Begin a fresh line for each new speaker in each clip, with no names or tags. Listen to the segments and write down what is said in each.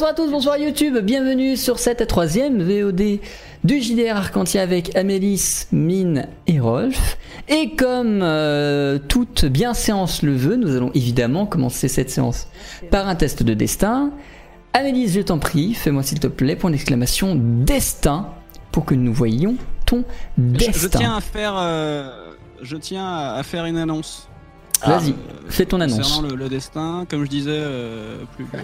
Bonsoir à tous, bonsoir YouTube, bienvenue sur cette troisième VOD du JDR Arcantia avec Amélis, Mine et Rolf. Et comme euh, toute bien séance le veut, nous allons évidemment commencer cette séance par un test de destin. Amélis, je t'en prie, fais-moi s'il te plaît, point d'exclamation, destin, pour que nous voyions ton destin.
Je, je tiens à faire, euh, je tiens à faire une annonce.
Vas-y,
Euh,
fais ton annonce.
Concernant le, le destin, comme je disais euh, plus plus-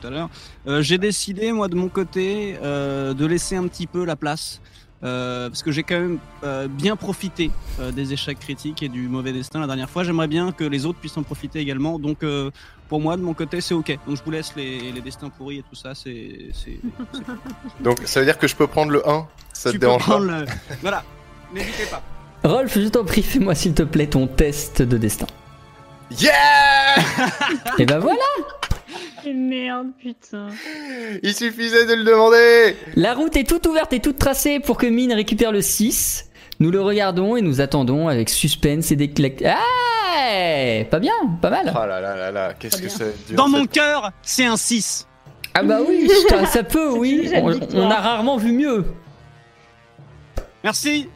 tout à l'heure, euh, j'ai décidé moi de mon côté euh, de laisser un petit peu la place. euh, parce que j'ai quand même euh, bien profité euh, des échecs critiques et du mauvais destin la dernière fois. J'aimerais bien que les autres puissent en profiter également. Donc, euh, pour moi, de mon côté, c'est ok. Donc, je vous laisse les, les destins pourris et tout ça. C'est,
Donc ça veut dire que je peux prendre le 1 Ça
tu
te dérange pas?
le- Voilà. N'hésitez pas.
Rolf, je t'en prie, fais-moi s'il te plaît ton test de destin.
Yeah
Et ben voilà
Et merde, putain.
Il suffisait de le demander
La route est toute ouverte et toute tracée pour que Mine récupère le 6. Nous le regardons et nous attendons avec suspense et déclec... Ah Pas bien, pas mal.
Ah là là là là, qu'est-ce que c'est
Dans mon cœur, c'est un 6.
Ah bah oui, ça, ça peut, oui. On, on a rarement vu mieux.
Merci.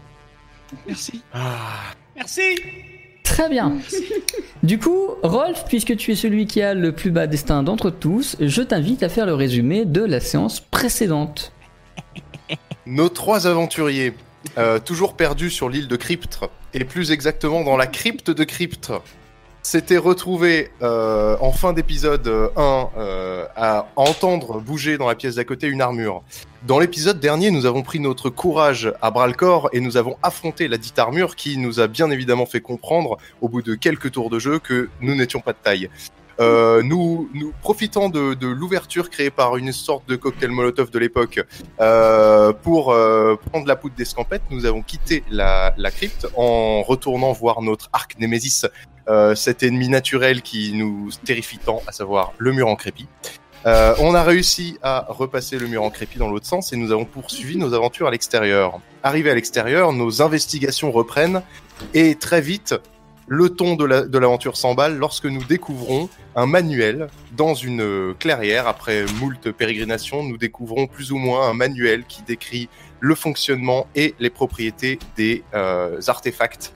Merci.
Ah,
Merci.
Très bien. Du coup, Rolf, puisque tu es celui qui a le plus bas destin d'entre tous, je t'invite à faire le résumé de la séance précédente.
Nos trois aventuriers, euh, toujours perdus sur l'île de Cryptre, et plus exactement dans la crypte de Cryptre, s'étaient retrouvés euh, en fin d'épisode 1 euh, à entendre bouger dans la pièce d'à côté une armure. Dans l'épisode dernier, nous avons pris notre courage à bras le corps et nous avons affronté la dite armure qui nous a bien évidemment fait comprendre, au bout de quelques tours de jeu, que nous n'étions pas de taille. Euh, nous, nous profitant de, de l'ouverture créée par une sorte de cocktail Molotov de l'époque euh, pour euh, prendre la poudre d'escampette, nous avons quitté la, la crypte en retournant voir notre arc Némésis, euh, cet ennemi naturel qui nous terrifie tant, à savoir le mur en crépi. Euh, on a réussi à repasser le mur en crépi dans l'autre sens et nous avons poursuivi nos aventures à l'extérieur. Arrivé à l'extérieur, nos investigations reprennent et très vite, le ton de la- de l'aventure s'emballe lorsque nous découvrons un manuel dans une clairière. Après moult pérégrinations, nous découvrons plus ou moins un manuel qui décrit le fonctionnement et les propriétés des euh, artefacts,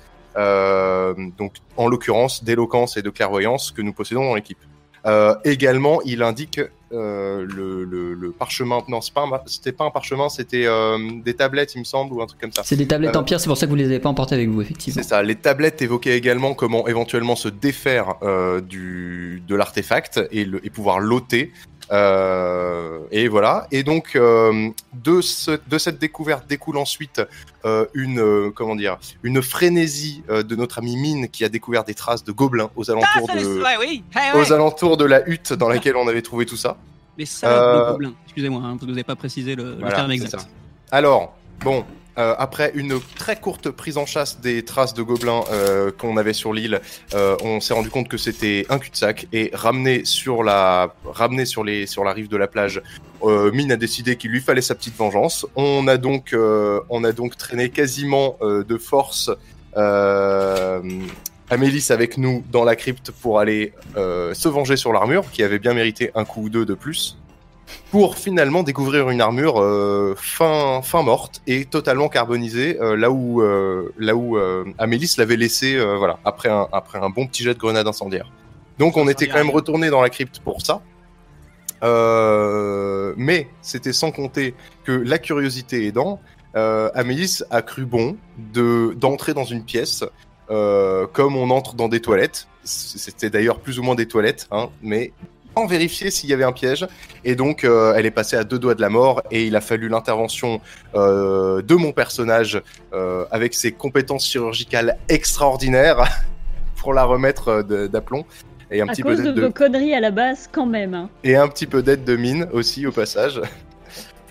donc en l'occurrence d'éloquence et de clairvoyance que nous possédons dans l'équipe. Euh, également, il indique euh, le, le- le parchemin. Non, c'est pas un- c'était pas un parchemin, c'était euh, des tablettes, il me semble, ou un truc comme ça.
C'est des tablettes
Euh,
en pierre, c'est pour ça que vous les avez pas emportées avec vous, effectivement.
C'est ça. Les tablettes évoquaient également comment éventuellement se défaire euh, du de l'artefact et, le, et pouvoir l'ôter. Euh, et voilà. Et donc euh, de ce, de cette découverte découle ensuite euh, une euh, comment dire une frénésie euh, de notre ami Mine qui a découvert des traces de gobelins aux alentours de
Ouais, oui. Ouais, ouais.
aux alentours de la hutte dans laquelle on avait trouvé tout ça.
Les salopes
Euh,
de gobelins. Excusez-moi, hein, vous n'avez pas précisé le, terme exact.
ça. Alors, bon, euh, après une très courte prise en chasse des traces de gobelins euh, qu'on avait sur l'île, euh, on s'est rendu compte que c'était un cul-de-sac et ramené sur la, ramené sur les, sur la rive de la plage. Mine a décidé qu'il lui fallait sa petite vengeance. On a donc, on a donc traîné quasiment de force. Amélis avec nous dans la crypte pour aller se venger sur l'armure, qui avait bien mérité un coup ou deux de plus, pour finalement découvrir une armure euh, fin, fin morte et totalement carbonisée, euh, là où, euh, là où euh, Amélis l'avait laissé voilà, après, un, après un bon petit jet de grenade incendiaire. Donc on était quand même retourné dans la crypte pour ça. Mais c'était sans compter que la curiosité aidant, Amélis a cru bon de d'entrer dans une pièce comme on entre dans des toilettes. C'était d'ailleurs plus ou moins des toilettes, hein, mais sans vérifier s'il y avait un piège. Et donc, euh, elle est passée à deux doigts de la mort et il a fallu l'intervention euh, de mon personnage euh, avec ses compétences chirurgicales extraordinaires pour la remettre de- d'aplomb. Et un
À
petit peu
cause de
d'aide de,
vos conneries à la base, quand même. hein.
et un petit peu d'aide de mine aussi au passage.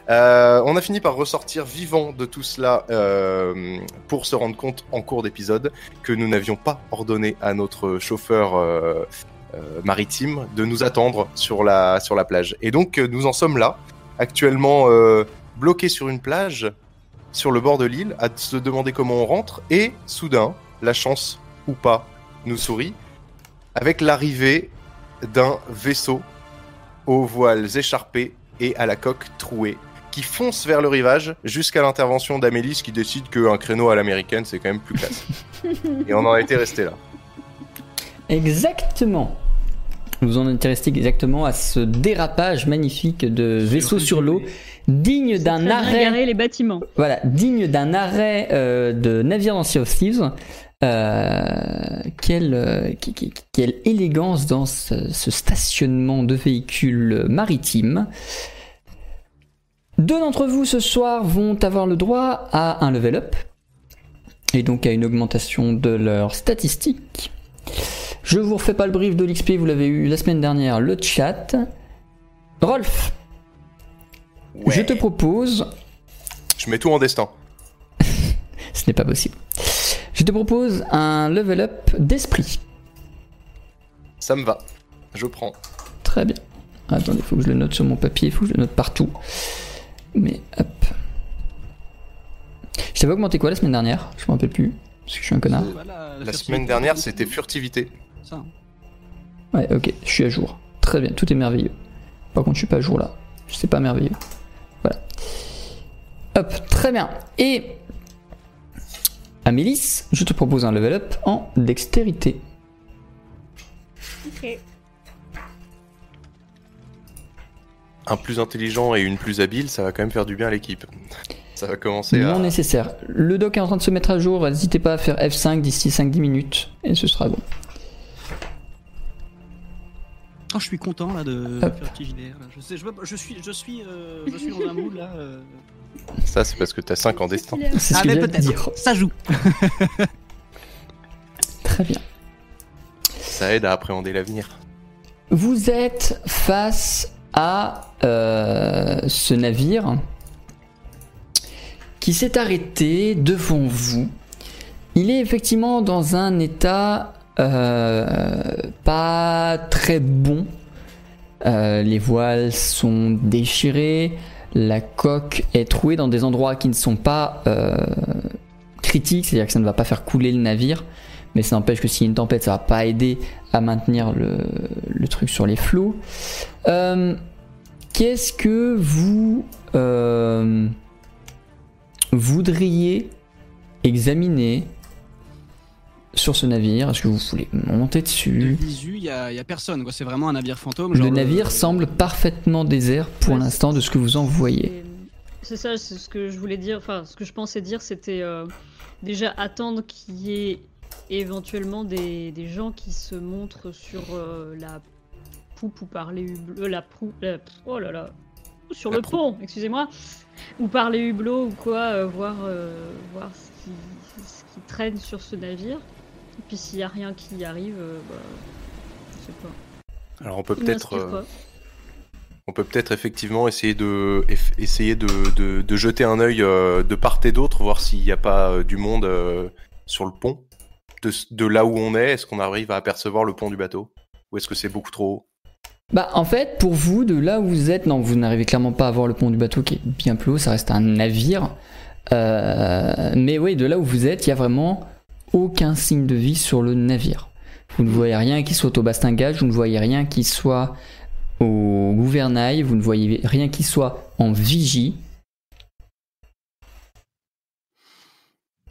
Euh, on a fini par ressortir vivant de tout cela euh, pour se rendre compte en cours d'épisode que nous n'avions pas ordonné à notre chauffeur euh, maritime de nous attendre sur la, sur la plage. Et donc euh, nous en sommes là, actuellement euh, bloqués sur une plage, sur le bord de l'île, à se demander comment on rentre. Et soudain, la chance ou pas nous sourit, avec l'arrivée d'un vaisseau aux voiles écharpées et à la coque trouée, qui fonce vers le rivage jusqu'à l'intervention d'Amélis qui décide qu'un créneau à l'américaine c'est quand même plus classe. et on en a été resté là.
Exactement. Vous en êtes resté exactement à ce dérapage magnifique de vaisseau sur l'eau, digne d'un arrêt.
les bâtiments.
Voilà, digne d'un arrêt euh, de navire dans Sea of Thieves. Euh, quelle, euh, quelle élégance dans ce, ce stationnement de véhicules maritimes. Deux d'entre vous ce soir vont avoir le droit à un level up et donc à une augmentation de leurs statistiques. Je vous refais pas le brief de l'XP, vous l'avez eu la semaine dernière, le chat. Rolf, je te propose
Je mets tout en destin.
ce n'est pas possible. Je te propose un level up d'esprit.
Ça me va. Je prends.
Très bien. Attendez, il faut que je le note sur mon papier, il faut que je le note partout. Mais hop. Je t'avais augmenté quoi la semaine dernière? Je me rappelle plus, parce que je suis un connard.
La semaine dernière c'était furtivité.
Ça.
Ouais, ok, je suis à jour. Très bien, tout est merveilleux. Par contre, je suis pas à jour là. C'est pas merveilleux. Voilà. Hop, très bien. Et. Amélis, je te propose un level up en dextérité.
Ok.
Un plus intelligent et une plus habile, ça va quand même faire du bien à l'équipe. Ça va commencer à.
Non nécessaire. Le doc est en train de se mettre à jour. N'hésitez pas à faire F5 d'ici 5-10 minutes et ce sera bon.
Oh, je suis content là de
Hop.
faire petit JDR. Là. Je, sais, je, veux pas- je suis, je suis, euh, je suis dans un mood là. euh.
Ça, c'est parce que t'as 5 en destin.
Ce
Ah,
que
mais peut-être. Ça joue.
Très bien.
Ça aide à appréhender l'avenir.
Vous êtes face à euh, ce navire qui s'est arrêté devant vous. Il est effectivement dans un état pas très bon. Euh, les voiles sont déchirées, la coque est trouée dans des endroits qui ne sont pas euh, critiques, c'est-à-dire que ça ne va pas faire couler le navire, mais ça n'empêche que s'il y a une tempête, ça va pas aider à maintenir le, truc sur les flots. Euh, Qu'est-ce que vous euh, voudriez examiner sur ce navire Est-ce que vous voulez monter
De
dessus
visu, il y a, personne. quoi. C'est vraiment un navire fantôme.
Le
genre
navire semble parfaitement désert pour
Ouais,
l'instant de ce que vous en voyez.
C'est ça, c'est ce que je voulais dire. Enfin, ce que je pensais dire, c'était euh, déjà attendre qu'il y ait éventuellement des, des gens qui se montrent sur euh, la poupe ou par les hublots. euh, la proue. la- oh là là. Sur
La
le
proue.
pont, excusez-moi. Ou par les hublots ou quoi, euh, voir, euh, voir ce qui, ce qui traîne sur ce navire. Et puis s'il n'y a rien qui arrive, euh, bah, je sais pas.
Alors on peut peut-être. euh,
pas.
On peut peut-être effectivement essayer de eff- essayer de, de, de jeter un œil euh, de part et d'autre, voir s'il n'y a pas euh, du monde euh, sur le pont, de, là où on est. Est-ce qu'on arrive à apercevoir le pont du bateau, ou est-ce que c'est beaucoup trop haut?
Bah en fait pour vous de là où vous êtes, non vous n'arrivez clairement pas à voir le pont du bateau qui est bien plus haut, ça reste un navire. Euh, mais oui de là où vous êtes il y a vraiment aucun signe de vie sur le navire. Vous ne voyez rien qui soit au bastingage, vous ne voyez rien qui soit au gouvernail, vous ne voyez rien qui soit en vigie.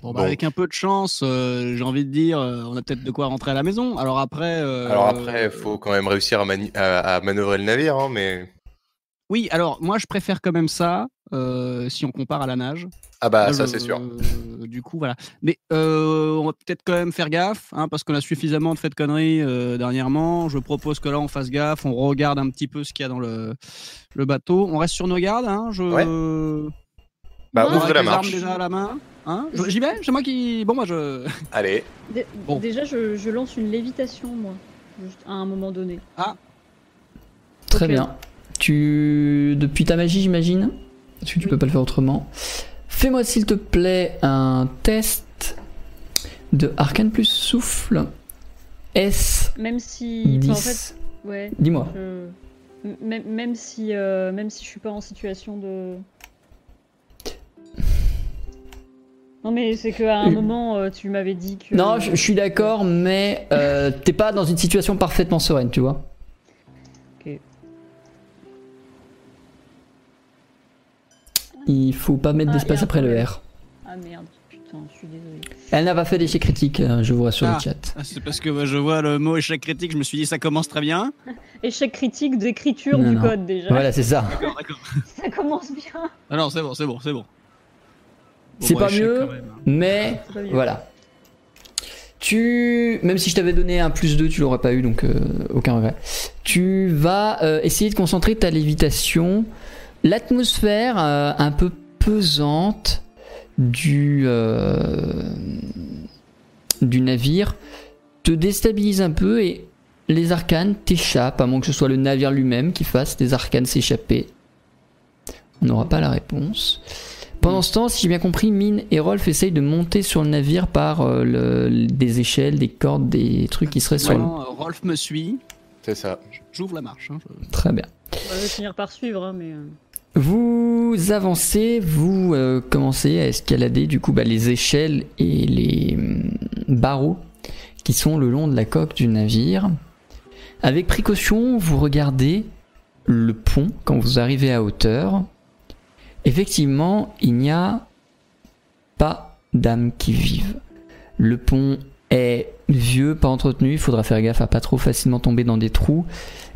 Bon, bah,
Bon.
avec un peu de chance, euh, j'ai envie de dire, euh, on a peut-être de quoi rentrer à la maison. Alors après. euh,
Alors après, il faut quand même réussir à- à manœuvrer le navire, hein, mais.
Oui, alors moi je préfère quand même ça euh, si on compare à la nage.
Ah bah ça c'est sûr.
euh, du coup, voilà. Mais euh, on va peut-être quand même faire gaffe, hein, parce qu'on a suffisamment de fait de conneries euh, dernièrement. Je propose que là on fasse gaffe, on regarde un petit peu ce qu'il y a dans le, le bateau. On reste sur nos gardes. Hein, je...
Ouais. Bah
On
ouvrez
a
la marche.
déjà à la main. Hein J'y vais C'est moi qui. Bon, moi je.
Allez.
Dé-
Bon.
Déjà, je, je lance une lévitation, moi, juste à un moment donné.
Très
Ok.
bien. Tu depuis ta magie, j'imagine, parce que tu peux pas le faire autrement. Fais-moi s'il te plaît un test de arcane plus souffle. S
Même si. enfin, en fait,
10.
ouais.
Dis-moi.
je- Même, même si, euh, même si je suis pas en situation de. Non mais c'est qu'à un
Euh,
moment euh, tu m'avais dit que.
Non, je, je suis d'accord, mais euh, t'es pas dans une situation parfaitement sereine, tu vois. Il faut pas mettre
Ah,
d'espace après le. R.
Ah merde, putain, je suis désolée.
Elle n'a pas fait d'échec critique, euh, je vous rassure
Ah.
le chat.
Ah, C'est parce que ouais, je vois le mot échec critique, je me suis dit ça commence très bien.
Échec critique d'écriture du
non.
code déjà.
Voilà, c'est ça.
D'accord, d'accord.
Ça commence bien.
Ah non, c'est bon, c'est bon, c'est bon. Bon,
C'est
bah,
pas mieux.
quand même, hein.
Mais
C'est pas bien.
voilà. Tu, même si je t'avais donné un plus 2, tu l'aurais pas eu, donc euh, aucun regret. Tu vas euh, essayer de concentrer ta lévitation. L'atmosphère euh, un peu pesante du euh, du navire te déstabilise un peu et les arcanes t'échappent, à moins que ce soit le navire lui-même qui fasse des arcanes s'échapper. On n'aura pas la réponse. Pendant ce temps, si j'ai bien compris, Mine et Rolf essayent de monter sur le navire par euh, le- des échelles, des cordes, des trucs qui seraient sur le...
Vraiment, euh, Rolf me suit,
C'est ça.
j'ouvre la marche. hein, je-
Très bien.
On va finir par suivre, hein, mais.
Vous avancez, vous euh, commencez à escalader du coup bah, les échelles et les hum, barreaux qui sont le long de la coque du navire. Avec précaution, vous regardez le pont quand vous arrivez à hauteur. Effectivement, il n'y a pas d'âmes qui vivent. Le pont est vieux, pas entretenu, il faudra faire gaffe à pas trop facilement tomber dans des trous.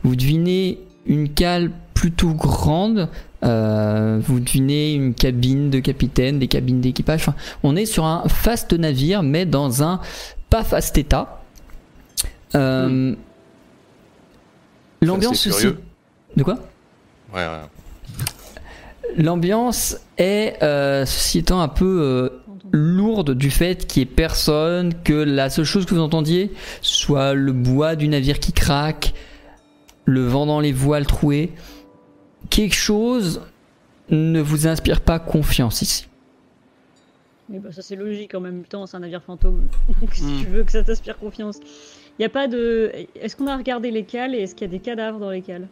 Vous devinez une cale plutôt grande, euh, vous devinez une cabine de capitaine, des cabines d'équipage. Enfin, on est sur un fast navire, mais dans un pas fast état. Euh, L'ambiance aussi. De quoi?
Ouais, ouais.
L'ambiance est, euh, ceci étant, un peu lourde du fait qu'il n'y ait personne, que la seule chose que vous entendiez soit le bois du navire qui craque, le vent dans les voiles trouées. Quelque chose ne vous inspire pas confiance ici.
Mais bah, ça c'est logique en même temps, c'est un navire fantôme. Donc si
Hmm.
tu veux que ça t'inspire confiance. Il y a pas de. Est-ce qu'on a regardé les cales et est-ce qu'il y a des cadavres dans les cales?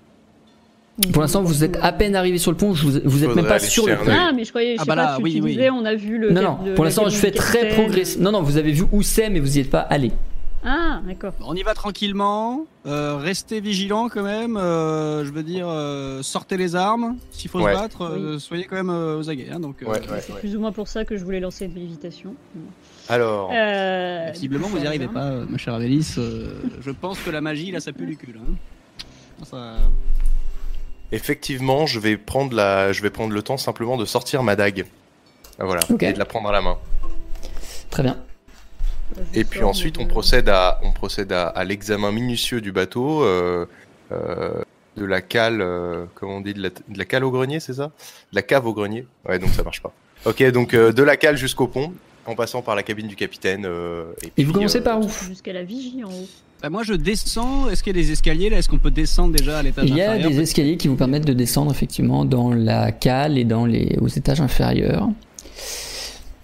Pour l'instant, vous êtes à peine arrivé sur le pont, vous, vous êtes même pas sur le pont.
Ah, mais je croyais, je
Ah
sais
bah
pas, tu,
oui,
tu
oui.
disais, on a vu le.
Non, non,
le-
pour l'instant, je fais très progressif. Non, non, vous avez vu où c'est, mais vous n'y êtes pas allé.
Ah, d'accord.
On y va tranquillement, euh, restez vigilants quand même, euh, je veux dire, euh, sortez les armes, s'il faut
Ouais.
se battre, euh, soyez quand même euh, aux aguets. hein, donc, euh,
Ouais, ouais,
C'est
ouais.
plus ou moins pour ça que je voulais lancer une lévitation.
Alors,
Euh,
Visiblement, vous n'y arrivez pas, ma chère Amélis. euh, je pense que la magie, là, ça pue du cul. hein. Ça-
effectivement, je vais prendre la, je vais prendre le temps simplement de sortir ma dague. Voilà,
Ok.
et de la prendre à la main.
Très bien.
Et puis ensuite, on procède à, on procède à, à l'examen minutieux du bateau, euh, euh, de la cale, euh, comment on dit, de la, de la cale au grenier, c'est ça? De la cave au grenier. Ouais, donc ça marche pas. Ok, donc euh, de la cale jusqu'au pont, en passant par la cabine du capitaine. euh, et,
Et
puis,
vous commencez
euh,
par où?
Jusqu'à la vigie en haut.
Bah, moi, je descends. Est-ce qu'il y a des escaliers là? Est-ce qu'on peut descendre déjà à l'étage
Il y a
inférieur?
des escaliers qui vous permettent de descendre effectivement dans la cale et dans les aux étages inférieurs.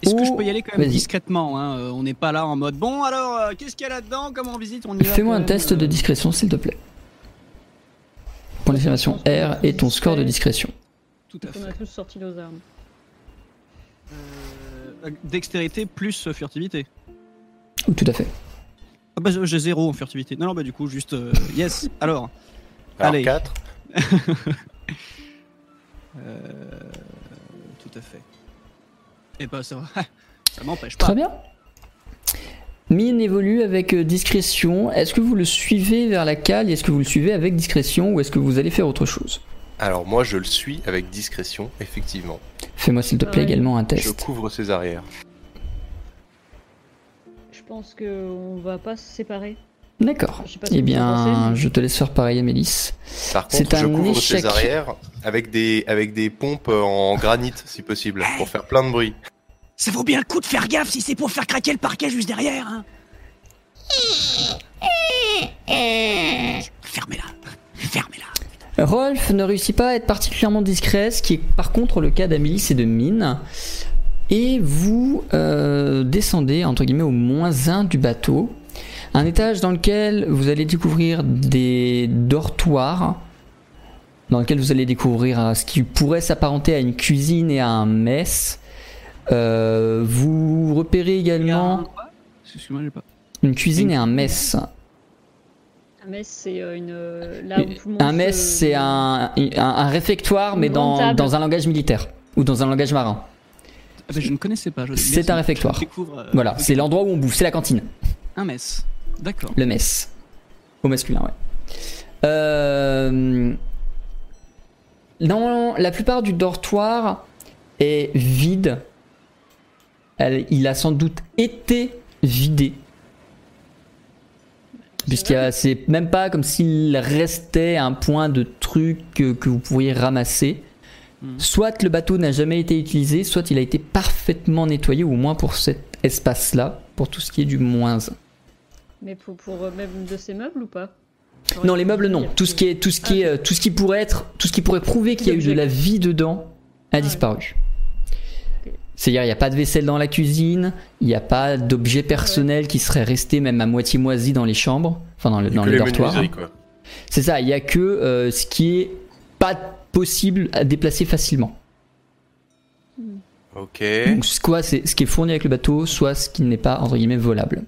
Est-ce que je peux y aller quand même discrètement hein euh, On n'est pas là en mode bon, alors euh, qu'est-ce qu'il y a là-dedans Comment on visite On y va
Fais-moi un test
euh,
de discrétion s'il te plaît. Point d'exclamation R et ton score de discrétion.
Tout à
On a
fait.
tous sorti nos armes.
Euh, dextérité plus furtivité.
Tout à fait.
Ah bah, j'ai zéro en furtivité. Non, non, bah du coup, juste euh, yes. Alors,
Alors
Allez.
4.
euh, tout à fait. Et bah ça va. Ça m'empêche pas.
Très bien. Mine évolue avec euh, discrétion. Est-ce que vous le suivez vers la cale Est-ce que vous le suivez avec discrétion ou est-ce que vous allez faire autre chose?
Alors moi je le suis avec discrétion, effectivement.
Fais-moi s'il te plaît
Ouais.
également un
Je
test.
couvre ses arrières.
Je pense qu'on va pas se séparer.
D'accord. Eh bien, je te laisse faire pareil, Amélis.
Par
C'est
contre, je
un
couvre
échec.
ses arrières avec des, avec des pompes en granit, si possible, pour faire plein de bruit.
Ça vaut bien le coup de faire gaffe si c'est pour faire craquer le parquet juste derrière. Hein. Fermez-la. Fermez-la.
Rolf ne réussit pas à être particulièrement discret, ce qui est par contre le cas d'Amélis et de Mine. Et vous euh, descendez, entre guillemets, au moins 1 du bateau. Un étage dans lequel vous allez découvrir des dortoirs, dans lequel vous allez découvrir euh, ce qui pourrait s'apparenter à une cuisine et à un mess. Euh, vous repérez également
pas.
une cuisine et un mess.
Un mess, c'est une. Là où tout le monde
Un mess,
se-
c'est un, un, un réfectoire, mais dans, un langage militaire ou dans un langage marin.
Ah bah, je ne connaissais pas. je-
C'est un réfectoire.
Euh,
Voilà, c'est l'endroit où on bouffe, c'est la cantine,
un mess. D'accord.
le mess. Au masculin, ouais. Euh, Dans la plupart du dortoir est vide. Elle- il a sans doute été vidé. Puisqu'il c'est même pas comme s'il restait un point de truc que, que vous pourriez ramasser.
Mhm.
Soit le bateau n'a jamais été utilisé, soit il a été parfaitement nettoyé, ou au moins pour cet espace-là, pour tout ce qui est du moins 1.
Mais pour, pour euh, même de ces meubles ou pas
Non, les meubles non. Tout ce qui est, tout ce qui est, euh, tout ce qui pourrait être, tout ce qui pourrait prouver qu'il y a eu de la vie dedans a
Ah,
disparu. C'est-à-dire, il n'y a pas de vaisselle dans la cuisine, il n'y a pas d'objets personnels qui seraient restés même à moitié moisis dans les chambres, enfin dans, le, dans
que
les dortoirs. C'est ça, il n'y a que euh, ce qui est pas possible à déplacer facilement.
Ok.
Donc, soit c'est ce qui est fourni avec le bateau, soit ce qui n'est pas, entre guillemets, volable.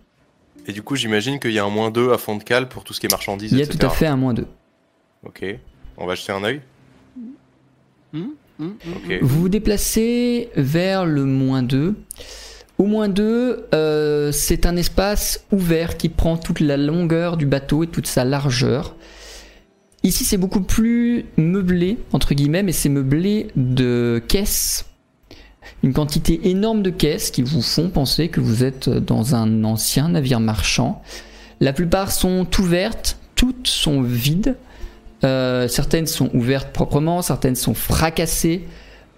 Et du coup, j'imagine qu'il y a un moins 2 à fond de cale pour tout ce qui est marchandises,
Il y a
etc.
tout à fait un moins 2.
Ok. On va jeter un œil.
Hum, hum,
Ok.
Vous vous déplacez vers le moins 2. Au moins 2, euh, c'est un espace ouvert qui prend toute la longueur du bateau et toute sa largeur. Ici, c'est beaucoup plus meublé, entre guillemets, mais c'est meublé de caisses. Une quantité énorme de caisses qui vous font penser que vous êtes dans un ancien navire marchand. La plupart sont ouvertes, toutes sont vides. Euh, certaines sont ouvertes proprement, certaines sont fracassées.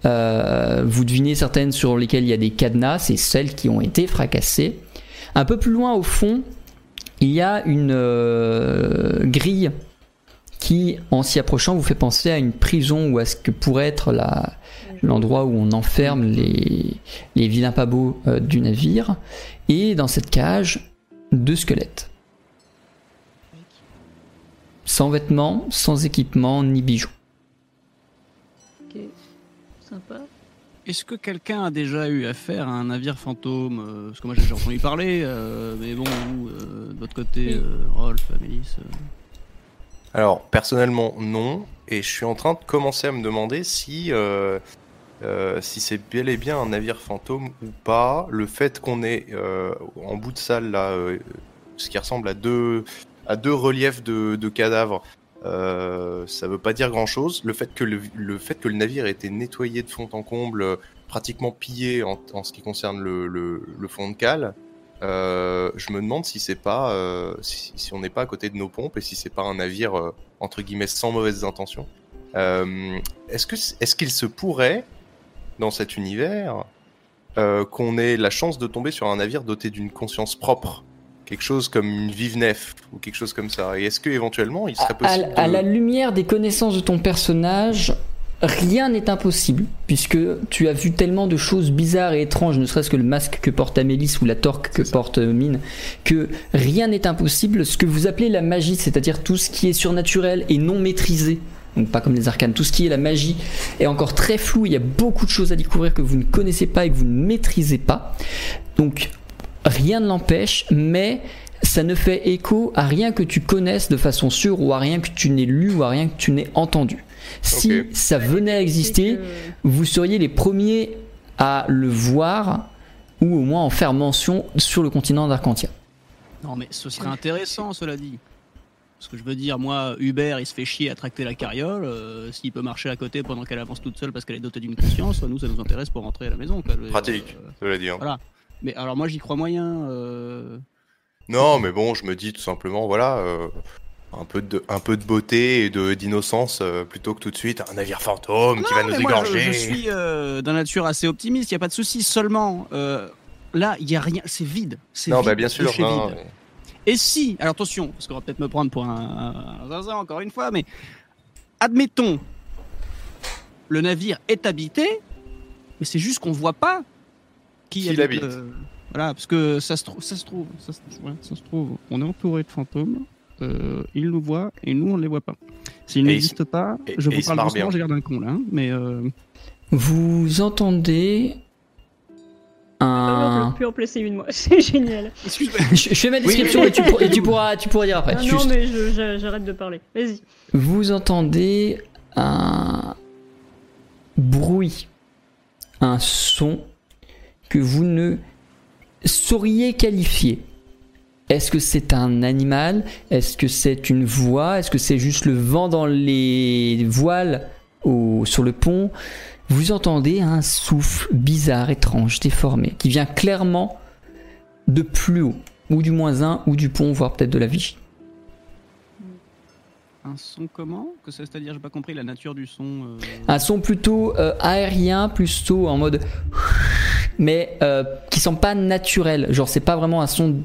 Euh, vous devinez certaines sur lesquelles il y a des cadenas, c'est celles qui ont été fracassées. Un peu plus loin au fond, il y a une euh, grille qui, en s'y approchant, vous fait penser à une prison ou à ce que pourrait être la, l'endroit où on enferme les, les vilains pas beaux euh, du navire. Et dans cette cage, deux squelettes. Sans vêtements, sans équipement, ni bijoux.
Ok, sympa.
Est-ce que quelqu'un a déjà eu affaire à un navire fantôme euh, Parce que moi j'ai déjà entendu parler, euh, mais bon, vous, euh, de votre côté,
Oui.
euh, Rolf, Amélis. euh,
Alors, personnellement, non. Et je suis en train de commencer à me demander si, euh, si c'est bel et bien un navire fantôme ou pas. Le fait qu'on ait euh, en bout de salle là, euh, ce qui ressemble à deux, à deux reliefs de, cadavres, ça veut pas dire grand chose. Le fait que le, fait que le navire ait été nettoyé de fond en comble, pratiquement pillé en, ce qui concerne le, le, fond de cale. Je me demande si c'est pas si, on n'est pas à côté de nos pompes et si c'est pas un navire entre guillemets sans mauvaises intentions. Est-ce que est-ce qu'il se pourrait dans cet univers euh, qu'on ait la chance de tomber sur un navire doté d'une conscience propre, quelque chose comme une vive nef ou quelque chose comme ça Et est-ce que éventuellement il serait
À,
possible
à
de-
la lumière des connaissances de ton personnage, rien n'est impossible, puisque tu as vu tellement de choses bizarres et étranges, ne serait-ce que le masque que porte Amélis ou la torque que porte euh, Mine, que rien n'est impossible. Ce que vous appelez la magie, c'est-à-dire tout ce qui est surnaturel et non maîtrisé, donc pas comme les arcanes, tout ce qui est la magie est encore très flou, il y a beaucoup de choses à découvrir que vous ne connaissez pas et que vous ne maîtrisez pas. Donc rien ne l'empêche, mais ça ne fait écho à rien que tu connaisses de façon sûre ou à rien que tu n'aies lu ou à rien que tu n'aies entendu. Si ça venait à exister, vous seriez les premiers à le voir ou au moins en faire mention sur le continent d'Arcantia.
Non, mais ce serait intéressant, cela dit. Parce que je veux dire, moi, Hubert, il se fait chier à tracter la carriole. euh, S'il peut marcher à côté pendant qu'elle avance toute seule parce qu'elle est dotée d'une conscience, nous, ça nous intéresse pour rentrer à la maison. quoi.
Pratique,
euh,
je veux dire.
voilà. Mais alors, moi, j'y crois moyen. euh,
Non, mais bon, je me dis tout simplement, voilà, euh, un, peu de, un peu de beauté et de- d'innocence euh, plutôt que tout de suite un navire fantôme qui va nous
mais moi, je,
égorger.
je suis euh, d'un nature assez optimiste, il n'y a pas de souci. Seulement, euh, là, il n'y a rien, c'est vide. c'est
Non,
vide
bah bien sûr,
chez
non,
vide.
mais-
Et si, alors attention, parce qu'on va peut-être me prendre pour un, un zinzin encore une fois, mais admettons, le navire est habité, mais c'est juste qu'on voit pas qui,
Qui
habite
l'habite.
le- Voilà, parce que ça se trouve, ça se trouve, ça se, ouais, ça se trouve, on est entouré de fantômes, euh, ils nous voient et nous on ne les voit pas. S'ils n'existent pas,
et-
je vous parle doucement, j'ai l'air d'un con là, hein, mais euh,
Vous entendez un...
peut plus en placer une, moi. C'est génial.
excuse-moi.
Je, je fais ma description et, tu, pour- et tu pourras, tu pourras dire après.
non,
Juste.
non, mais j'arrête de parler. Vas-y.
Vous entendez un bruit, un son que vous ne sauriez qualifier. Est-ce que c'est un animal? Est-ce que c'est une voix? Est-ce que c'est juste le vent dans les voiles au- sur le pont? Vous entendez un souffle bizarre, étrange, déformé, qui vient clairement de plus haut, ou du moins un, ou du pont, voire peut-être de la vigie.
Un son comment Que ça, c'est-à-dire, j'ai pas compris la nature du son. euh,
Un son plutôt euh, aérien, plutôt en mode. Mais euh, qui sent pas naturel. Genre, c'est pas vraiment un son.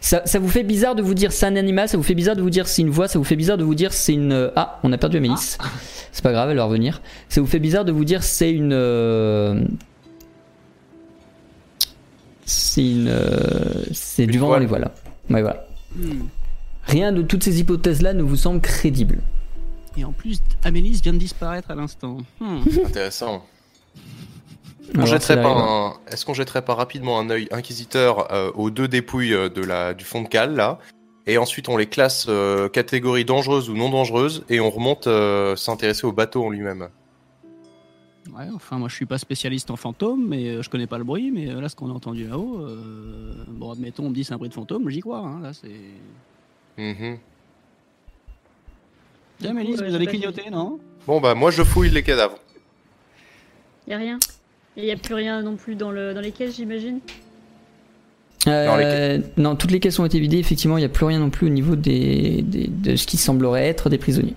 Ça, ça vous fait bizarre de vous dire c'est un animal, ça vous fait bizarre de vous dire c'est une voix, ça vous fait bizarre de vous dire c'est une. euh, Ah, on a perdu Amélis. C'est pas grave, elle va revenir. Ça vous fait bizarre de vous dire c'est une. C'est une. C'est du vent dans les voiles. Ouais, voilà.
hmm.
Rien de toutes ces hypothèses-là ne vous semble crédible.
Et en plus, Amélis vient de disparaître à l'instant. Hmm.
Intéressant. On
Alors,
jetterait
c'est
pas
la-
un- Est-ce qu'on jetterait pas rapidement un œil inquisiteur euh, aux deux dépouilles euh, de la... du fond de cale là et ensuite on les classe euh, catégorie dangereuse ou non dangereuse et on remonte euh, s'intéresser au bateau en lui-même.
Ouais, enfin, moi je suis pas spécialiste en fantômes, mais euh, je connais pas le bruit. Mais euh, là, ce qu'on a entendu là-haut, euh, bon, admettons, on me dit c'est un bruit de fantôme, j'y crois. Hein, là, c'est.
Mhm.
Tiens, Amélis,
Ouais,
vous allez clignoter, non?
Bon bah moi je fouille les cadavres.
Y a rien. Et y a plus rien non plus dans, le, dans les caisses, j'imagine?
Euh, non, toutes les caisses ont été vidées. Effectivement, il n'y a plus rien non plus au niveau des, des- de ce qui semblerait être des prisonniers.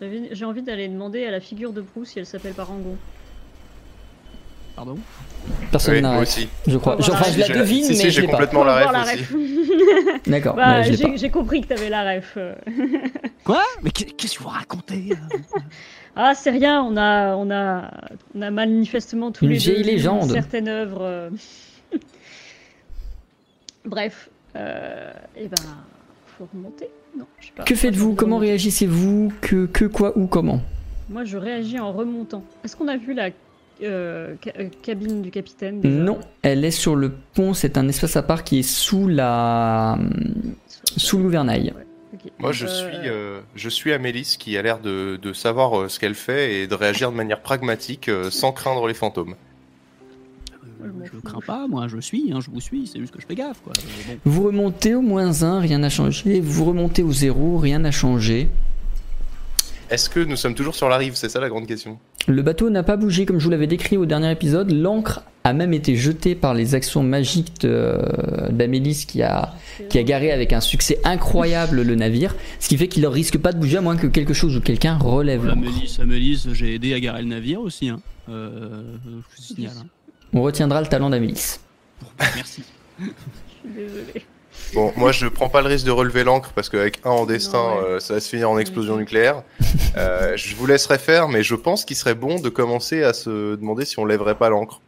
J'avais- J'ai envie d'aller demander à la figure de proue si elle s'appelle Parangon.
Pardon
Personne
Oui,
n'a
aussi.
Je crois. Enfin, je la devine,
Si, si,
mais
j'ai
pas.
complètement- la ref
la
aussi.
ref.
D'accord.
bah, j'ai
pas.
j'ai compris que t'avais la ref. euh.
Quoi? Mais qu'est- qu'est-ce que vous racontez là
Ah, c'est rien, on a, on a, on a manifestement tous
Une
les
vieille
deux
légende.
Une certaine œuvre. euh. Bref, euh, et ben, faut remonter. Non, je sais pas.
Que faites-vous? Comment
remonter.
réagissez-vous que, que, quoi, où, comment?
Moi, je réagis en remontant. Est-ce qu'on a vu la euh, ca- euh, cabine du capitaine déjà
Non, elle est sur le pont. C'est un espace à part qui est sous la sous le gouvernail.
Ouais, ok.
Moi je
Euh,
suis euh, je suis Amélis qui a l'air de, de savoir euh, ce qu'elle fait et de réagir de manière pragmatique euh, sans craindre les fantômes.
Je fous.
crains pas, moi je suis, hein, je vous suis, c'est juste que je fais gaffe quoi. Bon.
Vous remontez au moins 1, rien n'a changé. Vous remontez au 0, rien n'a changé.
Est-ce que nous sommes toujours sur la rive? C'est ça la grande question.
Le bateau n'a pas bougé comme je vous l'avais décrit au dernier épisode. L'encre a même été jetée par les actions magiques de- d'Amélis qui a, qui a garé avec un succès incroyable le navire. Ce qui fait qu'il ne risque pas de bouger à moins que quelque chose ou quelqu'un relève l'encre.
Amélis, Amélis, j'ai aidé à garer le navire aussi. Hein. Euh, je vous signale. hein.
On retiendra le talent d'Amélis.
Bon, bah, merci.
Je suis désolée.
Bon, moi je prends pas le risque de relever l'encre parce qu'avec un en destin,
Non, ouais.
euh, ça va se finir en explosion nucléaire. Euh, je vous laisserai faire, mais je pense qu'il serait bon de commencer à se demander si on lèverait pas l'encre.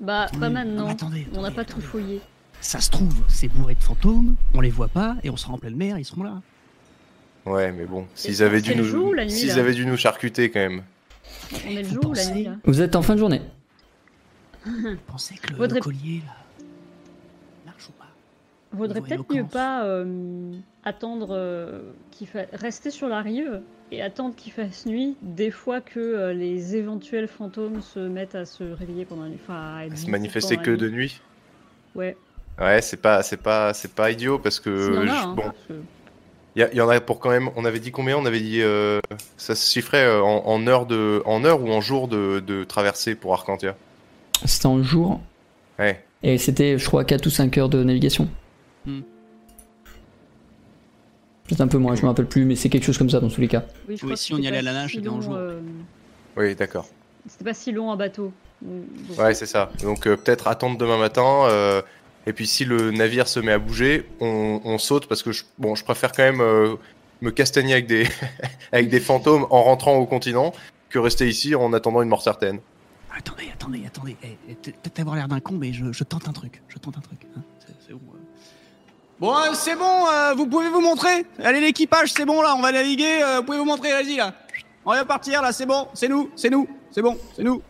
Bah, pas maintenant.
Attendez,
On n'a
attendez,
pas tout fouillé.
Ça se trouve, c'est bourré de fantômes, on les voit pas et on sera en pleine mer, ils seront là.
Ouais, mais bon, s'ils avaient dû nous, s'ils avaient dû nous charcuter quand même.
On est le jour ou la nuit là
Vous êtes en fin de journée.
Pensez que le,
Votre
le collier là.
Vaudrait peut-être mieux pas euh, attendre euh, qu'il fa... rester sur la rive et attendre qu'il fasse nuit des fois que euh, les éventuels fantômes se mettent à se réveiller pendant la nuit. Enfin, à être
Se
visibles
manifester que de
nuit. Ouais.
Ouais, c'est pas, c'est pas, c'est pas idiot parce que je-
hein,
bon,
que-
il y, a- il y en a pour quand même. On avait dit combien? On avait dit euh, ça se chiffrait en, en heure de, en heure ou en jour de, de traversée pour Arcantia?
C'était en jour.
Ouais.
Et c'était, je crois, 4 ou 5 heures de navigation.
Hmm.
Peut-être un peu moins, je me rappelle plus, mais c'est quelque chose comme ça dans tous les cas.
Oui, je
Oui,
crois
si
que
on y allait à la nage,
si
c'était en
euh,
Oui, d'accord.
C'était pas si long en bateau. Donc.
Ouais, c'est ça. Donc euh, peut-être attendre demain matin. euh, et puis si le navire se met à bouger, on, on saute parce que je, bon, je préfère quand même euh, me castagner avec des, avec des fantômes en rentrant au continent que rester ici en attendant une mort certaine.
Attendez, attendez, attendez. Eh, eh, Peut-être avoir l'air d'un con, mais je, je tente un truc. Je tente un truc. hein. Bon, euh, c'est bon, euh, vous pouvez vous montrer Allez, l'équipage, c'est bon là, on va naviguer. euh, vous pouvez vous montrer, allez-y là. On va partir là, c'est bon, c'est nous, c'est nous, c'est bon, c'est nous.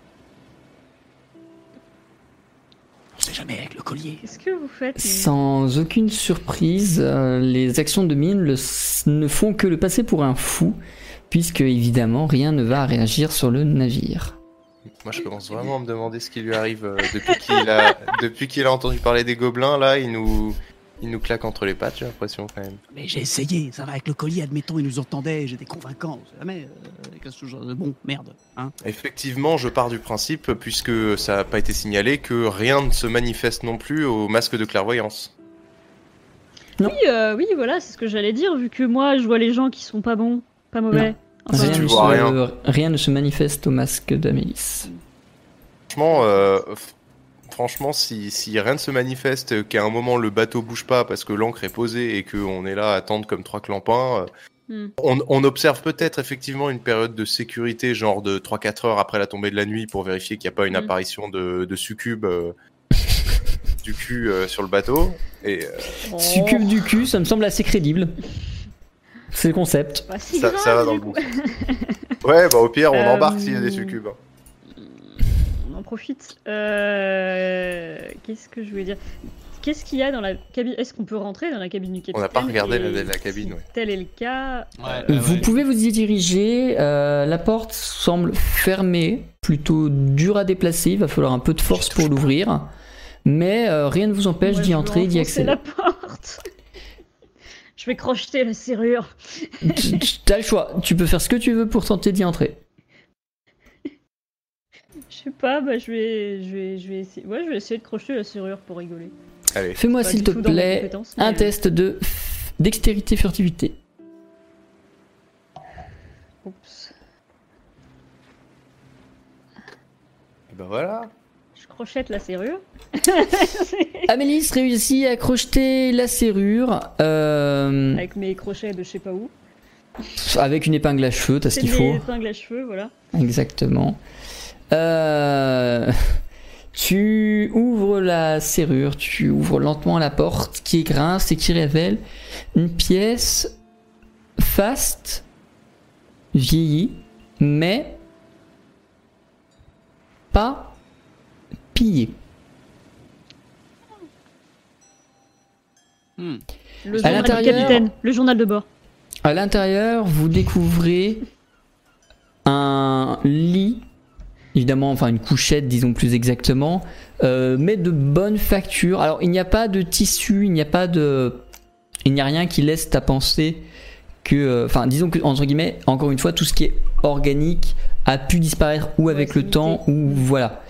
On sait jamais avec le collier.
Qu'est-ce que vous faites mais-
Sans aucune surprise, euh, les actions de mine le- ne font que le passer pour un fou, puisque évidemment rien ne va réagir sur le navire.
Moi, je commence vraiment à me demander ce qui lui arrive euh, depuis qu'il a, depuis qu'il a entendu parler des gobelins. Là, il nous, il nous claque entre les pattes. J'ai l'impression quand même.
Mais j'ai essayé, ça va avec le collier, admettons, ils nous entendaient, j'étais convaincant. On sait jamais. euh, qu'est-ce que je- Bon, merde. Hein.
Effectivement, je pars du principe, puisque ça n'a pas été signalé, que rien ne se manifeste non plus au masque de clairvoyance.
Oui, euh, oui, voilà, c'est ce que j'allais dire, vu que moi, je vois les gens qui sont pas bons, pas mauvais. Enfin,
tu
ne
vois
se,
rien.
rien ne se manifeste au masque d'Amélis.
Franchement, euh, franchement, si, si rien ne se manifeste, qu'à un moment le bateau bouge pas parce que l'ancre est posée et qu'on est là à attendre comme trois clampins, euh,
Hmm.
on, on observe peut-être effectivement une période de sécurité, genre de 3-4 heures après la tombée de la nuit, pour vérifier qu'il n'y a pas une
Hmm.
apparition de, de succube euh, du cul euh, sur le bateau. Et euh,
oh,
Succube du cul, ça me semble assez crédible. C'est le concept.
si
ça,
grave,
ça va dans le bon sens. Ouais, bah au pire, on
Euh,
embarque s'il y a des succubes.
On en profite. Euh, Qu'est-ce que je voulais dire? Qu'est-ce qu'il y a dans la cabine? Est-ce qu'on peut rentrer dans la cabine du capitaine
n'a pas regardé la-
Et
la cabine,
si
ouais.
Tel est le cas.
Ouais.
euh,
Vous pouvez vous y diriger. euh, la porte semble fermée, plutôt dure à déplacer. Il va falloir un peu de force pour l'ouvrir. Mais euh, rien ne vous empêche d'y entrer et d'y accéder.
la porte. je vais crocheter la serrure.
T'as le choix. Tu peux faire ce que tu veux pour tenter d'y entrer.
Je sais pas, bah je vais, je vais, je vais essayer. Ouais, je vais essayer de crocheter la serrure pour rigoler.
Allez,
Fais-moi s'il te plaît un
mais-
test de dextérité furtivité.
Oups.
et ben voilà.
Je crochette la serrure.
Amélis réussit à crocheter la serrure euh,
Avec mes crochets de je sais pas où.
avec une épingle à cheveux, t'as ce qu'il faut.
épingles à cheveux, voilà.
Exactement. Euh, tu ouvres la serrure, tu ouvres lentement la porte qui grince et qui révèle une pièce faste, vieillie, mais pas pillée.
Hmm.
Le
À
journal du
l'intérieur-
capitaine, le journal de bord.
À l'intérieur, vous découvrez un lit, évidemment, enfin une couchette, disons plus exactement, euh, mais de bonne facture. Alors, il n'y a pas de tissu, il n'y a pas de, il n'y a rien qui laisse à penser que, euh, enfin, disons que entre guillemets, encore une fois, tout ce qui est organique a pu disparaître ou avec le temps ou voilà.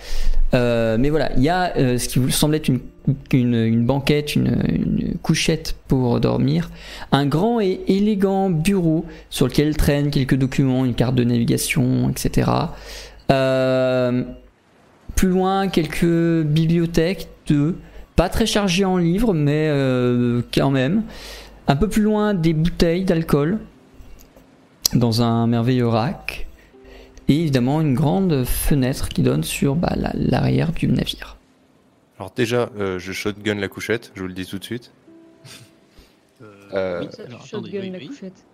Euh, mais voilà, il y a euh, ce qui vous semble être une, une, une banquette, une, une couchette pour dormir, un grand et élégant bureau sur lequel traînent quelques documents, une carte de navigation, etc. Euh, plus loin, quelques bibliothèques de pas très chargées en livres, mais euh, quand même. Un peu plus loin, des bouteilles d'alcool dans un merveilleux rack. Et évidemment, une grande fenêtre qui donne sur bah, la- l'arrière du navire.
Alors déjà, euh, je shotgun la couchette, je vous le dis tout de suite. Euh,
oui,
Ça,
alors,
tu
attendez,
shotgun
oui,
la
oui.
couchette.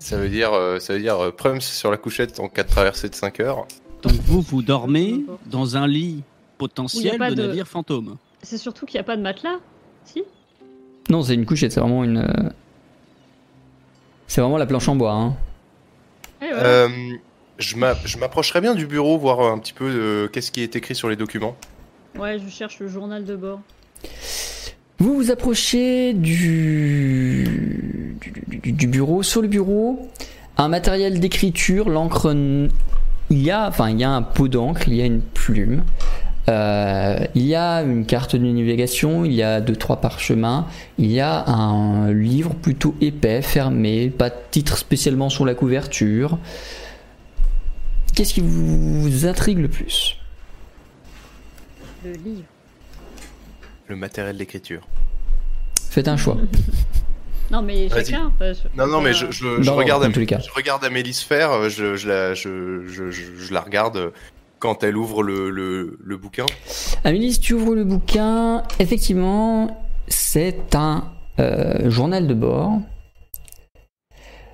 Ça veut dire, euh, ça veut dire euh, prums sur la couchette en cas de traversée de 5 heures.
Donc vous, vous dormez dans un lit potentiel de,
de-
navire fantôme.
C'est surtout qu'il n'y a pas de matelas. Si?
Non, c'est une couchette, c'est vraiment une. euh, C'est vraiment la planche en bois. Hein.
Ouais.
Euh, je m'a- je m'approcherais bien du bureau, voir un petit peu euh, qu'est-ce qui est écrit sur les documents.
Ouais, je cherche le journal de bord.
Vous vous approchez du... bureau. Sur le bureau, un matériel d'écriture, l'encre. Il y a, enfin, il y a un pot d'encre, il y a une plume, euh, il y a une carte de navigation, il y a deux trois parchemins, il y a un livre plutôt épais, fermé, pas de titre spécialement sur la couverture. Qu'est-ce qui vous intrigue le plus?
Le livre.
Le matériel d'écriture.
Faites un choix.
Non, mais chacun. je-
Non, non, mais je, je, je
Non,
regarde,
dans
Am-
tous les cas.
je regarde Amélie se faire, euh, je, je, la, je, je, je, je la regarde euh, quand elle ouvre le, le, le bouquin.
Amélie, si tu ouvres le bouquin, effectivement, c'est un euh, journal de bord.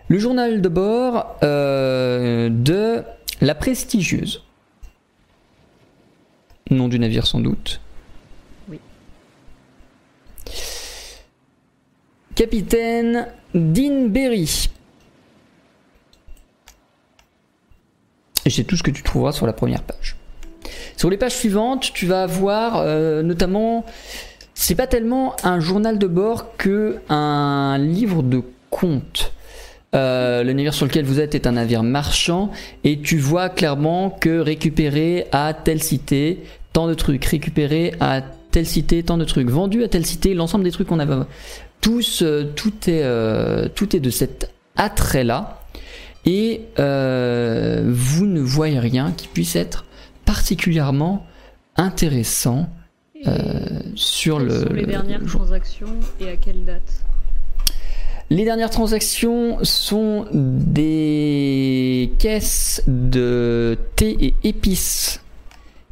Le journal de bord euh, de la prestigieuse. Nom du navire sans doute.
Oui.
Capitaine Dean Berry. Et c'est tout ce que tu trouveras sur la première page. Sur les pages suivantes, tu vas avoir euh, notamment, c'est pas tellement un journal de bord que un livre de comptes. Euh, le navire sur lequel vous êtes est un navire marchand et tu vois clairement que récupérer à telle cité tant de trucs, récupérer à telle cité tant de trucs, vendu à telle cité, l'ensemble des trucs qu'on avait, euh, tout est, euh, tout est de cet attrait là et euh, vous ne voyez rien qui puisse être particulièrement intéressant sur
quelles
le.
sont les dernières
le
transactions et à quelle date?
Les dernières transactions sont des caisses de thé et épices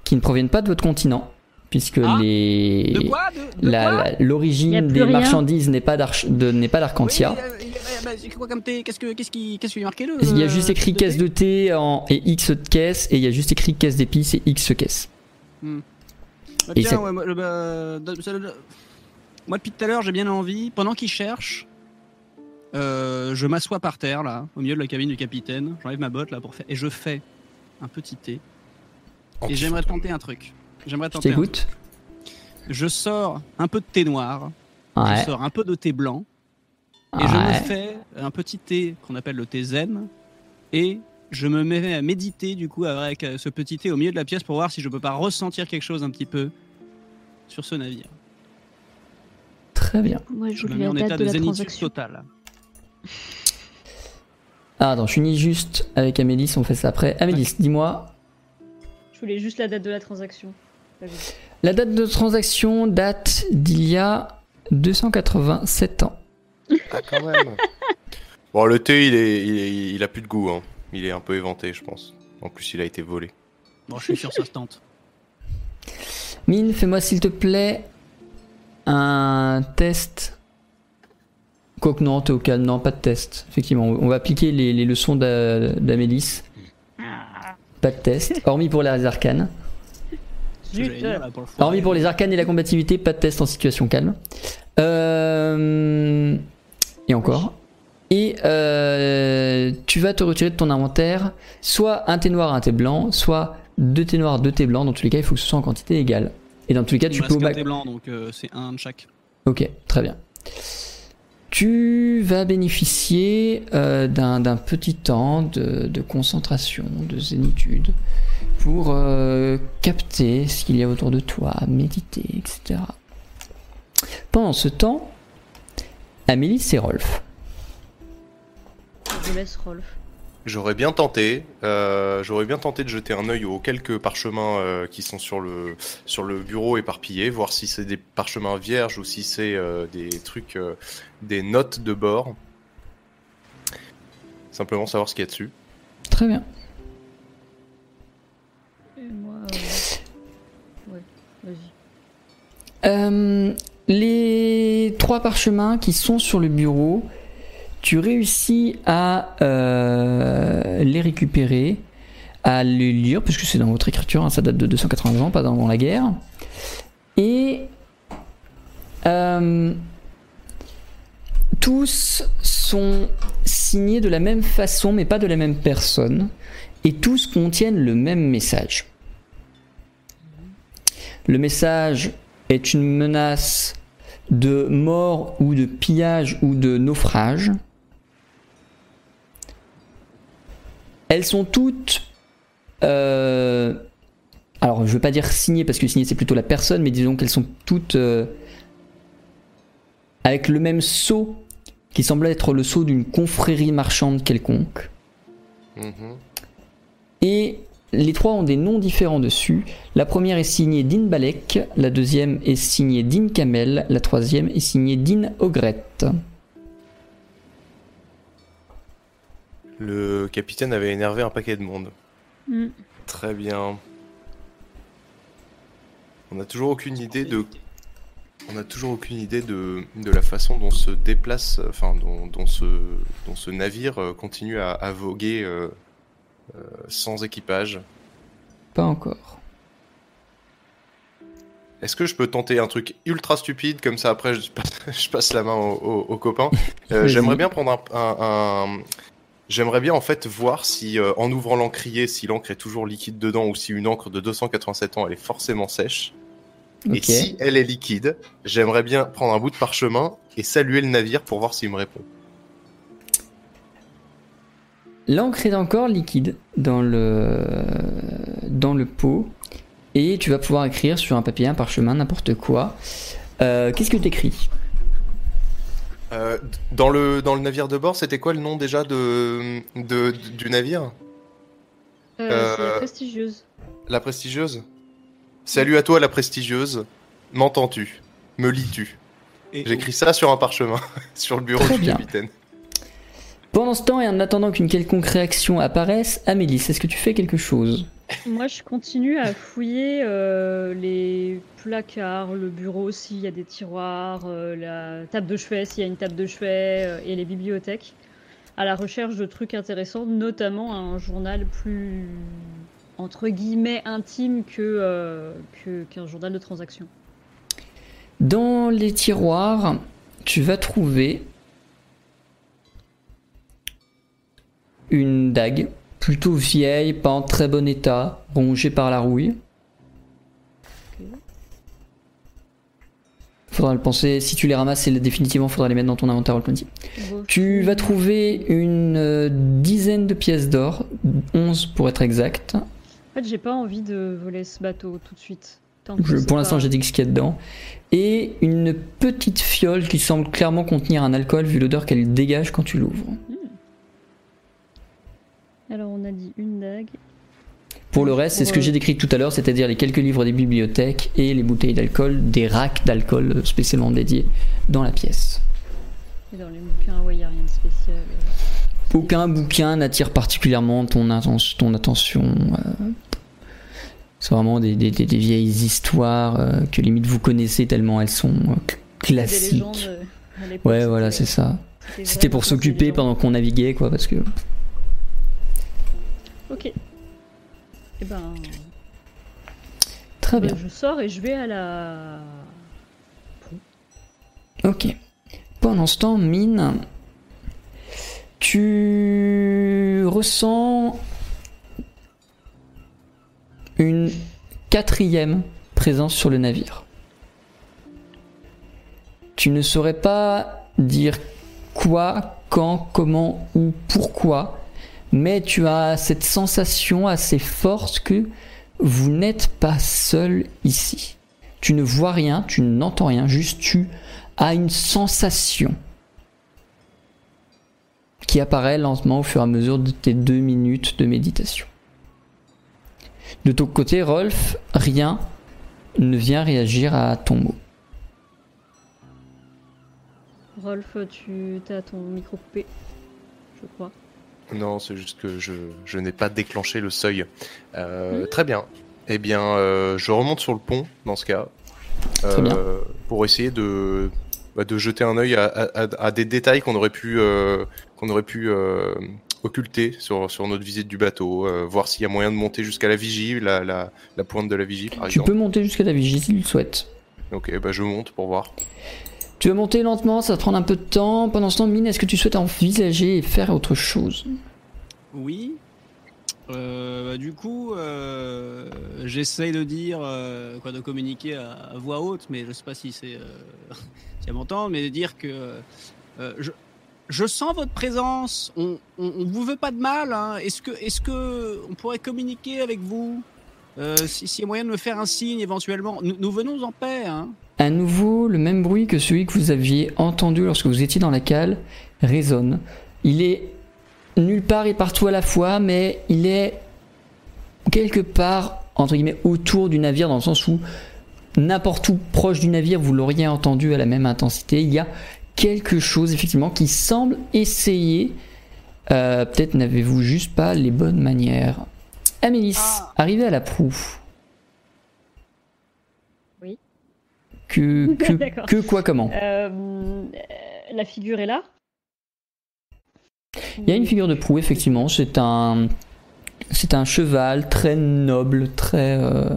qui ne proviennent pas de votre continent, puisque
Ah,
les
De, de
l'origine des
rien.
marchandises n'est pas d'Arch- de- n'est pas d'Arcantia.
Oui, il- bah, c'est quoi comme thé? Qu'est-ce que qu'est-ce qui qu'est-ce qui est marqué le
Il y a juste
euh,
écrit
de
caisse de thé en, et X de caisse, et il y a juste écrit caisse d'épices et X caisse.
Bah,
Et
tiens,
c'est-
ouais, moi, le- bah, moi, depuis tout à l'heure, j'ai bien envie. Pendant qu'il cherche, euh, je m'assois par terre là, au milieu de la cabine du capitaine. J'enlève ma botte là pour faire et je fais un petit thé. Et j'aimerais tenter un truc. J'aimerais
Je
tenter.
t'écoute.
truc. Je sors un peu de thé noir. Je sors un peu de thé blanc. Et je me fais un petit thé qu'on appelle le thé zen. Et je me mets à méditer du coup avec euh, ce petit thé au milieu de la pièce pour voir si je peux pas ressentir quelque chose un petit peu sur ce navire.
Très bien.
Moi, je
Je me
voulais
mets en
la
état
date
de
de la
zénitude
transaction.
totale.
Ah, attends, je finis juste avec Amélis, on fait ça après. Amélis, dis-moi,
Je voulais juste la date de la transaction.
La date de transaction date d'il y a 287 ans.
Ah, quand même. bon, le thé, il, est, il, est- il a plus de goût. Hein. Il est un peu éventé, je pense. En plus, il a été volé.
Bon, je suis sûr ça se tente.
Mine, fais-moi s'il te plaît un test. Quoique non, t'es au calme, non, pas de test. Effectivement, on va appliquer les, les leçons d'A- d'Amélis. Pas de test, hormis pour les arcanes. Hormis pour les arcanes et la combativité, pas de test en situation calme. Euh, Et encore. Et euh, tu vas te retirer de ton inventaire soit un thé noir, un thé blanc, soit deux thés noirs, deux thés blancs. Dans tous les cas, il faut que ce soit en quantité égale. Et dans tous les cas,
Il
tu peux au
thé blanc, donc euh, c'est un de chaque.
Ok, très bien. Tu vas bénéficier euh, d'un petit temps de, de concentration, de zénitude, pour euh, capter ce qu'il y a autour de toi, méditer, etc. Pendant ce temps, Amélie et Rolf.
Je laisse Rolf.
J'aurais bien tenté. euh, J'aurais bien tenté de jeter un œil aux quelques parchemins euh, qui sont sur le sur le bureau éparpillés, voir si c'est des parchemins vierges ou si c'est euh, des trucs, euh, des notes de bord. Simplement savoir ce qu'il y a dessus.
Très bien.
Et moi. euh, Ouais, vas-y.
Euh, les trois parchemins qui sont sur le bureau, tu réussis à euh, les récupérer, à les lire, puisque c'est dans votre écriture, hein, ça date de 280 ans, pas dans la guerre. Et euh, tous sont signés de la même façon, mais pas de la même personne, et tous contiennent le même message. Le message est une menace de mort ou de pillage ou de naufrage. Elles sont toutes... euh, alors je ne veux pas dire signées parce que signées c'est plutôt la personne, mais disons qu'elles sont toutes euh, avec le même sceau qui semble être le sceau d'une confrérie marchande quelconque.
Mhm.
Et les trois ont des noms différents dessus. La première est signée Din Balek, la deuxième est signée Din Kamel, la troisième est signée Din Ogret.
Le capitaine avait énervé un paquet de monde.
Mm.
Très bien. On n'a toujours aucune idée de. On n'a toujours aucune idée de, de la façon dont se déplace, enfin dont, dont ce, dont ce navire euh, continue à, à voguer euh, euh, sans équipage.
Pas encore.
Est-ce que je peux tenter un truc ultra stupide comme ça après je passe, je passe la main aux au, aux copains Euh. J'aimerais bien prendre un, un- un- J'aimerais bien en fait voir si euh, en ouvrant l'encrier, si l'encre est toujours liquide dedans ou si une encre de 287 ans elle est forcément sèche. Et si elle est liquide, j'aimerais bien prendre un bout de parchemin et saluer le navire pour voir s'il me répond.
L'encre est encore liquide dans le, dans le pot. Et tu vas pouvoir écrire sur un papier, un parchemin, n'importe quoi. Euh, Qu'est-ce que tu écris
Euh, dans, le, dans le navire de bord, c'était quoi le nom déjà de, de, du navire
Euh,
Euh,
C'est la prestigieuse.
La prestigieuse? Salut à toi la prestigieuse. M'entends-tu? Me lis-tu? J'écris ça sur un parchemin, sur le bureau
Très
du
bien.
capitaine.
Pendant ce temps, et en attendant qu'une quelconque réaction apparaisse, Amélie, est-ce que tu fais quelque chose?
Moi, je continue à fouiller euh, les placards, le bureau s'il y a des tiroirs, euh, la table de chevet s'il y a une table de chevet euh, et les bibliothèques, à la recherche de trucs intéressants, notamment un journal plus entre guillemets intime qu'un journal de transaction.
Dans les tiroirs, tu vas trouver une dague plutôt vieille, pas en très bon état, rongée par la rouille. Faudra le penser, si tu les ramasses, c'est définitivement faudra les mettre dans ton inventaire Roll20. Tu vas trouver une euh, dizaine de pièces d'or, 11 pour être exact.
En fait, j'ai pas envie de voler ce bateau tout de suite. Tant que
Je-
c'est
pour l'instant, j'ai dit ce qu'il y a dedans. Et une petite fiole qui semble clairement contenir un alcool vu l'odeur qu'elle dégage quand tu l'ouvres.
Alors, on a dit une dague.
Pour le reste, c'est ce que j'ai décrit tout à l'heure, c'est-à-dire les quelques livres des bibliothèques et les bouteilles d'alcool, des racks d'alcool euh, spécialement dédiés dans la pièce.
Et dans les bouquins, ouais, y a rien de spécial. euh.
Aucun bouquin n'attire particulièrement ton, atten- ton attention. euh, C'est vraiment des, des- des- des vieilles histoires euh, que limite vous connaissez tellement elles sont euh,
légendes,
classiques.
euh, l'époque,
Ouais, voilà, c'est ça.
c'était
pour s'occuper
légendes.
pendant qu'on naviguait, quoi, parce que.
Ok. Eh ben,
Très
ben,
bien.
je sors et je vais à la.
Ok. Pendant ce temps, Mine, tu ressens une quatrième présence sur le navire. Tu ne saurais pas dire quoi, quand, comment ou pourquoi, mais tu as cette sensation assez forte que vous n'êtes pas seul ici. Tu ne vois rien, tu n'entends rien, juste tu as une sensation qui apparaît lentement au fur et à mesure de tes deux minutes de méditation. De ton côté, Rolf, rien ne vient réagir à ton mot.
Rolf, tu as ton micro coupé, je crois.
Non, c'est juste que je, je n'ai pas déclenché le seuil. Euh,
Hmm.
Très bien. Eh bien, euh, je remonte sur le pont dans ce cas. Euh, Pour essayer de, bah, de jeter un œil à, à- des détails qu'on aurait pu, qu'on aurait pu occulter sur, sur notre visite du bateau. voir s'il y a moyen de monter jusqu'à la vigie, la, la, la pointe de la vigie par
Tu
exemple.
peux monter jusqu'à la vigie si tu le souhaites.
Ok, bah, je monte pour voir.
Tu vas monter lentement, ça va prendre un peu de temps. Pendant ce temps, Mine, est-ce que tu souhaites envisager et faire autre chose?
Oui. Euh, bah, du coup, euh, j'essaye de dire, euh, de communiquer à, voix haute, mais je sais pas si c'est, euh, si elle m'entend, mais de dire que je, sens votre présence. On, on, on vous veut pas de mal. Hein. Est-ce que, pourrait communiquer avec vous? Euh, si- S'il y a moyen de me faire un signe éventuellement. Nous, nous venons en paix. Hein.
À nouveau, le même bruit que celui que vous aviez entendu lorsque vous étiez dans la cale résonne. Il est nulle part et partout à la fois, mais il est quelque part, entre guillemets, autour du navire, dans le sens où n'importe où proche du navire, vous l'auriez entendu à la même intensité. Il y a quelque chose, effectivement, qui semble essayer. euh, Peut-être n'avez-vous juste pas les bonnes manières. Amélis,
Ah.
arrivée à la proue. Que, que,
D'accord.
que quoi, comment
Euh, euh, la figure est là
Il y a une figure de proue, effectivement. C'est un, c'est un cheval très noble, très euh,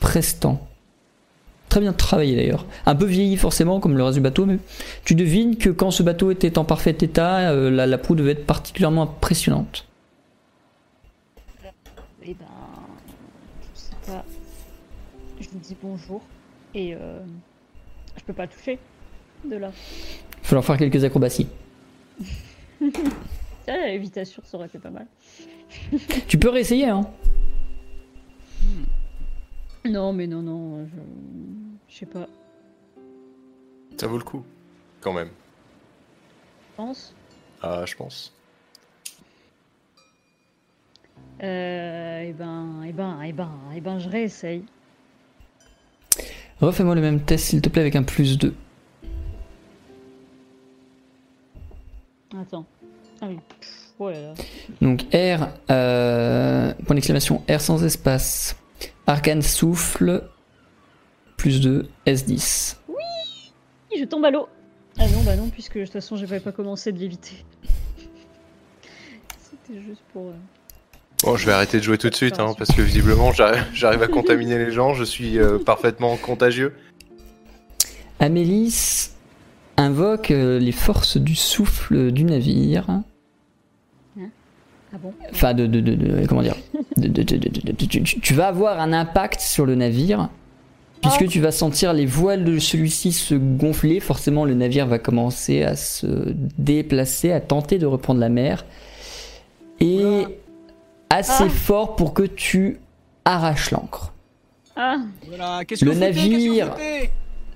prestant. Très bien travaillé d'ailleurs. Un peu vieilli forcément, comme le reste du bateau, mais tu devines que quand ce bateau était en parfait état, euh, la, la proue devait être particulièrement impressionnante.
Eh ben, je sais pas. Je lui dis bonjour et euh, je peux pas toucher de là.
Il va falloir faire quelques acrobaties.
Ah, la lévitation, ça aurait été pas mal.
Tu peux réessayer, hein
Non, mais non, non, je, je sais pas.
Ça vaut le coup, quand même.
Je pense.
Ah, je pense.
Euh, eh ben, eh ben, eh ben, eh ben, je réessaye.
Refais-moi le même test, s'il te plaît, avec un plus 2.
Attends. Ah oui. Oh là là.
Donc R, euh, point d'exclamation, R sans espace. Arcane souffle, plus 2, S10.
Je tombe à l'eau. Ah non, bah non, puisque de toute façon, j'avais pas commencé de l'éviter. C'était juste pour. euh,
Bon, je vais arrêter de jouer tout de suite, hein, parce que visiblement, j'arrive à contaminer les gens, je suis euh, parfaitement contagieux.
Amélis invoque euh, les forces du souffle du navire.
Ah bon?
Enfin, de, de, de, de- comment dire? De- de- de- de- de- de- tu, tu- tu vas avoir un impact sur le navire, puisque tu vas sentir les voiles de celui-ci se gonfler. Forcément, le navire va commencer à se déplacer, à tenter de reprendre la mer. Et assez
Ah.
fort pour que tu arraches l'ancre.
Ah
Voilà. Qu'est-ce
Le navire-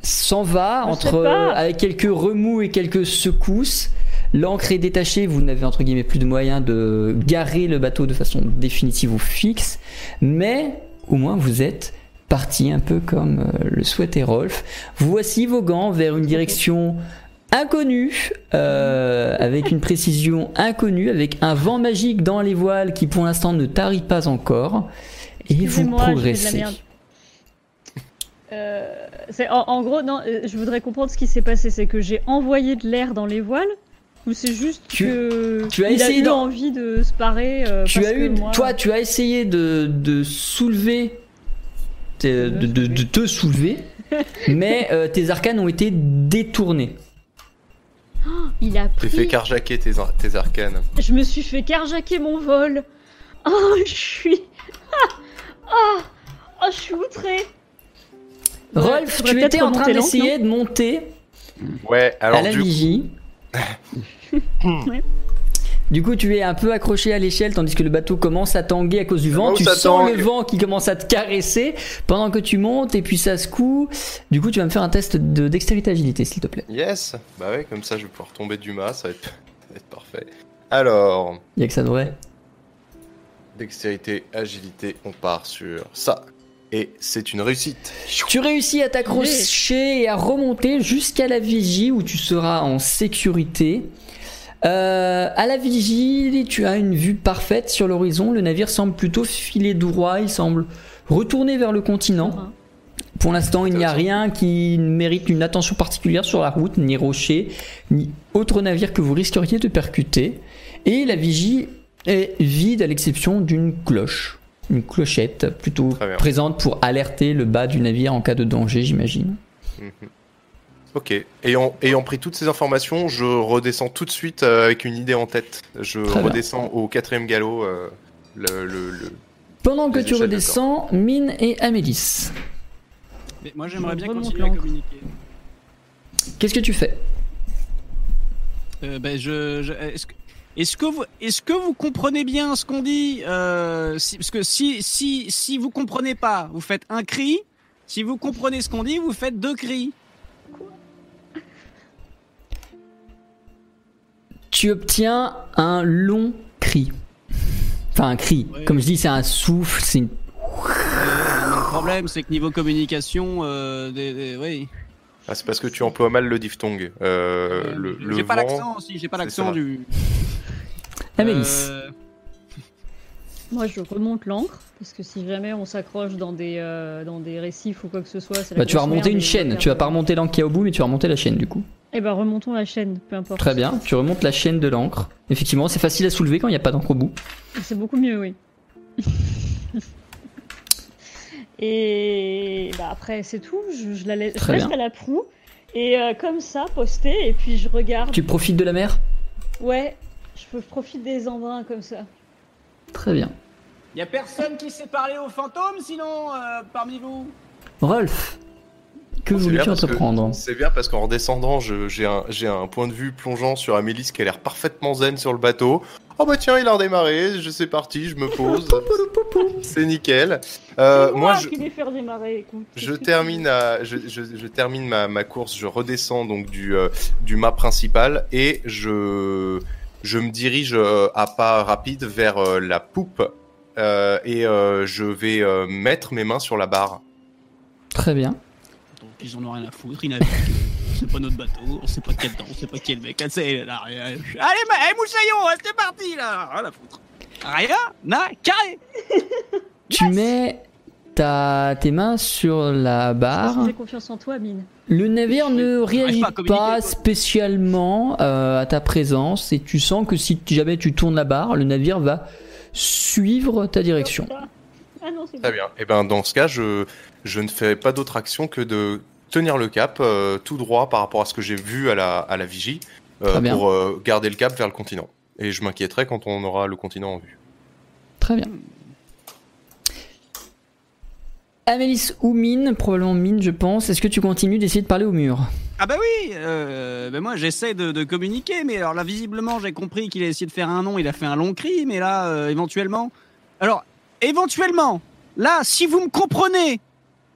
s'en va
Je
entre
pas.
avec quelques remous et quelques secousses. L'ancre est détachée, vous n'avez entre guillemets plus de moyens de garer le bateau de façon définitive ou fixe, mais au moins vous êtes parti un peu comme euh, le souhaitait Rolf. Voici vos gants vers une direction inconnue, euh, avec une précision inconnue, avec un vent magique dans les voiles qui pour l'instant ne tarit pas encore, et vous progressez.
Euh, en, en gros, non, euh, je voudrais comprendre ce qui s'est passé. C'est que j'ai envoyé de l'air dans les voiles ou c'est juste
Tu-
que
tu as
il
essayé
a eu envie de se parer euh,
tu
parce
as
que
eu,
moi-
toi, tu as essayé de, de soulever, de- de te soulever, mais euh, tes arcanes ont été détournés.
Il a pris.
fait carjacker tes, ar- tes arcanes.
Je me suis fait carjacker mon vol. Oh, je suis. Ah, ah, oh, je suis outré.
Rolf, tu étais en train d'essayer de monter
Ouais,
à
alors
la
du coup,
vigie.
Ouais.
Du coup, tu es un peu accroché à l'échelle tandis que le bateau commence à tanguer à cause du vent. Tu sens
tangue.
le vent qui commence à te caresser pendant que tu montes et puis ça secoue. Du coup, tu vas me faire un test de dextérité agilité, s'il te plaît.
yes, bah ouais, comme ça je vais pouvoir tomber du mât, ça va être, ça va être parfait. Alors,
Il y a que ça devrait.
dextérité, agilité, on part sur ça. Et c'est une réussite.
Tu réussis à t'accrocher et à remonter jusqu'à la vigie où tu seras en sécurité. Euh, à la vigie, tu as une vue parfaite sur l'horizon. Le navire semble plutôt filer droit. Il semble retourner vers le continent. Pour l'instant, il n'y a rien qui mérite une attention particulière sur la route, ni rocher, ni autre navire que vous risqueriez de percuter. Et la vigie est vide à l'exception d'une cloche. Une clochette plutôt présente pour alerter le bas du navire en cas de danger, j'imagine.
Mhm. Ok. Ayant, ayant pris toutes ces informations, je redescends tout de suite euh, avec une idée en tête. Je
Très bien.
redescends au quatrième galop. euh, le, le- le-
Pendant que
Les
tu
échelles
redescends, Mine et Amélis,
Mais moi j'aimerais bien
Remonte
continuer à
l'encre.
communiquer.
qu'est-ce que tu fais?
Euh, ben, je, je- est-ce que, est-ce que vous, est-ce que vous comprenez bien ce qu'on dit euh, si, Parce que si, si, si vous comprenez pas, vous faites un cri. Si vous comprenez ce qu'on dit, vous faites deux cris.
Tu obtiens un long cri. Enfin, un cri.
Ouais.
Comme je dis, c'est un souffle, c'est une...
Euh, le problème, c'est que niveau communication, euh, des, des- oui.
Ah, c'est parce que tu emploies mal le diphtongue. Euh, le, le
j'ai pas l'accent aussi, j'ai pas l'accent du.
Amélis.
Euh,
Moi, je remonte l'encre parce que si jamais on s'accroche dans des euh, dans des récifs ou quoi que ce soit, c'est la
Bah, tu vas remonter une chaîne. Tu vas pas
euh,
remonter l'encre qui est au bout, mais tu vas remonter la chaîne du coup.
Eh ben, remontons la chaîne, peu importe.
Très bien. Tu remontes la chaîne de l'encre. Effectivement, c'est facile à soulever quand il n'y a pas d'encre au bout.
C'est beaucoup mieux, oui. et bah après, c'est tout. Je, je la laisse, je à la proue. Et euh, comme ça, posté, et puis je regarde.
Tu profites de la mer?
Ouais, je profite des embruns comme ça.
Très bien.
y a personne qui sait parler aux fantômes, sinon euh, parmi vous?
Rolf, que
C'est bien
voulais-tu entreprendre
C'est bien parce qu'en redescendant, j'ai un, point de vue plongeant sur Amélis qui a l'air parfaitement zen sur le bateau. Oh bah tiens, il a redémarré, je c'est parti, je me pose. c'est nickel. Euh, moi, je,
qui vais faire démarrer, écoute.
je termine,
tu
à, je, je, je termine ma, ma course, je redescends donc du, euh, du mât principal et je, je me dirige euh, à pas rapide vers euh, la poupe euh, et euh, je vais euh, mettre mes mains sur la barre.
Très bien.
Ils en ont rien à foutre, ils naviguent. c'est pas notre bateau, on sait pas qui est dedans, on sait pas qui est le mec. Là, c'est- là, rien. Allez, ma- allez, moussaillon, c'est parti là, rien à foutre. Rien, na, carré.
Tu mets ta, tes mains sur la barre.
J'ai confiance en toi, Mine.
Le navire ne réagit
pas
spécialement euh, à ta présence et tu sens que si jamais tu tournes la barre, le navire va suivre ta direction.
Ah non,
Très bien. Et ben dans ce cas, je, je ne fais pas d'autre action que de tenir le cap euh, tout droit par rapport à ce que j'ai vu à la, à la vigie euh, pour euh, garder le cap vers le continent. Et je m'inquiéterai quand on aura le continent en vue.
Très bien. Amélis ou Mine, probablement Mine je pense, est-ce que tu continues d'essayer de parler au mur?
Ah bah oui, euh, ben moi j'essaie de, de communiquer, mais alors là visiblement j'ai compris qu'il a essayé de faire un nom, il a fait un long cri, mais là euh, éventuellement, alors éventuellement, là si vous me comprenez,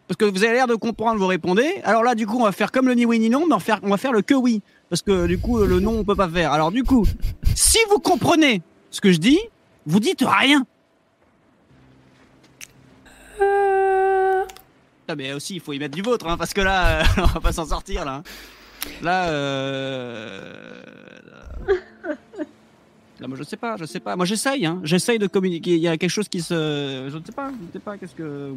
parce que vous avez l'air de comprendre, vous répondez, alors là du coup on va faire comme le ni oui ni non, mais on va faire, on va faire le que oui, parce que du coup euh, le non on peut pas faire. Alors du coup, si vous comprenez ce que je dis, vous dites rien. Ah, mais aussi il faut y mettre du vôtre, hein, parce que là euh, on va pas s'en sortir là. Là, euh... là, moi je sais pas, je sais pas. Moi j'essaye, hein. J'essaye de communiquer. Il y a quelque chose qui se, je ne sais pas, je ne sais pas qu'est-ce que,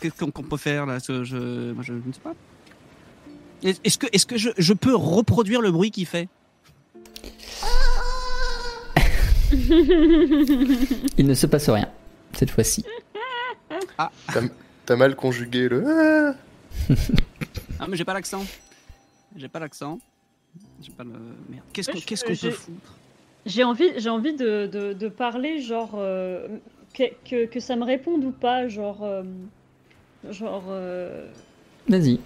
qu'est-ce qu'on peut faire là. ce- Je, moi je, je ne sais pas. Est- Est-ce que, est-ce que je, je peux reproduire le bruit qu'il fait?
Il ne se passe rien, cette fois-ci.
T'as mal conjugué le. Ah
Ah mais j'ai pas l'accent. J'ai pas l'accent. J'ai pas le. Merde. Qu'est-ce qu'on, peut
j'ai-
foutre?
J'ai envie, j'ai envie de, de, de parler, genre, euh, que, que, que ça me réponde ou pas, genre, euh, genre, euh,
Vas-y.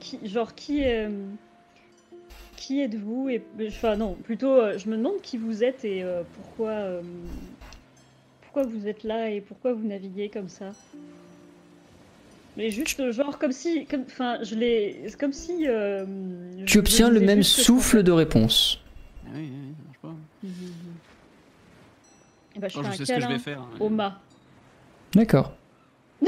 qui, genre qui, euh, qui êtes-vous et, enfin non, plutôt, euh, je me demande qui vous êtes et euh, pourquoi, euh, pourquoi vous êtes là et pourquoi vous naviguez comme ça. Mais juste, genre, comme si, comme, enfin, je l'ai, c'est comme si. euh, je-
Tu
je
obtiens le même souffle de réponse.
Ah oui, oui, oui, ça marche pas.
Ben, je
Oh,
fais
je
un
sais ce que je vais faire. hein.
au mât.
D'accord.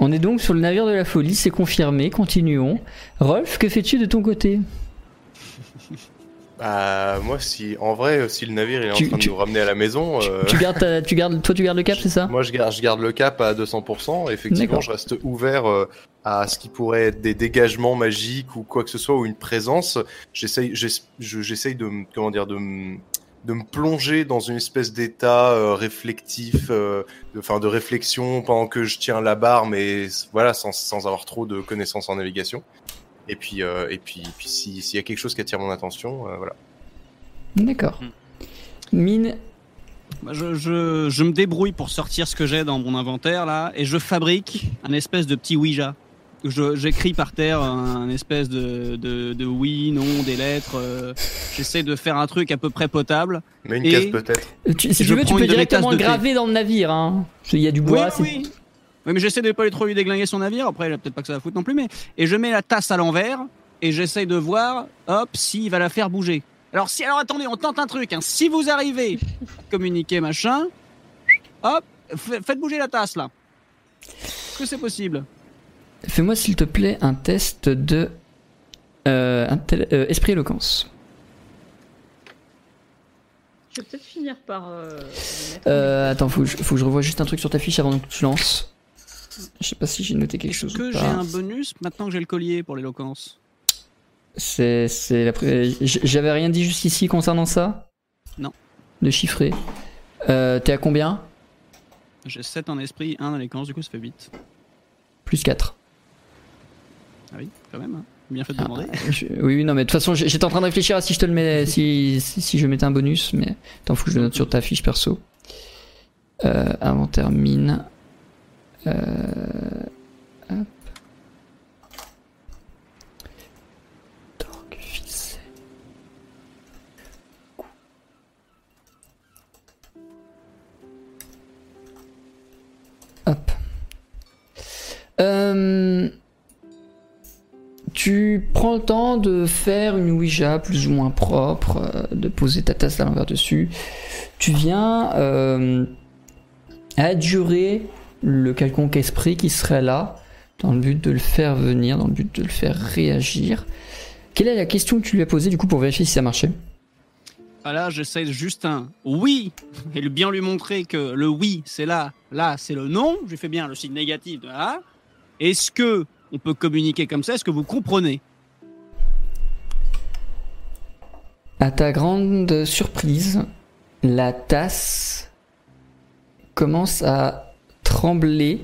On est donc sur le navire de la folie, c'est confirmé, continuons. Rolf, que fais-tu de ton côté
Bah, moi, si, en vrai, si le navire il est
Tu-
en train
tu-
de nous ramener à la maison,
tu,
euh,
tu gardes ta- tu gardes, Toi tu gardes le cap, c'est ça
moi je garde, je garde le cap à 200%. Effectivement, je reste ouvert euh, à ce qui pourrait être des dégagements magiques ou quoi que ce soit ou une présence. J'essaye, j'ess- je- j'essaye de, comment dire, de, de me plonger dans une espèce d'état euh, réflectif, euh, de, enfin de réflexion pendant que je tiens la barre, mais voilà, sans, sans avoir trop de connaissances en navigation. Et puis, euh, et puis, puis si- s'il y a quelque chose qui attire mon attention, euh, voilà.
D'accord. Mine,
Bah, je, je, je me débrouille pour sortir ce que j'ai dans mon inventaire là et je fabrique un espèce de petit Ouija. J'écris par terre un espèce de, de, de oui, non, des lettres. euh, J'essaie de faire un truc à peu près potable.
Mais une
Et-
case peut-être.
si
Je
tu veux, tu peux directement graver dans le navire. Hein. Il y a du bois.
oui, oui. Oui, mais j'essaie de pas lui trop lui déglinguer son navire. Après, il a peut-être pas que ça va foutre non plus. Mais et je mets la tasse à l'envers et j'essaye de voir, hop, s'il va la faire bouger. Alors si, alors attendez, on tente un truc. hein. Si vous arrivez à communiquer machin, hop, fa- faites bouger la tasse là. Est-ce que c'est possible?
Fais-moi s'il te plaît un test de euh, euh, esprit éloquence.
Je vais peut-être finir par. euh.
Euh, attends, faut que, je, faut que je revoie juste un truc sur ta fiche avant que tu lances. Je sais pas si j'ai noté quelque chose.
Est-ce que j'ai un bonus maintenant que j'ai le collier pour l'éloquence?
C'est, c'est la J'avais rien dit jusqu'ici concernant ça?
Non.
De chiffrer. Euh, T'es à combien?
J'ai 7 en esprit, 1 en éloquence, du coup ça fait 8.
Plus 4.
Ah oui, quand même. hein. Bien fait de
Ah,
demander.
Je- oui, oui, non, mais de toute façon, j'étais en train de réfléchir à si je te le mets, si, si, je mettais un bonus, mais faut que je le note sur ta fiche perso. Euh, inventaire mine. Euh, hop. Torque, ficelle. Hop. Euh, tu prends le temps de faire une Ouija plus ou moins propre, euh, de poser ta tasse à l'envers dessus. Tu viens euh, adjurer le quelconque esprit qui serait là, dans le but de le faire venir, dans le but de le faire réagir. Quelle est la question que tu lui as posée du coup pour vérifier si ça marchait?
Ah là, j'essaie juste un oui et bien lui montrer que le oui c'est là, là c'est le non. Je fais bien le signe négatif de là. Est-ce que on peut communiquer comme ça Est-ce que vous comprenez?
À ta grande surprise, la tasse commence à trembler.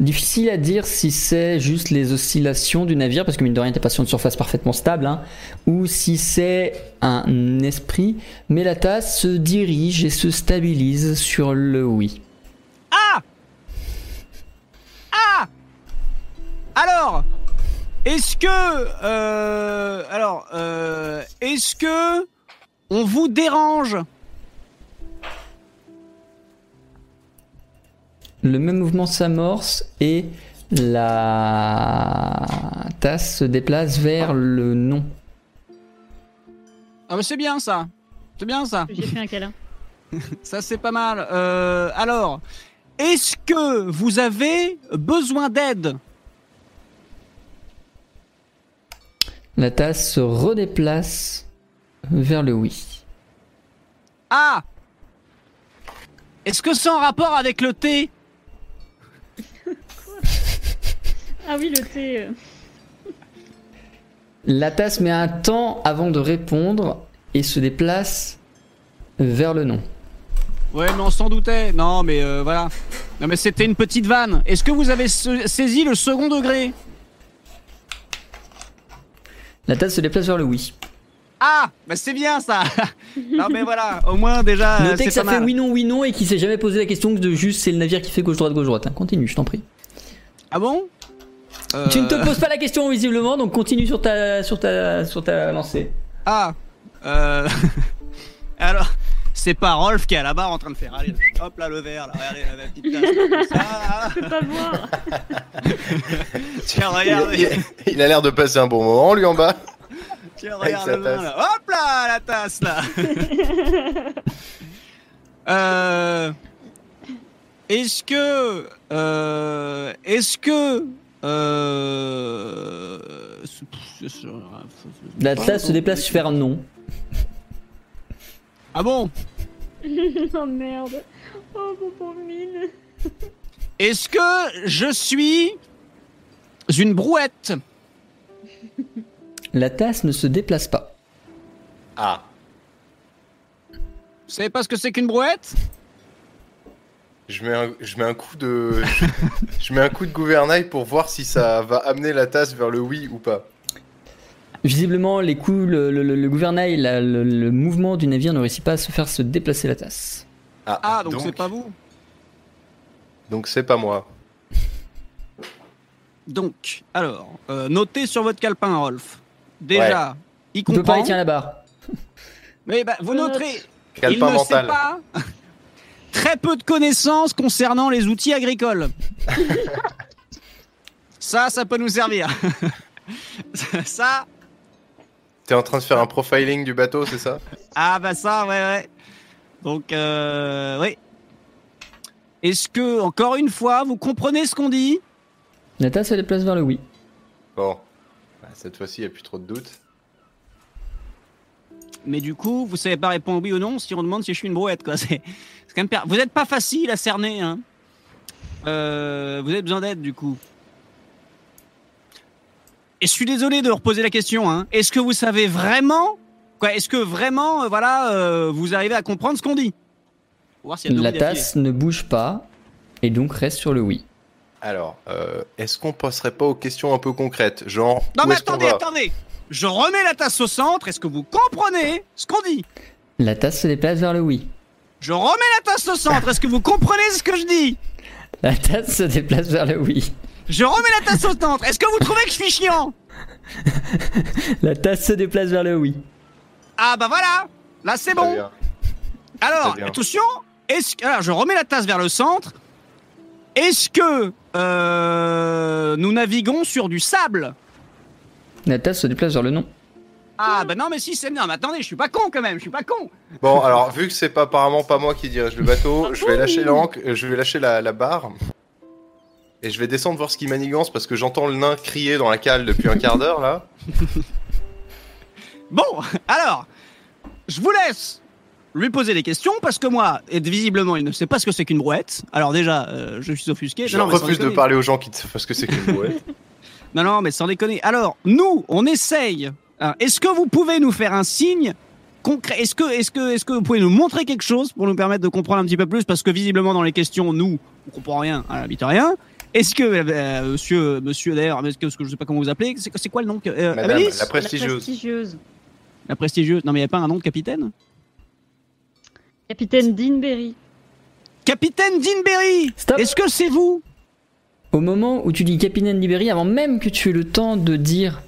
Difficile à dire si c'est juste les oscillations du navire, parce que mine de rien, t'es pas sur une surface parfaitement stable, hein, ou si c'est un esprit, mais la tasse se dirige et se stabilise sur le oui.
Ah Ah Alors Est-ce que euh, alors euh, est-ce que on vous dérange?
Le même mouvement s'amorce et la tasse se déplace vers le non.
Ah mais c'est bien ça. C'est bien ça.
J'ai fait un câlin.
Ça, c'est pas mal. Euh, alors, est-ce que vous avez besoin d'aide?
La tasse se redéplace vers le oui.
Ah Est-ce que c'est en rapport avec le thé?
Ah oui, le thé. euh,
La tasse met un temps avant de répondre et se déplace vers le non.
Ouais, mais on s'en doutait. Non, mais euh, voilà. Non, mais c'était une petite vanne. Est-ce que vous avez saisi le second degré?
La tasse se déplace vers le oui.
Ah Bah c'est bien ça Non, mais voilà, au moins déjà, euh,
Notez que ça fait oui non oui non et qu'il s'est jamais posé la question de juste c'est le navire qui fait gauche droite gauche droite. hein. Continue, je t'en prie.
Ah bon? Euh,
Tu ne te poses pas la question visiblement donc continue sur ta sur ta sur ta lancée.
Ah euh... Alors, c'est pas Rolf qui est à la barre en train de faire. Allez, hop là le verre, là, regardez la petite tasse. comme ça.
Je peux pas voir.
Tiens, regardez.
Il, il a l'air de passer un bon moment, lui en bas.
Tiens, regarde le vin là. Hop là, la tasse là. euh, est-ce que, euh, est-ce que, euh,
La tasse se déplace vers non.
Ah bon?
oh merde. Oh mon pauvre mine.
Est-ce que je suis une brouette?
La tasse ne se déplace pas.
Ah.
savez pas ce que c'est qu'une brouette?
Je mets un, je mets un coup de, je mets un coup de gouvernail pour voir si ça va amener la tasse vers le oui ou pas.
Visiblement, les coups, le, le- le- le gouvernail, la- le, le mouvement du navire ne réussit pas à se faire se déplacer la tasse.
Ah, donc c'est pas vous
Donc c'est pas moi.
Donc, alors, euh, notez sur votre calepin, Rolf. Déjà, il
On peut pas
comprend.
y tient la barre.
Mais bah, vous noterez, il ne
mental.
sait pas très peu de connaissances concernant les outils agricoles. ça, ça peut nous servir. ça,
T'es en train de faire un profiling du bateau, c'est ça?
Ah bah ça, ouais, ouais. Donc, euh, oui. Est-ce que, encore une fois, vous comprenez ce qu'on dit?
Tasse se déplace vers le oui.
Bon. Bah, Cette fois-ci, il n'y a plus trop de doutes.
Mais du coup, vous savez pas répondre oui ou non si on demande si je suis une brouette, quoi. C'est c'est quand même per- Vous êtes pas facile à cerner, hein. Euh, vous avez besoin d'aide, du coup. Et je suis désolé de reposer la question, hein. Est-ce que vous savez vraiment, quoi Est-ce que vraiment, euh, voilà, euh, vous arrivez à comprendre ce qu'on dit? Faut voir s'il y a deux
La
d'affilée.
tasse ne bouge pas et donc reste sur le oui.
Alors, euh, est-ce qu'on passerait pas aux questions un peu concrètes Genre,
Non
où
mais
est-ce qu'on
attendez,
va?
attendez. Je remets la tasse au centre. Est-ce que vous comprenez ce qu'on dit?
La tasse se déplace vers le oui.
Je remets la tasse au centre. Est-ce que vous comprenez ce que je dis?
La tasse se déplace vers le oui.
Je remets la tasse au centre. Est-ce que vous trouvez que je suis chiant
La tasse se déplace vers le oui.
Ah bah voilà. Là c'est bon.
bien.
Alors attention. Est-ce que alors je remets la tasse vers le centre. Est-ce que euh, nous naviguons sur du sable?
La tasse se déplace vers le non.
Ah bah non mais si c'est non mais attendez je suis pas con quand même je suis pas con.
Bon, alors, vu que c'est pas apparemment pas moi qui dirige le bateau, je vais lâcher l'ancre, euh, je vais lâcher la, la barre. Et je vais descendre voir ce qui manigance parce que j'entends le nain crier dans la cale depuis un quart d'heure là.
Bon alors je vous laisse lui poser des questions parce que moi et visiblement il ne sait pas ce que c'est qu'une brouette. Alors déjà euh, je suis offusqué.
Je
Non,
refuse de parler aux gens qui ne savent pas ce que c'est qu'une brouette.
Non, non, mais sans déconner. Alors, nous, on essaye. hein. Est-ce que vous pouvez nous faire un signe concret? Est-ce que, est-ce que, est-ce que vous pouvez nous montrer quelque chose pour nous permettre de comprendre un petit peu plus? Parce que visiblement, dans les questions, nous, on comprend rien, on n'habite rien. Est-ce que, euh, monsieur, monsieur d'ailleurs, est-ce que, je sais pas comment vous appelez, c'est, c'est quoi le nom que- euh,
Madame, la
La
prestigieuse.
La prestigieuse. Non, mais il n'y a pas un nom de capitaine?
Capitaine Deanberry.
Capitaine Dinberry
Stop.
Est-ce que c'est vous?
Au moment où tu dis Capitaine Libéry, avant même que tu aies le temps de dire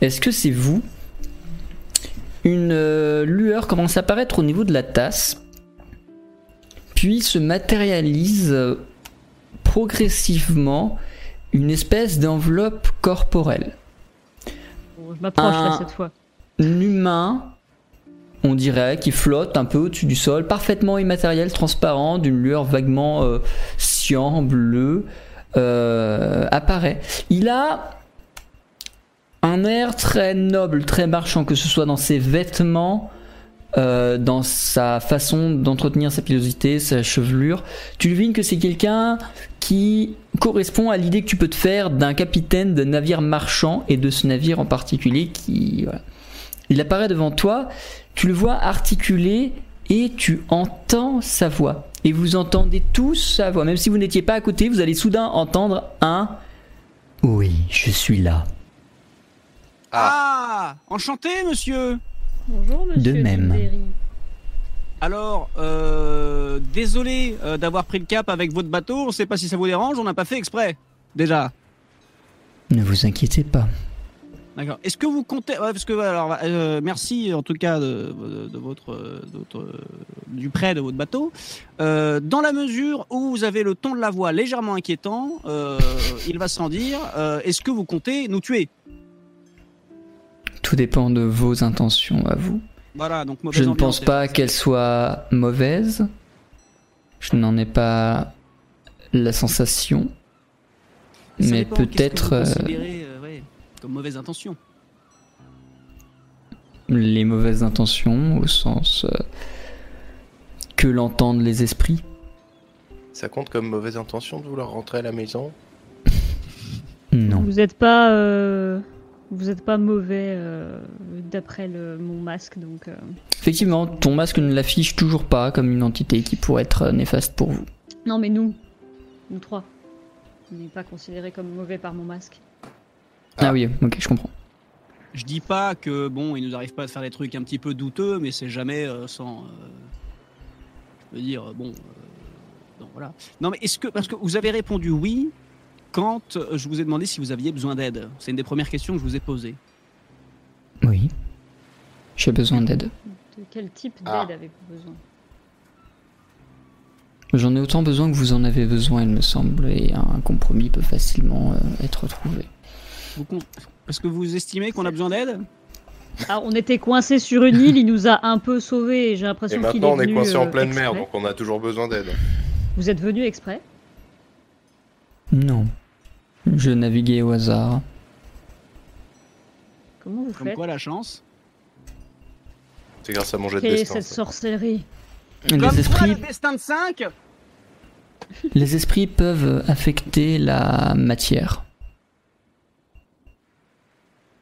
est-ce que c'est vous, une euh, lueur commence à apparaître au niveau de la tasse, puis se matérialise euh, progressivement une espèce d'enveloppe corporelle.
Bon, je m'approche là cette fois.
Un humain, on dirait, qui flotte un peu au-dessus du sol, parfaitement immatériel, transparent, d'une lueur vaguement euh, cyan, bleu, euh, apparaît. Il a un air très noble, très marchand, que ce soit dans ses vêtements, euh, dans sa façon d'entretenir sa pilosité, sa chevelure. Tu devines que c'est quelqu'un qui correspond à l'idée que tu peux te faire d'un capitaine de navire marchand et de ce navire en particulier qui voilà. Il apparaît devant toi, tu le vois articuler et tu entends sa voix. Et vous entendez tous sa voix. Même si vous n'étiez pas à côté, vous allez soudain entendre un Oui, je suis là.
ah. Enchanté, monsieur
Bonjour monsieur
De même.
Alors, euh, désolé euh, d'avoir pris le cap avec votre bateau. On sait pas si ça vous dérange. On n'a pas fait exprès. Déjà.
Ne vous inquiétez pas.
D'accord. Est-ce que vous comptez ouais, parce que alors euh, merci en tout cas de, de- de votre, de votre, du prêt de votre bateau. Euh, dans la mesure où vous avez le ton de la voix légèrement inquiétant, euh, il va sans dire. Est-ce que vous comptez nous tuer?
Tout dépend de vos intentions à vous.
Voilà. Donc mauvaise
Je ne pense pas qu'elles soient mauvaises. Je n'en ai pas la sensation.
Ça
Mais peut-être euh,
euh, ouais, comme mauvaise intention.
les mauvaises intentions au sens euh, que l'entendent les esprits.
Ça compte comme mauvaise intention de vouloir rentrer à la maison?
Non.
Vous êtes pas euh, Vous êtes pas mauvais euh, d'après le- mon masque, donc. euh,
Effectivement, ton masque ne l'affiche toujours pas comme une entité qui pourrait être euh, néfaste pour vous.
Non, mais nous, nous trois, on n'est pas considérés comme mauvais par mon masque.
Ah,
Ah.
oui, ok, je comprends.
Je dis pas que bon, il nous arrive pas de faire des trucs un petit peu douteux, mais c'est jamais euh, sans. euh, je veux dire, bon. euh, non, voilà. Non, mais est-ce que. Parce que vous avez répondu oui quand euh, je vous ai demandé si vous aviez besoin d'aide. C'est une des premières questions que je vous ai posées.
Oui. J'ai besoin d'aide.
De quel type d'aide
Ah.
avez-vous besoin?
J'en ai autant besoin que vous en avez besoin, il me semble, et un compromis peut facilement euh, être trouvé.
Vous con- Est-ce que vous estimez qu'on a besoin d'aide?
Ah, on était coincé sur une île, il nous a un peu sauvés. et J'ai l'impression qu'il est
maintenant, on est coincé en
euh,
pleine
exprès.
mer, donc on a toujours besoin d'aide.
Vous êtes venu exprès?
Non. Je naviguais au hasard.
Comment vous
Comme
faites
quoi la chance
C'est grâce à mon jet de
Quelle est
destin.
cette
ça.
sorcellerie
Comme
Les
quoi,
esprits,
le destin de 5
les esprits peuvent affecter la matière.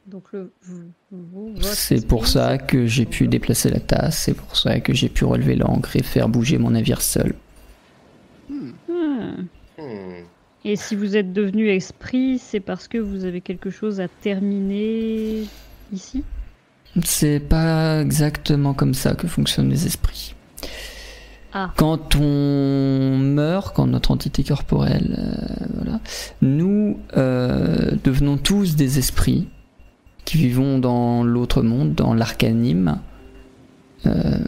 Donc le vous, vous, votre
C'est pour
esprit,
ça que j'ai pu déplacer la tasse, c'est pour ça que j'ai pu relever l'ancre et faire bouger mon navire seul.
Hmm. Et si vous êtes devenu esprit, c'est parce que vous avez quelque chose à terminer ici?
C'est pas exactement comme ça que fonctionnent les esprits.
Ah.
Quand on meurt, quand notre entité corporelle, euh, voilà, nous euh, devenons tous des esprits qui vivons dans l'autre monde, dans l'arcanime. Euh,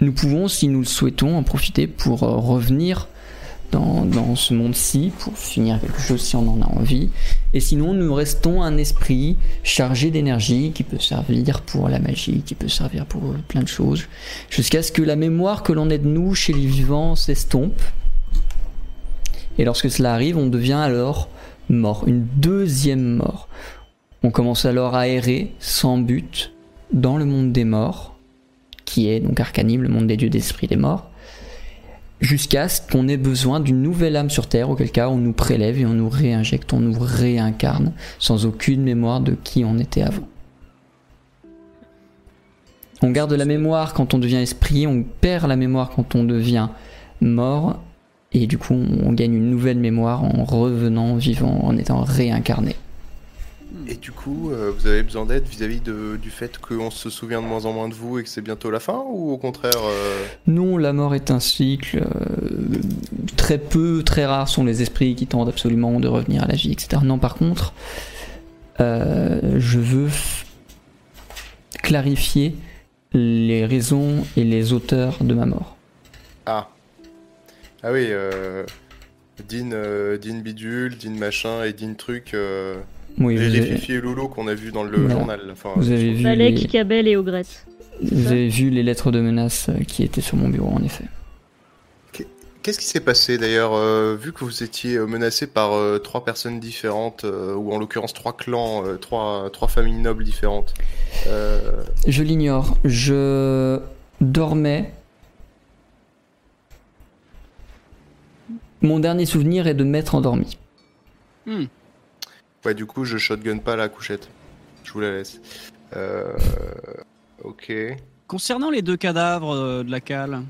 nous pouvons, si nous le souhaitons, en profiter pour revenir dans, ce monde-ci, pour finir quelque chose si on en a envie. Et sinon, nous restons un esprit chargé d'énergie qui peut servir pour la magie, qui peut servir pour plein de choses, jusqu'à ce que la mémoire que l'on ait de nous chez les vivants s'estompe. Et lorsque cela arrive, on devient alors mort, une deuxième mort. On commence alors à errer sans but dans le monde des morts, qui est donc Arcanime, le monde des dieux d'esprit des morts, jusqu'à ce qu'on ait besoin d'une nouvelle âme sur Terre, auquel cas on nous prélève et on nous réinjecte, on nous réincarne, sans aucune mémoire de qui on était avant. On garde la mémoire quand on devient esprit, on perd la mémoire quand on devient mort, et du coup on gagne une nouvelle mémoire en revenant vivant, en étant réincarné.
Et du coup, euh, vous avez besoin d'aide vis-à-vis de- du fait qu'on se souvient de moins en moins de vous et que c'est bientôt la fin Ou au contraire euh,
Non, la mort est un cycle. euh, très peu, très rares sont les esprits qui tentent absolument de revenir à la vie, etc. Non, par contre, je veux clarifier les raisons et les auteurs de ma mort.
Ah. Ah oui. Dean, Dean Bidule, Dean Machin et Dean Truc.
Oui,
les
avez,
Loulou qu'on a vu dans le
Voilà.
journal. Enfin,
vous avez vu les,
Cabel et Ogrette.
vous avez vu les lettres de menace euh, qui étaient sur mon bureau, en effet.
Qu'est-ce qui s'est passé d'ailleurs euh, Vu que vous étiez euh, menacé par euh, trois personnes différentes, euh, ou en l'occurrence trois clans, euh, trois, trois familles nobles différentes. euh,
Je l'ignore. Je dormais. Mon dernier souvenir est de m'être endormi.
Hmm.
Ouais, du coup, je shotgun pas la couchette. Je vous la laisse. Euh... Ok.
Concernant les deux cadavres euh, de la cale,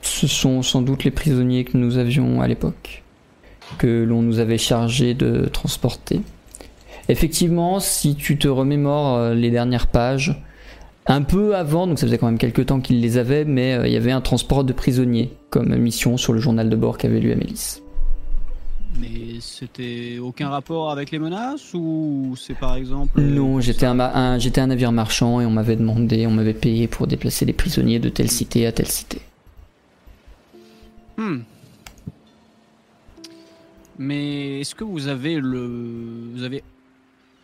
Ce sont sans doute les prisonniers que nous avions à l'époque, que l'on nous avait chargé de transporter. Effectivement, si tu te remémores euh, les dernières pages, un peu avant, donc ça faisait quand même quelques temps qu'ils les avaient, mais euh, il y avait un transport de prisonniers comme mission sur le journal de bord qu'avait lu Amélis.
Mais c'était aucun rapport avec les menaces ou c'est par exemple. euh,
Non, j'étais un, ma- un- j'étais un navire marchand et on m'avait demandé, on m'avait payé pour déplacer les prisonniers de telle cité à telle cité.
Hmm. Mais est-ce que vous avez le, vous avez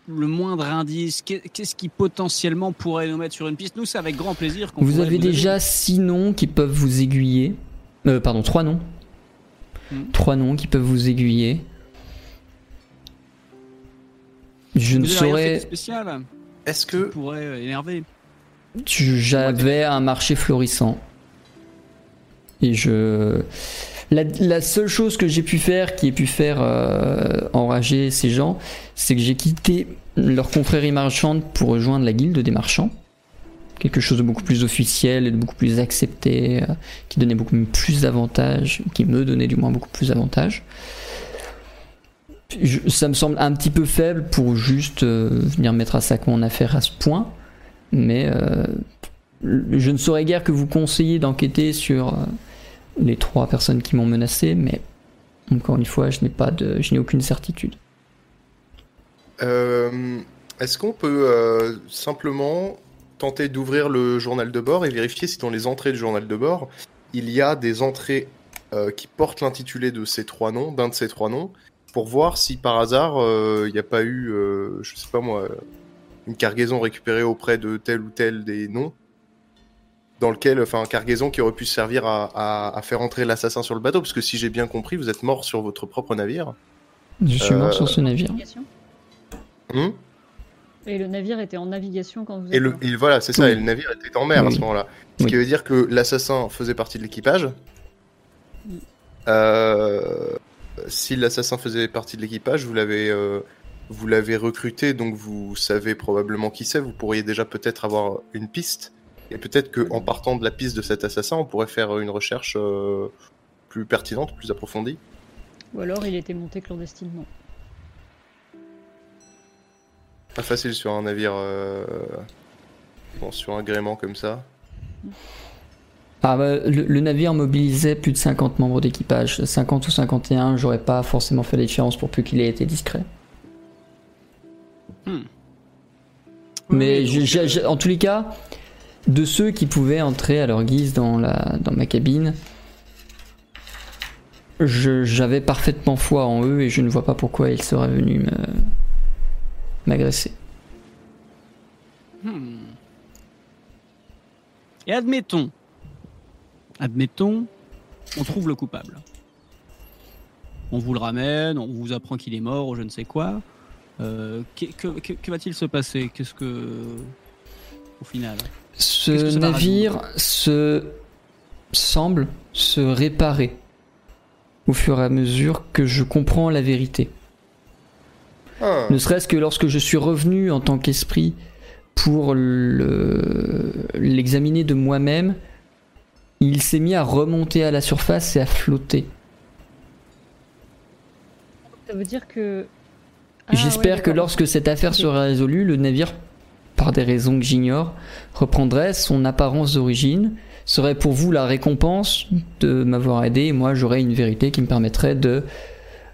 le moindre indice? Qu'est- Qu'est-ce qui potentiellement pourrait nous mettre sur une piste? Nous, c'est avec grand plaisir qu'on.
Vous avez déjà six noms qui peuvent vous aiguiller. Euh, pardon, trois noms.
Hmm.
Trois noms qui peuvent vous aiguiller. Je ne saurais.
spécial
Est-ce que
pourrait euh, énerver.
tu- J'avais un marché florissant. Et je. La, la seule chose que j'ai pu faire, qui ait pu faire euh, enrager ces gens, c'est que j'ai quitté leur confrérie marchande pour rejoindre la guilde des marchands. Quelque chose de beaucoup plus officiel et de beaucoup plus accepté, euh, qui donnait beaucoup plus d'avantages, qui me donnait du moins beaucoup plus d'avantages. Ça me semble un petit peu faible pour juste euh, venir mettre à sac mon affaire à ce point, mais euh, je ne saurais guère que vous conseiller d'enquêter sur les trois personnes qui m'ont menacé, mais encore une fois, je n'ai pas je n'ai aucune certitude.
Est-ce qu'on peut simplement tenter d'ouvrir le journal de bord et vérifier si dans les entrées du journal de bord, il y a des entrées euh, qui portent l'intitulé de ces trois noms, d'un de ces trois noms, pour voir si par hasard euh, il n'y a pas eu, euh, je sais pas moi, une cargaison récupérée auprès de tel ou tel des noms, dans lequel, enfin, cargaison qui aurait pu servir à, à- à faire entrer l'assassin sur le bateau, parce que si j'ai bien compris, vous êtes mort sur votre propre navire.
Je suis mort
Euh,
sur ce navire.
Et le navire était en navigation quand vous êtes
Et, le, et voilà, c'est ça,
Oui.
et le navire était en mer à ce moment-là. Ce
Oui.
qui veut dire que l'assassin faisait partie de l'équipage. Euh, si l'assassin faisait partie de l'équipage, vous l'avez euh, vous l'avez recruté, donc vous savez probablement qui c'est. Vous pourriez déjà peut-être avoir une piste. Et peut-être que en partant de la piste de cet assassin, on pourrait faire une recherche euh, plus pertinente, plus approfondie.
Ou alors il était monté clandestinement.
Pas facile sur un navire, euh, bon, sur un gréement comme ça.
Ah bah, le, le navire mobilisait plus de 50 membres d'équipage. 50 ou 51, j'aurais pas forcément fait la différence pour peu qu'il ait été discret. Mais
Oui,
je- en tous les cas, de ceux qui pouvaient entrer à leur guise dans, la, dans ma cabine, je- j'avais parfaitement foi en eux et je ne vois pas pourquoi ils seraient venus me- m'agresser.
Hmm. Et admettons, admettons, on trouve le coupable. On vous le ramène, on vous apprend qu'il est mort ou je ne sais quoi. Euh, que que- que- que va-t-il se passer? Qu'est-ce que. Au final?
Ce
que
navire se semble se réparer au fur et à mesure que je comprends la vérité.
Ah.
Ne serait-ce que lorsque je suis revenu en tant qu'esprit pour le- l'examiner de moi-même, il s'est mis à remonter à la surface et à flotter.
Ça veut dire que. Ah,
J'espère
ouais,
que lorsque cette affaire sera résolue, le navire, par des raisons que j'ignore, reprendrait son apparence d'origine, serait pour vous la récompense de m'avoir aidé, et moi j'aurais une vérité qui me permettrait de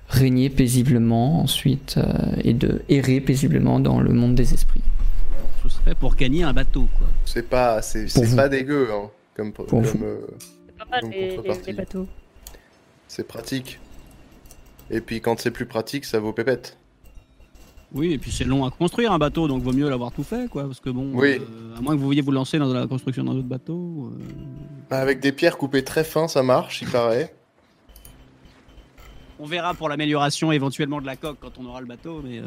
régner paisiblement ensuite euh, et de errer paisiblement dans le monde des esprits.
Ce serait pour gagner un bateau, quoi.
C'est pas, c'est, pas dégueu, hein, comme,
Pour
comme,
vous.
euh,
C'est pas mal les, les-
contrepartie.
les bateaux.
c'est pratique. Et puis quand c'est plus pratique, ça vaut pépette.
Oui, et puis c'est long à construire un bateau, donc vaut mieux l'avoir tout fait, quoi. Parce que bon,
Oui.
euh, à moins que vous vouliez vous lancer dans la construction d'un autre bateau. euh,
Avec des pierres coupées très fin, ça marche, il paraît.
On verra pour l'amélioration éventuellement de la coque quand on aura le bateau, mais.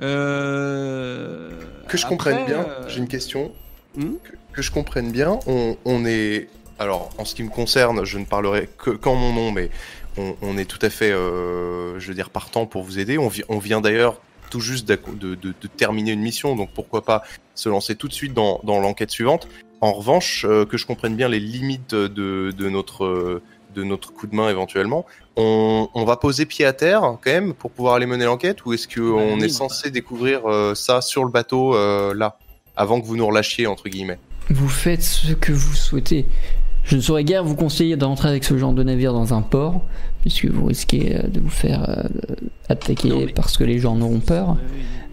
euh,
Que je
après,
comprenne bien,
euh,
j'ai une question. Que, que je comprenne bien, on, on est. Alors, en ce qui me concerne, je ne parlerai que qu'en mon nom, mais on, on est tout à fait, euh, je veux dire, partant pour vous aider. On, vi- on vient d'ailleurs tout juste de, de- de terminer une mission, donc pourquoi pas se lancer tout de suite dans, dans l'enquête suivante. En revanche, euh, que je comprenne bien les limites de, notre, de notre coup de main éventuellement, on, on va poser pied à terre quand même pour pouvoir aller mener l'enquête, ou est-ce qu'on
oui,
est censé découvrir euh, ça sur le bateau euh, là, avant que vous nous relâchiez entre guillemets?
Vous faites ce que vous souhaitez. Je ne saurais guère vous conseiller d'entrer avec ce genre de navire dans un port, puisque vous risquez euh, de vous faire euh, attaquer
Non, mais-
parce que les gens en auront peur.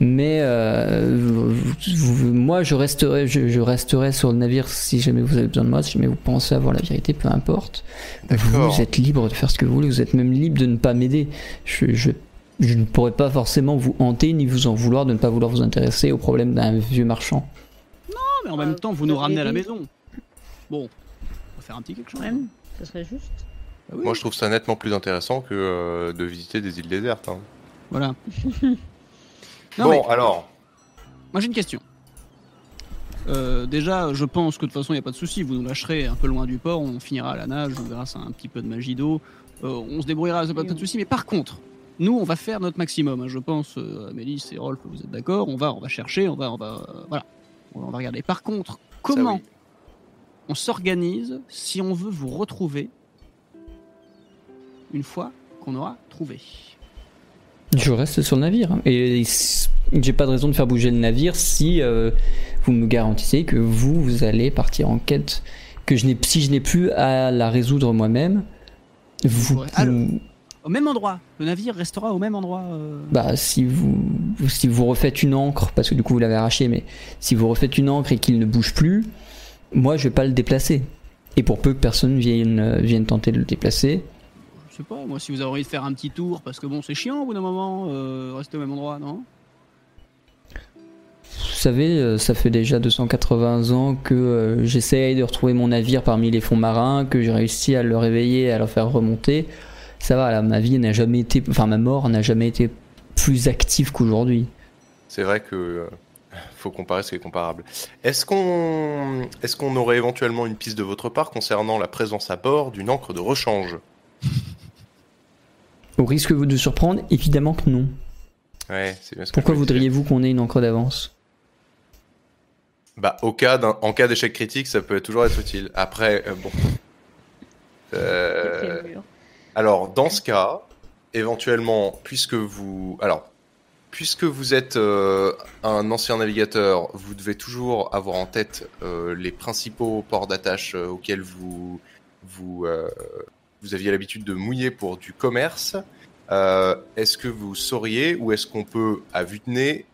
Mais euh, vous- vous- vous- moi, je resterai, je, je resterai sur le navire si jamais vous avez besoin de moi, si jamais vous pensez avoir la vérité, peu importe. Vous êtes libre de faire ce que vous voulez, vous êtes même libre de ne pas m'aider. Je, je, je ne pourrais pas forcément vous hanter ni vous en vouloir de ne pas vouloir vous intéresser au problème d'un vieux marchand.
Non, mais en même temps, vous nous ramenez à la maison. Bon, faire un petit quelque chose.
Quand même, ça serait juste.
Ah oui.
Moi, je trouve ça nettement plus intéressant que euh, de visiter des îles désertes. hein.
Voilà. Non,
bon,
mais
alors,
moi j'ai une question. Euh, déjà, je pense que de toute façon, il n'y a pas de souci. Vous nous lâcherez un peu loin du port, on finira à la nage grâce à un petit peu de magie d'eau. Euh, on se débrouillera, c'est pas de souci. Mais par contre, nous, on va faire notre maximum. hein. Je pense, euh, Amélie et Rolf, vous êtes d'accord On va, on va chercher, on va, on va, euh, voilà, on va regarder. Par contre, comment
oui.
On s'organise si on veut vous retrouver une fois qu'on aura trouvé
Je reste sur le navire. hein. Et j'ai pas de raison de faire bouger le navire si euh, vous me garantissez que vous, vous allez partir en quête. Que je n'ai, si je n'ai plus à la résoudre moi-même, vous.
Alors- Au même endroit. Le navire restera au même endroit. euh,
bah, si vous, si vous refaites une encre, parce que du coup vous l'avez arraché, mais si vous refaites une encre et qu'il ne bouge plus, moi je vais pas le déplacer. Et pour peu que personne vienne, euh, vienne tenter de le déplacer,
Je sais pas, moi, si vous avez envie de faire un petit tour, parce que bon, c'est chiant au bout d'un moment, euh, rester au même endroit, non?
Vous savez, euh, ça fait déjà 280 ans que euh, j'essaye de retrouver mon navire parmi les fonds marins, que j'ai réussi à le réveiller, à le faire remonter. Ça va, là, ma vie n'a jamais été, enfin ma mort n'a jamais été plus active qu'aujourd'hui.
C'est vrai que euh, faut comparer ce qui est comparable. Est-ce qu'on est-ce qu'on aurait éventuellement une piste de votre part concernant la présence à bord d'une encre de rechange?
Au risque de surprendre, évidemment que non.
Ouais, c'est bien ce
Pourquoi voudriez-vous qu'on ait une encre d'avance?
Bah, au cas en cas d'échec critique, ça peut toujours être utile. Après, euh, bon. Euh, alors, dans ce cas, éventuellement, puisque vous, alors, puisque vous êtes euh, un ancien navigateur, vous devez toujours avoir en tête euh, les principaux ports d'attache euh, auxquels vous vous vous aviez l'habitude de mouiller pour du commerce. Est-ce que vous sauriez ou est-ce qu'on peut, à vue de nez,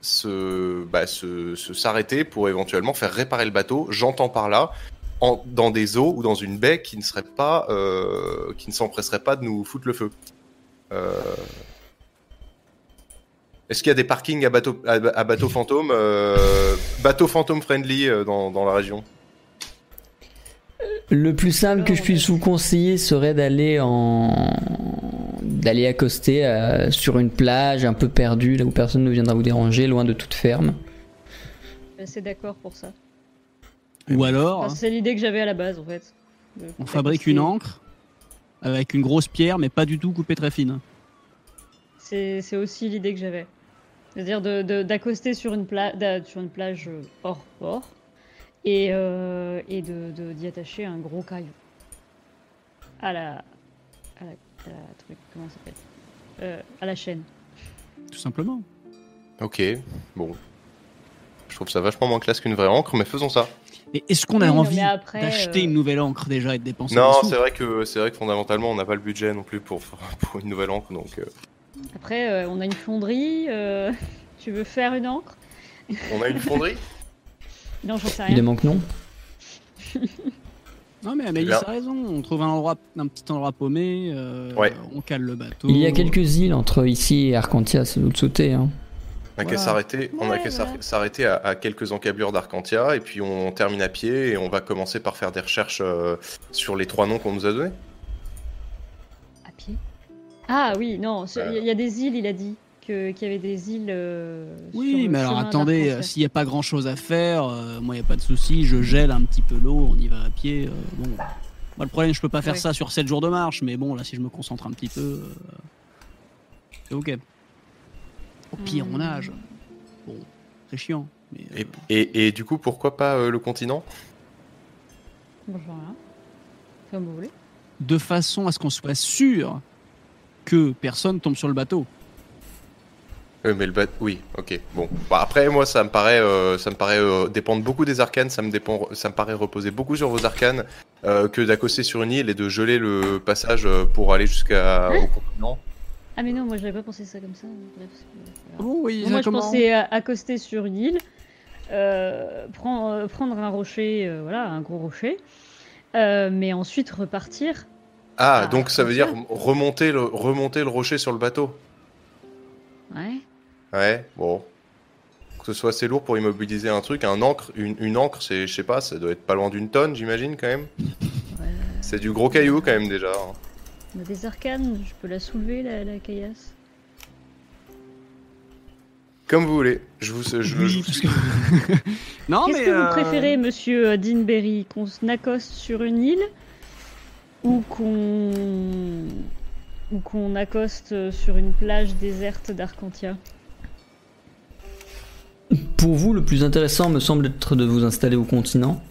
se, bah, se, s'arrêter pour éventuellement faire réparer le bateau? J'entends par là dans des eaux ou dans une baie qui ne serait pas, qui ne s'empresserait pas de nous foutre le feu. Est-ce qu'il y a des parkings à bateau, à, à bateau fantôme, euh, bateau fantôme friendly euh, dans, dans la région?
Le plus simple que je puisse vous conseiller serait d'aller en d'aller accoster euh, sur une plage un peu perdue, là où personne ne viendra vous déranger, loin de toute ferme.
Assez d'accord pour ça.
Ou alors,
Enfin, c'est l'idée que j'avais à la base en fait. De-
on fabrique une encre avec une grosse pierre, mais pas du tout coupée très fine.
C'est c'est aussi l'idée que j'avais. C'est-à-dire de- de- d'accoster sur, une pla- sur une plage euh, hors port et, euh, et de de- d'y attacher un gros caillou. À la. À la, à la truc, comment ça s'appelle? Euh, À la chaîne.
Tout simplement.
Ok, bon. Je trouve ça vachement moins classe qu'une vraie encre, mais faisons ça.
Et est-ce qu'on a
Oui,
envie
mais
d'acheter
euh,
une nouvelle encre déjà et de dépenser
Non, c'est vrai que c'est vrai que fondamentalement on n'a pas le budget non plus pour pour une nouvelle encre, donc euh,
Après, euh, on a une fonderie. euh, Tu veux faire une encre
on a une fonderie.
Non, j'en sais rien.
Évidemment que non.
Non mais Amélie
Bien.
a raison, on trouve un endroit, un petit endroit paumé, euh,
Ouais.
on cale le bateau.
Il y a quelques îles entre ici et Arcantia, c'est l'autre sauté. Hein.
On a qu'à
Voilà.
s'arrêter, on a
Ouais,
qu'à
voilà.
s'ar- s'arrêter à, à quelques encablures d'Arcantia et puis on termine à pied et on va commencer par faire des recherches euh, sur les trois noms qu'on nous a donnés.
À pied? Ah oui, non, il y, a-
Euh.
il y a des îles, il a dit que- qu'il y avait des îles. euh, sur
Oui,
le
mais alors attendez, euh, s'il n'y a pas grand chose à faire, euh, moi il n'y a pas de souci, je gèle un petit peu l'eau, on y va à pied. euh, bon. Moi le problème, je peux pas faire
Ouais.
ça sur 7 jours de marche, mais bon, là si je me concentre un petit peu, euh, c'est ok. Au pire, on
Hmm.
nage. Bon, c'est chiant. Mais, euh,
Et, et, et du coup, pourquoi pas euh, le continent?
Bon, j'en ai rien. Comme vous voulez.
de façon à ce qu'on soit sûr que personne tombe sur le bateau.
Euh, mais le bat... Oui, ok. Bon. Bah, après, moi, ça me paraît, euh, ça me paraît euh, dépendre beaucoup des arcanes. Ça me dépend, ça me paraît reposer beaucoup sur vos arcanes euh, que d'accoster sur une île et de geler le passage euh, pour aller jusqu'à au continent.
Ah, mais non, moi j'avais pas pensé ça comme ça. Bref, grave.
Bon, oui,
Bon, moi je pensais accoster sur une île, euh, prendre, euh, prendre un rocher, euh, voilà, un gros rocher, euh, mais ensuite repartir.
Ah,
Ah,
donc ça veut dire remonter le, remonter le rocher sur le bateau.
Ouais.
Ouais, bon. Que ce soit assez lourd pour immobiliser un truc, un encre, une, une encre, c'est, je sais pas, ça doit être pas loin d'une tonne, j'imagine quand même.
ouais.
C'est du gros caillou quand même déjà. hein.
On a des arcanes, je peux la soulever la, la caillasse.
Comme vous voulez. Je vous, je,
Oui, non,
Qu'est-ce
mais.
que vous
euh,
préférez, monsieur Deanberry Qu'on accoste sur une île ou qu'on ou qu'on accoste sur une plage déserte d'Arcantia
Pour vous, le plus intéressant me semble être de vous installer au continent.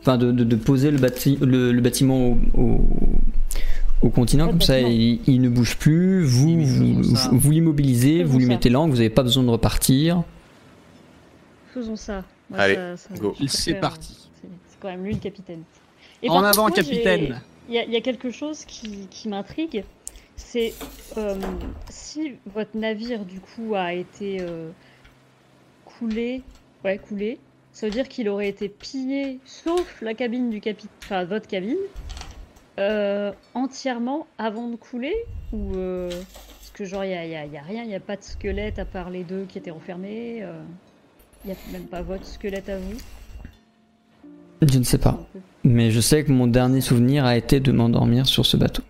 Enfin, de, de- de poser le, bâti- le, le bâtiment au, au- au continent, comme ça il, il ne bouge plus. Vous, vous, vous l'immobilisez, vous lui
ça.
mettez l'angle, vous n'avez pas besoin de repartir.
Faisons ça. Moi,
Allez,
ça- ça-
go.
je
C'est parti.
euh, C'est c'est quand même lui le capitaine. Et
En avant,
contre, moi, j'ai-
capitaine.
Il y, a- il y a quelque chose qui, qui m'intrigue, c'est euh, si votre navire du coup a été euh, coulé, ouais coulé, ça veut dire qu'il aurait été pillé, sauf la cabine du capitaine, enfin votre cabine, euh, entièrement avant de couler ou euh, parce que genre il y a, y a- il y a rien, il n'y a pas de squelette à part les deux qui étaient renfermés, euh, il n'y a même pas votre squelette à vous?
Je ne sais pas. Mais je sais que mon dernier souvenir a été de m'endormir sur ce bateau.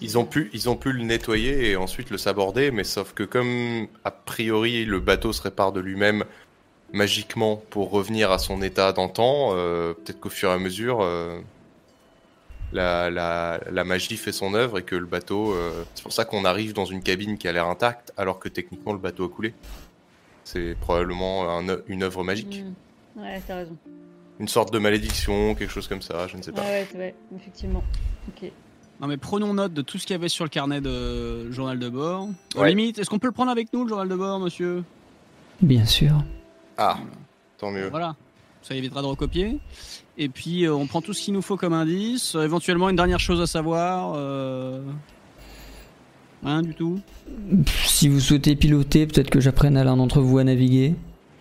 Ils ont pu, ils ont pu le nettoyer et ensuite le saborder, mais sauf que comme a priori le bateau se répare de lui-même magiquement pour revenir à son état d'antan, euh, peut-être qu'au fur et à mesure euh, la, la, la magie fait son œuvre et que le bateau, euh, c'est pour ça qu'on arrive dans une cabine qui a l'air intacte alors que techniquement le bateau a coulé. C'est probablement un une œuvre magique,
Hmm. Ouais, t'as raison.
Une sorte de malédiction, quelque chose comme ça, je ne sais pas.
ouais, ouais, effectivement. Ok.
Non, mais prenons note de tout ce qu'il y avait sur le carnet de journal de bord. Au
Ouais.
limite, est-ce qu'on peut le prendre avec nous, le journal de bord, monsieur?
Bien sûr.
Ah, tant mieux.
Voilà. Ça évitera de recopier. Et puis, euh, on prend tout ce qu'il nous faut comme indice. Euh, éventuellement, une dernière chose à savoir. euh, Rien du tout?
Si vous souhaitez piloter, peut-être que j'apprenne à l'un d'entre vous à naviguer.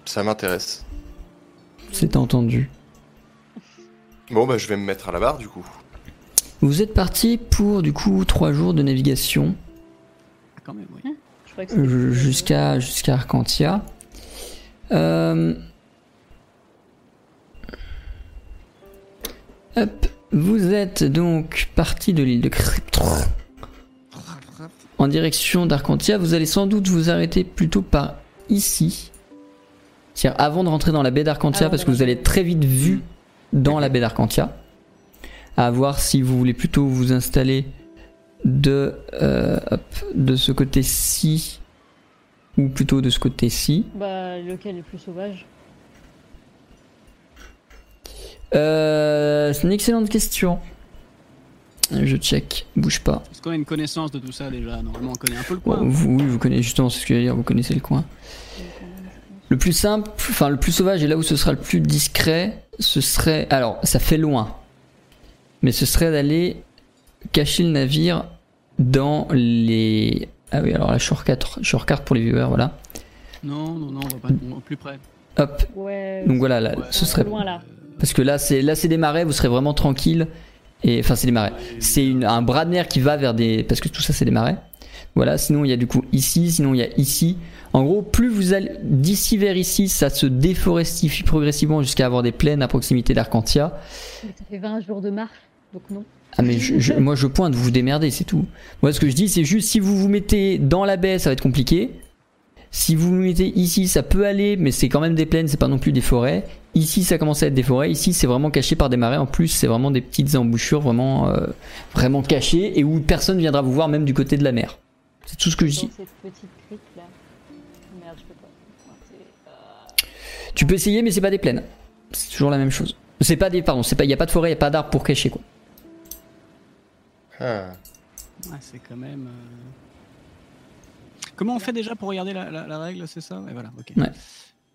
Ça m'intéresse.
C'est entendu.
Bon, bah je vais me mettre à la barre du coup.
Vous êtes parti pour du coup trois jours de navigation
Ah, Quand même, oui.
Je crois que c'était-
euh, jusqu'à jusqu'à Arcantia. Euh, Hop, vous êtes donc parti de l'île de Cryptre en direction d'Arcantia. Vous allez sans doute vous arrêter plutôt par ici. C'est-à-dire avant de rentrer dans la baie d'Arcantia,
Avant
parce que vous allez être très vite vu dans la baie d'Arcantia. À voir si vous voulez plutôt vous installer de, euh, hop, de ce côté-ci ou plutôt de ce côté-ci.
Bah, lequel est plus sauvage?
Euh, c'est une excellente question. Je check, bouge pas.
Est-ce qu'on a une connaissance de tout ça déjà? Normalement, on connaît un peu le coin.
Bon, vous, oui, vous connaissez justement c'est ce que j'allais dire, vous connaissez le coin. Le plus simple, enfin le plus sauvage et là où ce sera le plus discret, ce serait. Alors, ça fait loin. Mais ce serait d'aller cacher le navire dans les. Ah oui, alors là, shortcut, shortcut pour les viewers, voilà.
Non, non, non, on va pas on va plus près.
Hop,
Ouais.
donc voilà, là,
Ouais.
ce serait.
loin là.
Parce que là, c'est là, c'est des marais, vous serez vraiment tranquille. Et enfin, c'est des marais. C'est une- un bras de mer qui va vers des. Parce que tout ça, c'est des marais. Voilà. Sinon, il y a du coup ici. Sinon, il y a ici. En gros, plus vous allez d'ici vers ici, ça se déforestifie progressivement jusqu'à avoir des plaines à proximité d'Arcantia.
Ça fait 20 jours de marche, donc non.
Ah mais je- je- moi je pointe, vous vous démerdez, c'est tout. Moi ce que je dis c'est juste si vous vous mettez dans la baie, ça va être compliqué. Si vous vous mettez ici, ça peut aller, mais c'est quand même des plaines, c'est pas non plus des forêts. Ici, ça commence à être des forêts. Ici, c'est vraiment caché par des marais. En plus, c'est vraiment des petites embouchures vraiment, euh, vraiment cachées et où personne viendra vous voir, même du côté de la mer. C'est tout ce que je dis.
Cette petite crique
Tu peux essayer, mais c'est pas des plaines. C'est toujours la même chose. C'est pas des, pardon, c'est pas, y a pas de forêt, y a pas d'arbres pour cacher quoi.
Ah.
Ouais, c'est quand même. euh, Comment on fait déjà pour regarder la, la- la règle, c'est ça? Ouais, voilà, ok.
Ouais.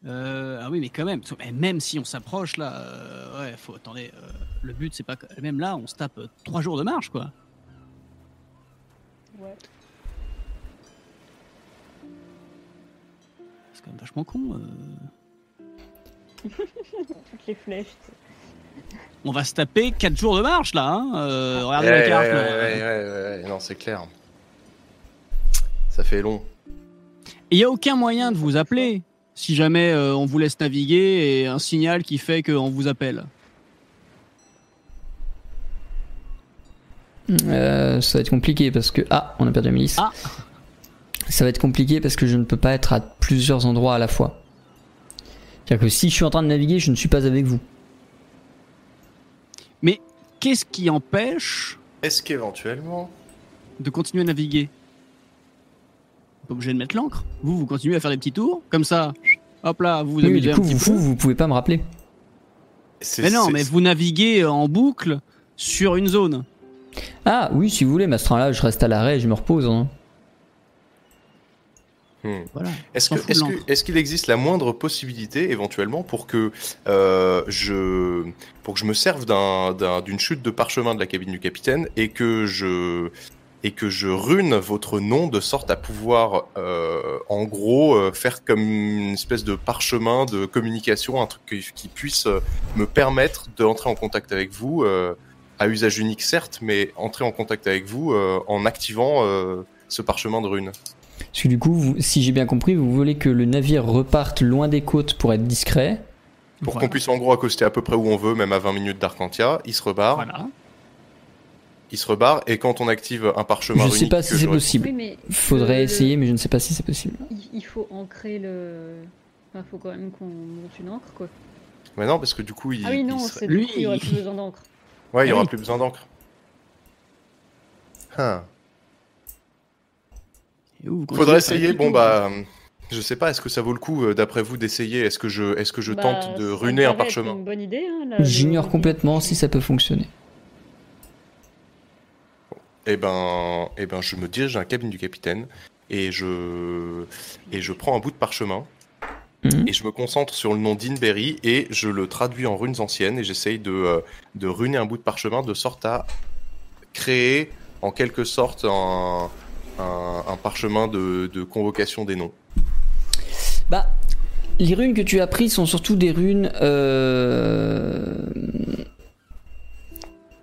Euh, ah oui, mais quand même, même si on s'approche là, euh, ouais, faut attendez. euh, le but, c'est pas que même là, on se tape euh, trois jours de marche, quoi.
Ouais.
C'est quand même vachement con.
Toutes les flèches.
On va se taper quatre jours de marche là. Hein euh, regardez
Ouais,
la carte.
ouais,
là.
ouais, ouais, ouais, ouais, non, c'est clair. Ça fait long.
Et il y a aucun moyen de vous appeler si jamais euh, on vous laisse naviguer et un signal qui fait qu'on vous appelle.
Euh, ça va être compliqué parce que ah, on a perdu Amélis.
Ah.
ça va être compliqué parce que je ne peux pas être à plusieurs endroits à la fois. C'est-à-dire que si je suis en train de naviguer, je ne suis pas avec vous.
Mais qu'est-ce qui empêche
Est-ce qu'éventuellement.
de continuer à naviguer? Pas obligé de mettre l'ancre. Vous, vous continuez à faire des petits tours, comme ça. Hop là, vous vous
Oui, mais
amusez
du coup,
un petit
vous,
peu.
vous, vous pouvez pas me rappeler.
Mais non, mais vous naviguez en boucle sur une zone.
Ah oui, si vous voulez, mais à ce train-là, je reste à l'arrêt et je me repose. hein.
Hmm.
Voilà.
Est-ce qu'il existe la moindre possibilité éventuellement pour que euh, je pour que je me serve d'un- d'un- d'une chute de parchemin de la cabine du capitaine et que je et que je rune votre nom de sorte à pouvoir euh, en gros euh, faire comme une espèce de parchemin de communication, un truc qui, qui puisse me permettre d'entrer en contact avec vous à usage unique certes, mais entrer en contact avec vous en activant ce parchemin de rune.
Parce que du coup, vous- si j'ai bien compris, vous voulez que le navire reparte loin des côtes pour être discret.
Pour
Voilà.
qu'on puisse en gros accoster à peu près où on veut, même à 20 minutes d'Arcantia, il se rebarre,
Voilà.
il se rebarre, et quand on active un parchemin
Je sais
runique
pas si c'est possible.
Oui,
Faudrait
le-
essayer, mais je ne sais pas si c'est possible.
Il, il faut ancrer le. Enfin, faut quand même qu'on monte une encre, quoi.
Mais non, parce que du coup, il,
ah oui, non,
il serait-
c'est
Lui.
Il y aurait
il-
plus besoin d'encre.
ouais, il y
Ah
aura plus besoin d'encre. Hein.
Continuez
Faudrait essayer. Bon bah, je sais pas. Est-ce que ça vaut le coup, euh, d'après vous, d'essayer? Est-ce que je, est-ce que je
Bah,
tente de runer un parchemin?
une bonne idée, hein, là,
J'ignore complètement si ça peut fonctionner.
Eh ben, eh ben, je me dirige à la cabine du capitaine et je et je prends un bout de parchemin
Mhm.
et je me concentre sur le nom d'Inberry et je le traduis en runes anciennes et j'essaye de euh, de runer un bout de parchemin de sorte à créer en quelque sorte un un, un parchemin de, de convocation des noms.
Bah, les runes que tu as prises sont surtout des runes euh,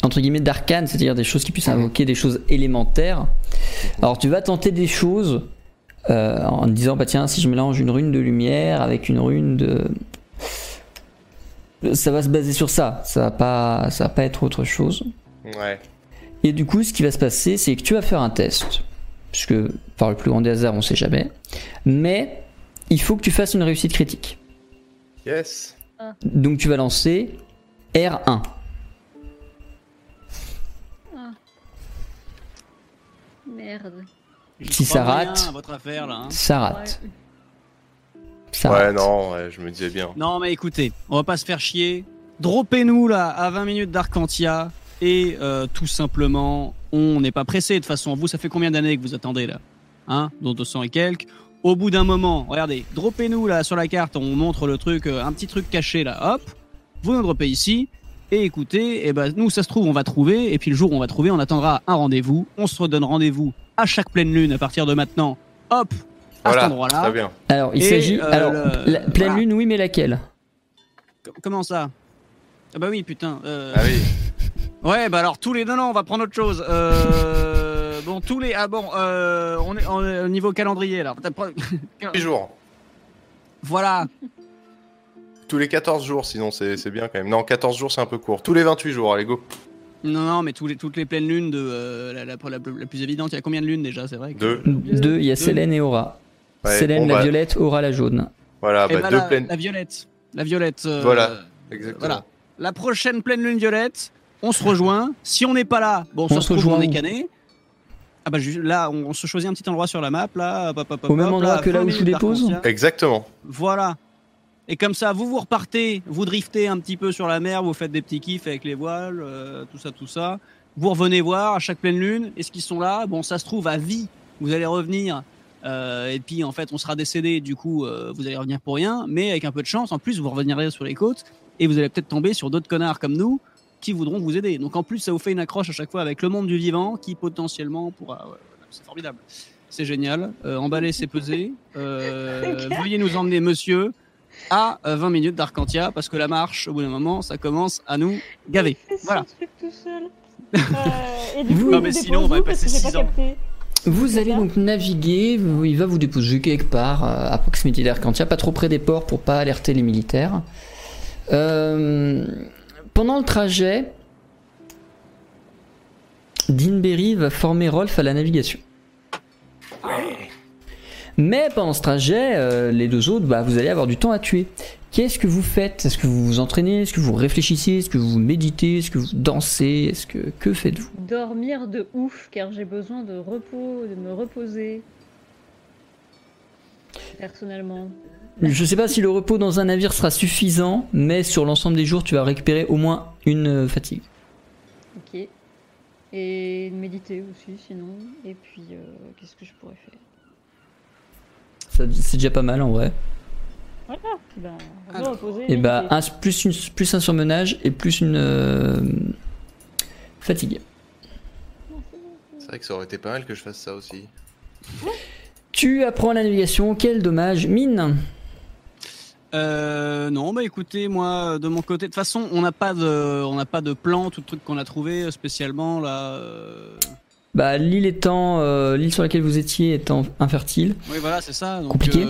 entre guillemets d'arcane, c'est-à-dire des choses qui puissent invoquer des choses élémentaires. Alors tu vas tenter des choses euh, en disant bah tiens si je mélange une rune de lumière avec une rune de ça va se baser sur ça, ça va pas ça va pas être autre chose.
Ouais.
Et du coup, ce qui va se passer, c'est que tu vas faire un test. Puisque, par le plus grand des hasards, on sait jamais. Mais, il faut que tu fasses une réussite critique.
Yes.
Donc, tu vas lancer R1.
Merde.
J'y
si ça rate.
à votre affaire là. hein.
Ça rate.
Ouais.
Ça
ouais,
rate.
non, ouais, je me disais bien.
Non mais écoutez, on va pas se faire chier. Droppez-nous là à 20 minutes d'Arcantia et euh, tout simplement, on n'est pas pressé de toute façon. Vous, ça fait combien d'années que vous attendez là Hein Dont 200 et quelques. Au bout d'un moment, regardez, droppez-nous là sur la carte, on montre le truc, euh, un petit truc caché là, hop, vous nous droppez ici, et écoutez, et ben nous ça se trouve on va trouver, et puis le jour où on va trouver, on attendra un rendez-vous, on se redonne rendez-vous à chaque pleine lune à partir de maintenant, hop, à
Voilà,
cet endroit-là.
très bien.
Alors, il s'agit.
euh,
alors,
le-
la pleine
voilà.
lune, oui, mais laquelle?
Com- Comment ça? Ah bah oui, putain. euh,
Ah oui.
Ouais, bah alors tous les. Non, non, on va prendre autre chose. Euh... bon, tous les. Ah bon, euh... on, est, on est au niveau calendrier pas-
8 jours.
voilà.
Tous les 14 jours, sinon c'est c'est bien quand même. Non, 14 jours, c'est un peu court. Tous les 28 jours, allez, go.
Non, non, mais tous les, toutes les pleines lunes de. euh, la, la, la- la plus évidente, il y a combien de lunes déjà C'est vrai que...
Deux.
Deux, il y a. Célène et Aura.
Ouais,
Célène,
bon,
la
bah,
violette, Aura, la jaune.
Voilà,
Eh
bah,
ben,
deux
la,
pleines.
la violette. La violette. euh,
Voilà, Exactement.
Voilà. La prochaine pleine lune violette, on se rejoint. Si on n'est pas là, bon,
On
se
rejoint
on est cané. Ah bah là, on, on se choisit un petit endroit sur la map, là. hop, hop, hop,
Au même endroit que là
20
où je dépose.
Exactement.
Voilà. Et comme ça, vous vous repartez, vous driftez un petit peu sur la mer, vous faites des petits kiffs avec les voiles, euh, tout ça, tout ça. Vous revenez voir à chaque pleine lune, est-ce qu'ils sont là? Bon, ça se trouve à vie, vous allez revenir. euh, et puis en fait, on sera décédé, du coup, euh, vous allez revenir pour rien. Mais avec un peu de chance, en plus, vous revenirez sur les côtes et vous allez peut-être tomber sur d'autres connards comme nous qui voudront vous aider. Donc en plus, ça vous fait une accroche à chaque fois avec le monde du vivant qui potentiellement pourra. ouais, c'est formidable. C'est génial. Euh, emballer, c'est peser. Euh, veuillez nous emmener, monsieur, à euh, 20 minutes d'Arcantia parce que la marche, au bout d'un moment, ça commence à nous gaver. Voilà.
Euh, et du
Vous-
coup,
Non,
mais sinon, on va passer
Parce que j'ai
six
pas
ans.
capté.
Vous allez donc naviguer, il va vous déposer quelque part euh, à proximité d'Arcantia, pas trop près des ports pour pas alerter les militaires. Euh, pendant le trajet, Deanberry va former Rolf à la navigation. Mais pendant ce trajet, euh, les deux autres, bah, vous allez avoir du temps à tuer. Qu'est-ce que vous faites? Est-ce que vous vous entraînez? Est-ce que vous réfléchissez? Est-ce que vous méditez? Est-ce que vous dansez? Est-ce que que faites-vous?
Dormir de ouf, car j'ai besoin de repos, de me reposer. Personnellement.
Je sais pas si le repos dans un navire sera suffisant, mais sur l'ensemble des jours, tu vas récupérer au moins une euh, fatigue.
Ok. Et méditer aussi, sinon. Et puis, euh, qu'est-ce que je pourrais faire?
Ça, C'est déjà pas mal en vrai.
Voilà. Ben, on va
Alors.
reposer.
Et bah,
méditer.
un, plus, une, plus un surmenage et plus une euh, fatigue.
C'est vrai que ça aurait été pas mal que je fasse ça aussi.
Tu apprends la navigation, quel dommage. Mine
Euh, non, bah écoutez, moi, de mon côté, de toute façon, on n'a pas de, on n'a pas de plan, tout le truc qu'on a trouvé euh, spécialement là. euh.
Bah, l'île étant, euh, l'île sur laquelle vous étiez étant infertile.
Oui, voilà, c'est ça. Donc,
Compliqué.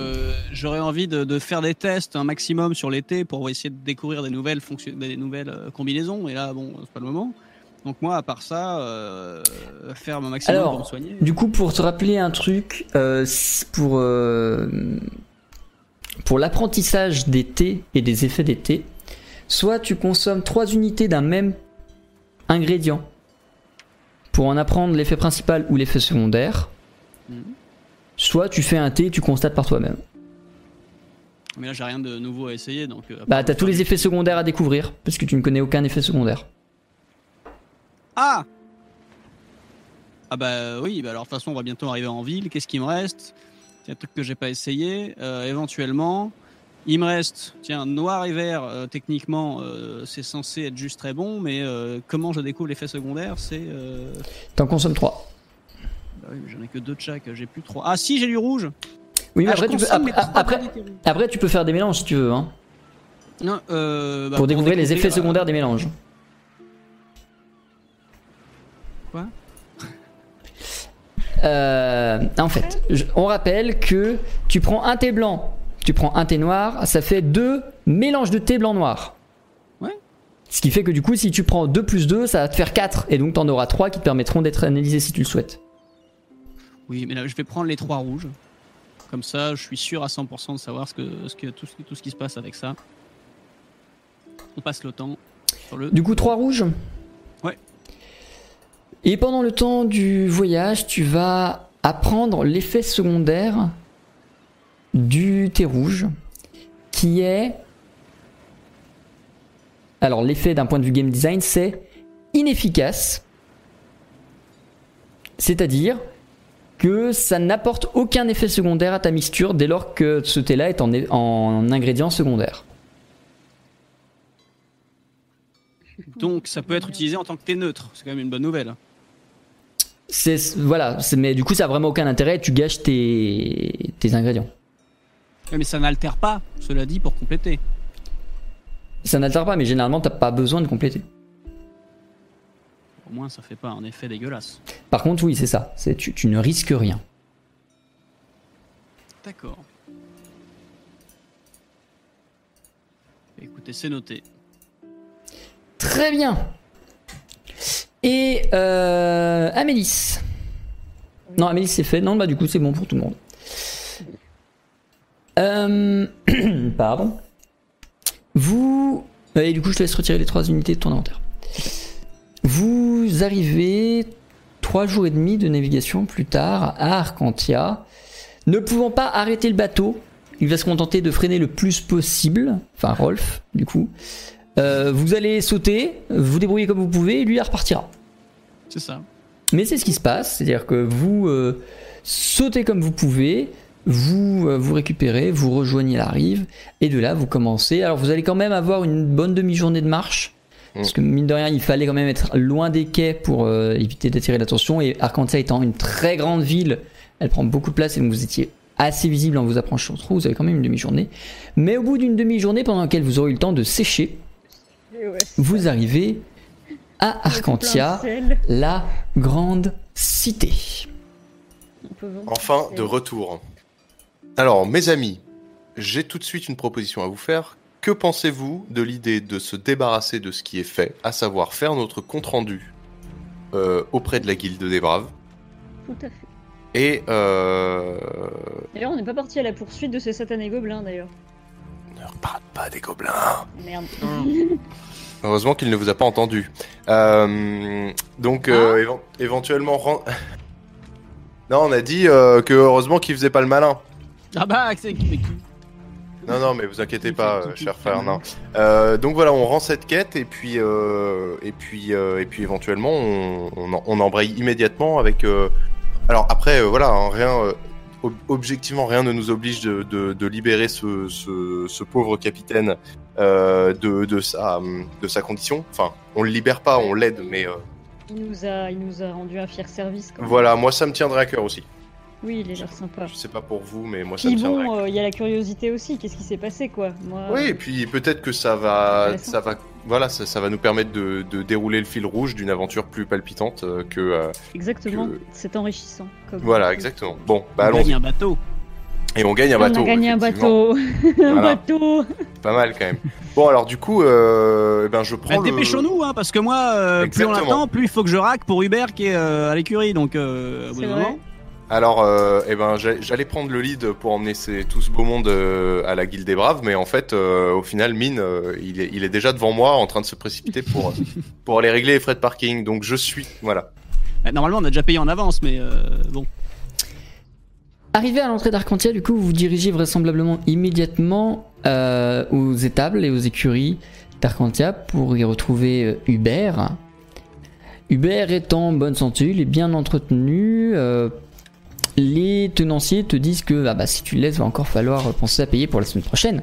J'aurais envie de, de faire des tests un maximum sur l'été pour essayer de découvrir des nouvelles fonctions, des nouvelles combinaisons. Et là, bon, c'est pas le moment. Donc moi, à part ça, euh, faire mon maximum
Alors,
pour me soigner.
Du coup, pour te rappeler un truc, euh, pour euh, pour l'apprentissage des thés et des effets des thés, soit tu consommes trois unités d'un même ingrédient pour en apprendre l'effet principal ou l'effet secondaire,
Mhm.
soit tu fais un thé et tu constates par toi-même.
Mais là, j'ai rien de nouveau à essayer, donc. euh, à
Bah, t'as tous les effets secondaires à découvrir parce que tu ne connais aucun effet secondaire.
Ah Ah bah oui, bah alors de toute façon on va bientôt arriver en ville. Qu'est-ce qui me reste? Il y a un truc que j'ai pas essayé. euh, éventuellement, il me reste, tiens, noir et vert. euh, techniquement, euh, c'est censé être juste très bon, mais euh, comment je découvre l'effet secondaire C'est euh,
T'en consommes trois.
bah oui, mais j'en ai que deux de chaque. J'ai plus trois. Ah si, j'ai du rouge.
Oui, mais
Ah,
après, tu peux, après, après, tu peux faire des mélanges si tu veux, hein,
Non, bah,
pour découvrir les effets secondaires des mélanges.
Quoi?
Euh, en fait, je- on rappelle que tu prends un thé blanc, tu prends un thé noir, ça fait deux mélanges de thé blanc-noir.
Ouais.
Ce qui fait que du coup, si tu prends 2 plus 2, ça va te faire 4. Et donc, t'en auras 3 qui te permettront d'être analysés si tu le souhaites.
Oui, mais là je vais prendre les trois rouges. Comme ça, je suis sûr à 100% de savoir ce que, ce que, tout, ce, qui- tout ce qui se passe avec ça. On passe le temps sur le.
Du coup, 3 rouges?
Ouais.
Et pendant le temps du voyage, tu vas apprendre l'effet secondaire du thé rouge, qui est... Alors l'effet d'un point de vue game design, c'est inefficace. C'est-à-dire que ça n'apporte aucun effet secondaire à ta mixture dès lors que ce thé-là est en, en ingrédient secondaire.
Donc ça peut être utilisé en tant que thé neutre. C'est quand même une bonne nouvelle.
C'est voilà, mais du coup ça a vraiment aucun intérêt. Tu gâches tes, tes ingrédients.
Mais ça n'altère pas, cela dit, pour compléter.
Ça n'altère pas, mais généralement t'as pas besoin de compléter.
Au moins, ça fait pas un effet dégueulasse.
Par contre, oui, c'est ça. C'est tu, tu ne risques rien.
D'accord. Écoutez, c'est noté.
Très bien. Et euh, Amélis. Non, Amélis c'est fait. Non, bah du coup c'est bon pour tout le monde. Euh, pardon. Vous. Et du coup je te laisse retirer les trois unités de ton inventaire. Vous arrivez trois jours et demi de navigation plus tard à Arcantia. Ne pouvant pas arrêter le bateau, il va se contenter de freiner le plus possible. Enfin Rolf, du coup. Euh, vous allez sauter, vous débrouillez comme vous pouvez, et lui il repartira.
C'est ça.
Mais c'est ce qui se passe, c'est-à-dire que vous euh, sautez comme vous pouvez, vous euh, vous récupérez, vous rejoignez la rive, et de là vous commencez. Alors vous allez quand même avoir une bonne demi-journée de marche, parce que mine de rien il fallait quand même être loin des quais pour euh, éviter d'attirer l'attention, et Arcantia étant une très grande ville, elle prend beaucoup de place, et donc vous étiez assez visible en vous approchant trop, vous avez quand même une demi-journée. Mais au bout d'une demi-journée pendant laquelle vous aurez eu le temps de sécher,
ouais,
vous arrivez à Arcantia, la grande cité.
Enfin, de retour. Alors, mes amis, j'ai tout de suite une proposition à vous faire. Que pensez-vous de l'idée de se débarrasser de ce qui est fait, à savoir faire notre compte-rendu euh, auprès de la Guilde des Braves
Tout à fait.
et, euh,
Et D'ailleurs, on n'est pas parti à la poursuite de ces satanés gobelins d'ailleurs.
Ne reparle pas des gobelins.
Merde.
Heureusement qu'il ne vous a pas entendu. Euh, donc, euh, éven- éventuellement. ren- non, on a dit euh, que heureusement qu'il faisait pas le malin.
Ah bah, mais qui
Non, non, mais vous inquiétez
Qui
pas,
fait-
euh, cher
fait
frère. Euh, donc voilà, on rend cette quête et puis euh, et puis euh, et puis éventuellement on, on, en- on embraye immédiatement avec. euh, Alors après, euh, voilà, hein, rien. euh, ob- Objectivement, rien ne nous oblige de, de, de libérer ce, ce, ce pauvre capitaine euh, de, de, sa, de sa condition. Enfin, on le libère pas, on l'aide, mais euh,
Il nous a, il nous a rendu un fier service. Quand même.
voilà, moi ça me tiendrait à cœur aussi.
Oui, il est l'air sympa.
Je sais pas pour vous, mais moi ça
Puis
me tiendrait à
bon,
cœur.
euh, il y a la curiosité aussi. Qu'est-ce qui s'est passé, quoi? Moi,
Oui, et puis peut-être que ça va, ça va, voilà, ça, ça va nous permettre de, de dérouler le fil rouge d'une aventure plus palpitante que. euh,
exactement.
que-
C'est enrichissant. Comme
voilà, exactement. Bon, bah
On
allons.
un bateau.
Et on gagne un
On
bateau.
a gagné un bateau. un
Voilà.
bateau.
Pas mal quand même. Bon, alors du coup, euh, eh ben je prends
Bah,
le.
dépêchons-nous, hein, parce que moi, euh, plus on attend, plus il faut que je rack pour Hubert qui est euh, à l'écurie. Donc, euh,
Alors, euh, eh ben j'a- j'allais prendre le lead pour emmener ces- tout ce beau monde euh, à la Guilde des Braves, mais en fait, euh, au final, Mine, euh, il, est, il est déjà devant moi, en train de se précipiter pour pour aller régler les frais de parking. Donc je suis, voilà.
Bah, normalement, on a déjà payé en avance, mais euh, bon.
Arrivé à l'entrée d'Arcantia, du coup, vous vous dirigez vraisemblablement immédiatement euh, aux étables et aux écuries d'Arcantia pour y retrouver euh, Hubert. Hubert est en bonne santé, il est bien entretenu. euh, les tenanciers te disent que ah bah, si tu le laisses, va encore falloir penser à payer pour la semaine prochaine.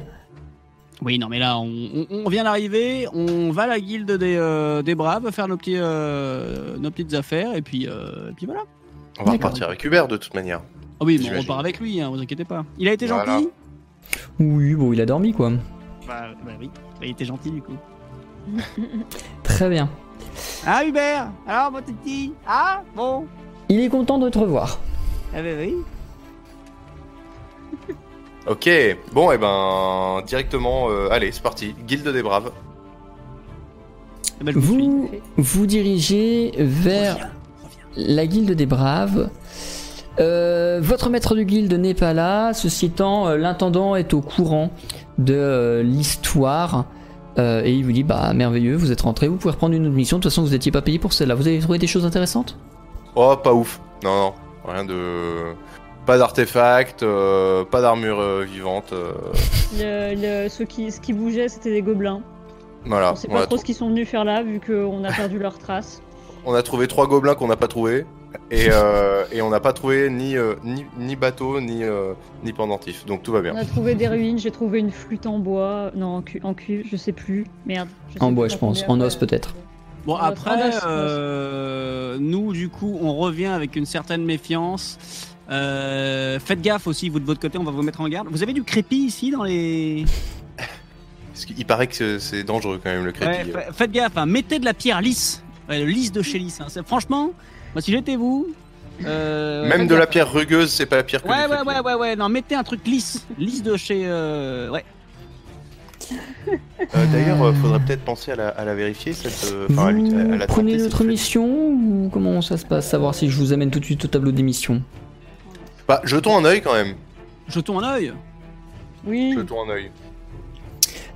Oui, non, mais là, on, on- on vient d'arriver, on va à la guilde des, euh, des braves faire nos, petits, euh, nos petites affaires, et puis, euh, et puis voilà.
On va repartir avec Hubert de toute manière.
Ah oui, mais on repart avec lui, hein, vous inquiétez pas. Il a été
Voilà.
gentil
Oui, bon, il a dormi quoi.
bah, bah oui, Bah, il était gentil du coup.
Très bien.
Ah Hubert Alors mon petit Ah bon
Il est content de te revoir.
Ah bah oui.
Ok, bon, et ben directement, euh, allez, c'est parti. Guilde des Braves.
Eh ben, je vous suis.
Vous vous dirigez vers
Reviens, reviens.
la guilde des braves. Euh, votre maître de guilde n'est pas là, ceci étant, euh, l'intendant est au courant de euh, l'histoire euh, et il vous dit bah merveilleux, vous êtes rentré, vous pouvez reprendre une autre mission. De toute façon, vous n'étiez pas payé pour celle-là. Vous avez trouvé des choses intéressantes?
Oh, pas ouf. Non, non, rien de. Pas d'artefacts, euh, pas d'armure euh, vivante. euh,
Le, le- ceux qui, ce qui bougeait, c'était des gobelins.
voilà.
on sait
On
pas trop ce qu'ils sont venus faire là, vu qu'on a perdu leurs traces.
on a trouvé trois gobelins qu'on n'a pas trouvé. Et, euh, et on n'a pas trouvé ni, euh, ni, ni bateau, ni, euh, ni pendentif. Donc tout va bien.
On a trouvé des ruines, j'ai trouvé une flûte en bois, non en, cu- en cuivre, je sais plus. Merde. je sais
En bois, je pense. En os, peut-être.
Bon après, euh, nous du coup, on revient avec une certaine méfiance. Euh, faites gaffe aussi, vous de votre côté, on va vous mettre en garde. Vous avez du crépi ici dans les.
Parce qu'il paraît que c'est- dangereux quand même le crépi.
fa- faites gaffe, hein, mettez de la pierre lisse. Ouais, le lisse de chez lisse. hein. Franchement, moi si j'étais vous. euh,
Même de la pierre rugueuse, c'est pas pire que
Ouais,
du
ouais, ouais, ouais, ouais, non, mettez un truc lisse. Lisse de chez. euh, Ouais.
Euh, D'ailleurs, euh, faudrait peut-être penser à la, à la vérifier, cette. euh, enfin, à lui- à
Vous
la
prenez
tenter,
notre
cette-
mission ou comment ça se passe Savoir si je vous amène tout de suite au tableau des missions.
Bah, jetons un œil quand même.
Jetons un œil?
Oui,
Jetons un œil.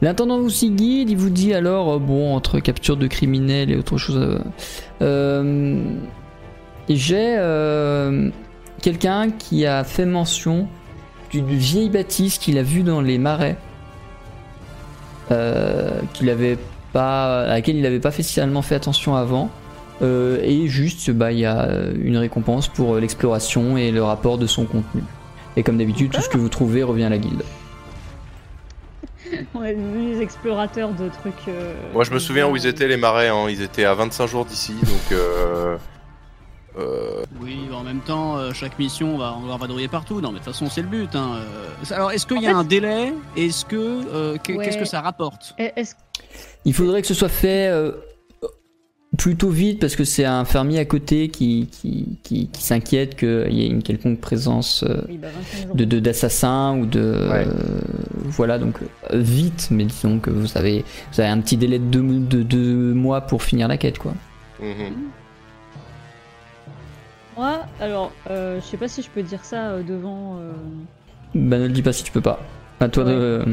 L'intendant vous y guide, il vous dit alors, euh, bon, entre capture de criminels et autre chose. euh, euh, J'ai euh, quelqu'un qui a fait mention d'une vieille bâtisse qu'il a vue dans les marais, euh, qu'il avait pas, à laquelle il n'avait pas spécialement fait attention avant. Euh, et juste, bah, il y a euh, une récompense pour l'exploration et le rapport de son contenu. Et comme d'habitude, tout ce que vous trouvez revient à la guilde.
on est devenus des explorateurs de trucs. euh,
Moi, je me souviens où ils étaient les marais. Hein. Ils étaient à 25 jours d'ici, donc. Euh... euh,
Oui, en même temps, euh, chaque mission, on va, on va vadrouiller partout. Non, mais de toute façon, c'est le but. hein. Euh, Alors, est-ce qu'il y a
fait-
un délai? Est-ce que. euh,
Ouais.
Qu'est-ce que ça rapporte?
Il faudrait que ce soit fait euh, plutôt vite parce que c'est un fermier à côté qui, qui, qui, qui s'inquiète qu'il y ait une quelconque présence
oui, bah, 25 jours.
de de- d'assassins ou de
Ouais.
euh, voilà donc vite mais disons que vous avez vous avez un petit délai de deux, de deux mois pour finir la quête quoi.
mhm.
Moi, alors, euh, je sais pas si je peux dire ça euh, devant, euh,
Bah ne le dis pas si tu peux pas. À toi de.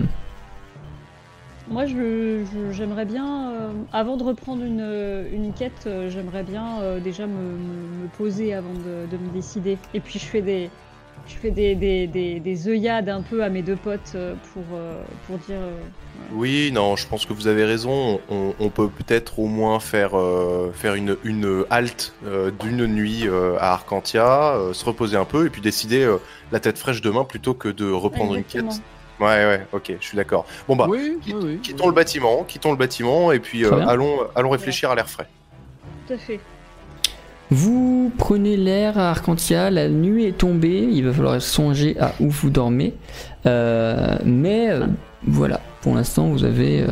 Moi, je, je- j'aimerais bien, euh, avant de reprendre une, une quête, euh, j'aimerais bien euh, déjà me, me- me poser avant de, de me décider. Et puis, je fais des, je fais des, des, des, des œillades un peu à mes deux potes euh, pour, euh, pour dire. euh,
Oui, non, je pense que vous avez raison. On, on peut peut-être au moins faire, euh, faire une, une halte euh, d'une nuit euh, à Arcantia, euh, se reposer un peu et puis décider euh, la tête fraîche demain plutôt que de reprendre une quête. Ouais, ouais, ok, je suis d'accord. Bon bah,
oui,
quitt-
oui, oui.
quittons le bâtiment, quittons le bâtiment et puis euh, allons, allons réfléchir à l'air frais.
Tout à fait.
Vous prenez l'air à Arcantia, la nuit est tombée, il va falloir songer à où vous dormez. Euh, mais euh, voilà, pour l'instant vous avez. euh,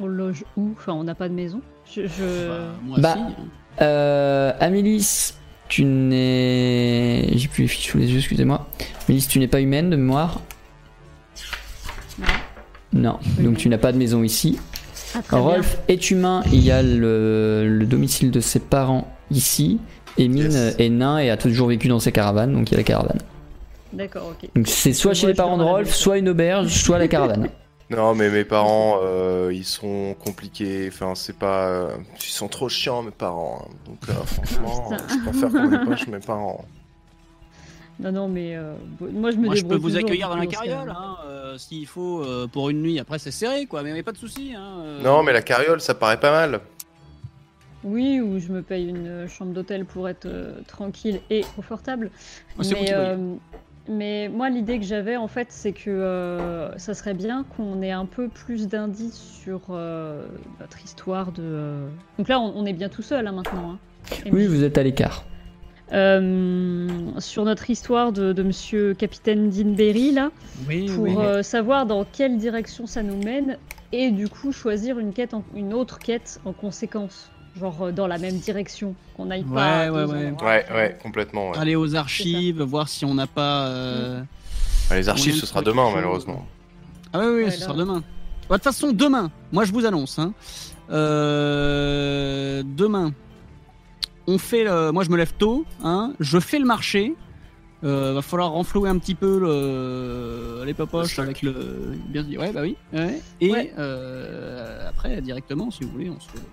On loge où? Enfin, on n'a pas de maison. Je, je-
Bah, moi
Bah,
si.
Euh, Amélis, tu n'es. J'ai plus les fiches sous les yeux, excusez-moi. Amélis, tu n'es pas humaine de mémoire?
Non.
Non, donc tu n'as pas de maison ici.
Ah, bien.
Rolf est humain, il y a le, le domicile de ses parents ici. Et Mine
Yes.
est nain et a toujours vécu dans ses caravanes, donc il y a la caravane.
D'accord, ok.
Donc c'est soit chez les parents de Rolf, soit une auberge, soit la caravane.
Non, mais mes parents, euh, ils sont compliqués. Enfin, c'est pas. euh, ils sont trop chiants, mes parents. hein. Donc, euh, franchement,
Putain.
je préfère qu'on les poche, mes parents.
Non, non, mais euh, bon, moi, je me
Moi, je peux
débrouille
vous
toujours,
accueillir dans la carriole, hein, euh, s'il faut, euh, pour une nuit. Après, c'est serré, quoi, mais, mais pas de soucis. Hein, euh.
Non, mais la carriole, ça paraît pas mal.
Oui, ou je me paye une euh, chambre d'hôtel pour être euh, tranquille et confortable.
Ah, c'est vous
mais, euh, mais moi, l'idée que j'avais, en fait, c'est que euh, ça serait bien qu'on ait un peu plus d'indices sur euh, notre histoire de. euh, Donc là, on, on est bien tout seul hein, maintenant. hein.
Oui, vous êtes à l'écart.
Euh, sur notre histoire de, de Monsieur Capitaine Dinberry, là,
Oui,
pour
oui.
euh, savoir dans quelle direction ça nous mène et du coup choisir une quête, en- une autre quête en conséquence, genre euh, dans la même direction, qu'on n'aille pas.
Ouais, ouais, ouais.
Ouais, ouais, complètement. ouais.
Aller aux archives, voir si on n'a pas. euh,
Les archives, ce sera demain, malheureusement.
Ah oui, oui,
Ouais,
ce
là.
sera demain. Bah, De toute façon, demain, moi je vous annonce, hein, euh, demain, on fait le... Moi je me lève tôt, hein, je fais le marché. Euh, va falloir renflouer un petit peu le... les
Le
popoches avec le. Bien dit, ouais, bah oui. ouais. Et
Ouais.
euh, après, directement, si vous voulez, on se fait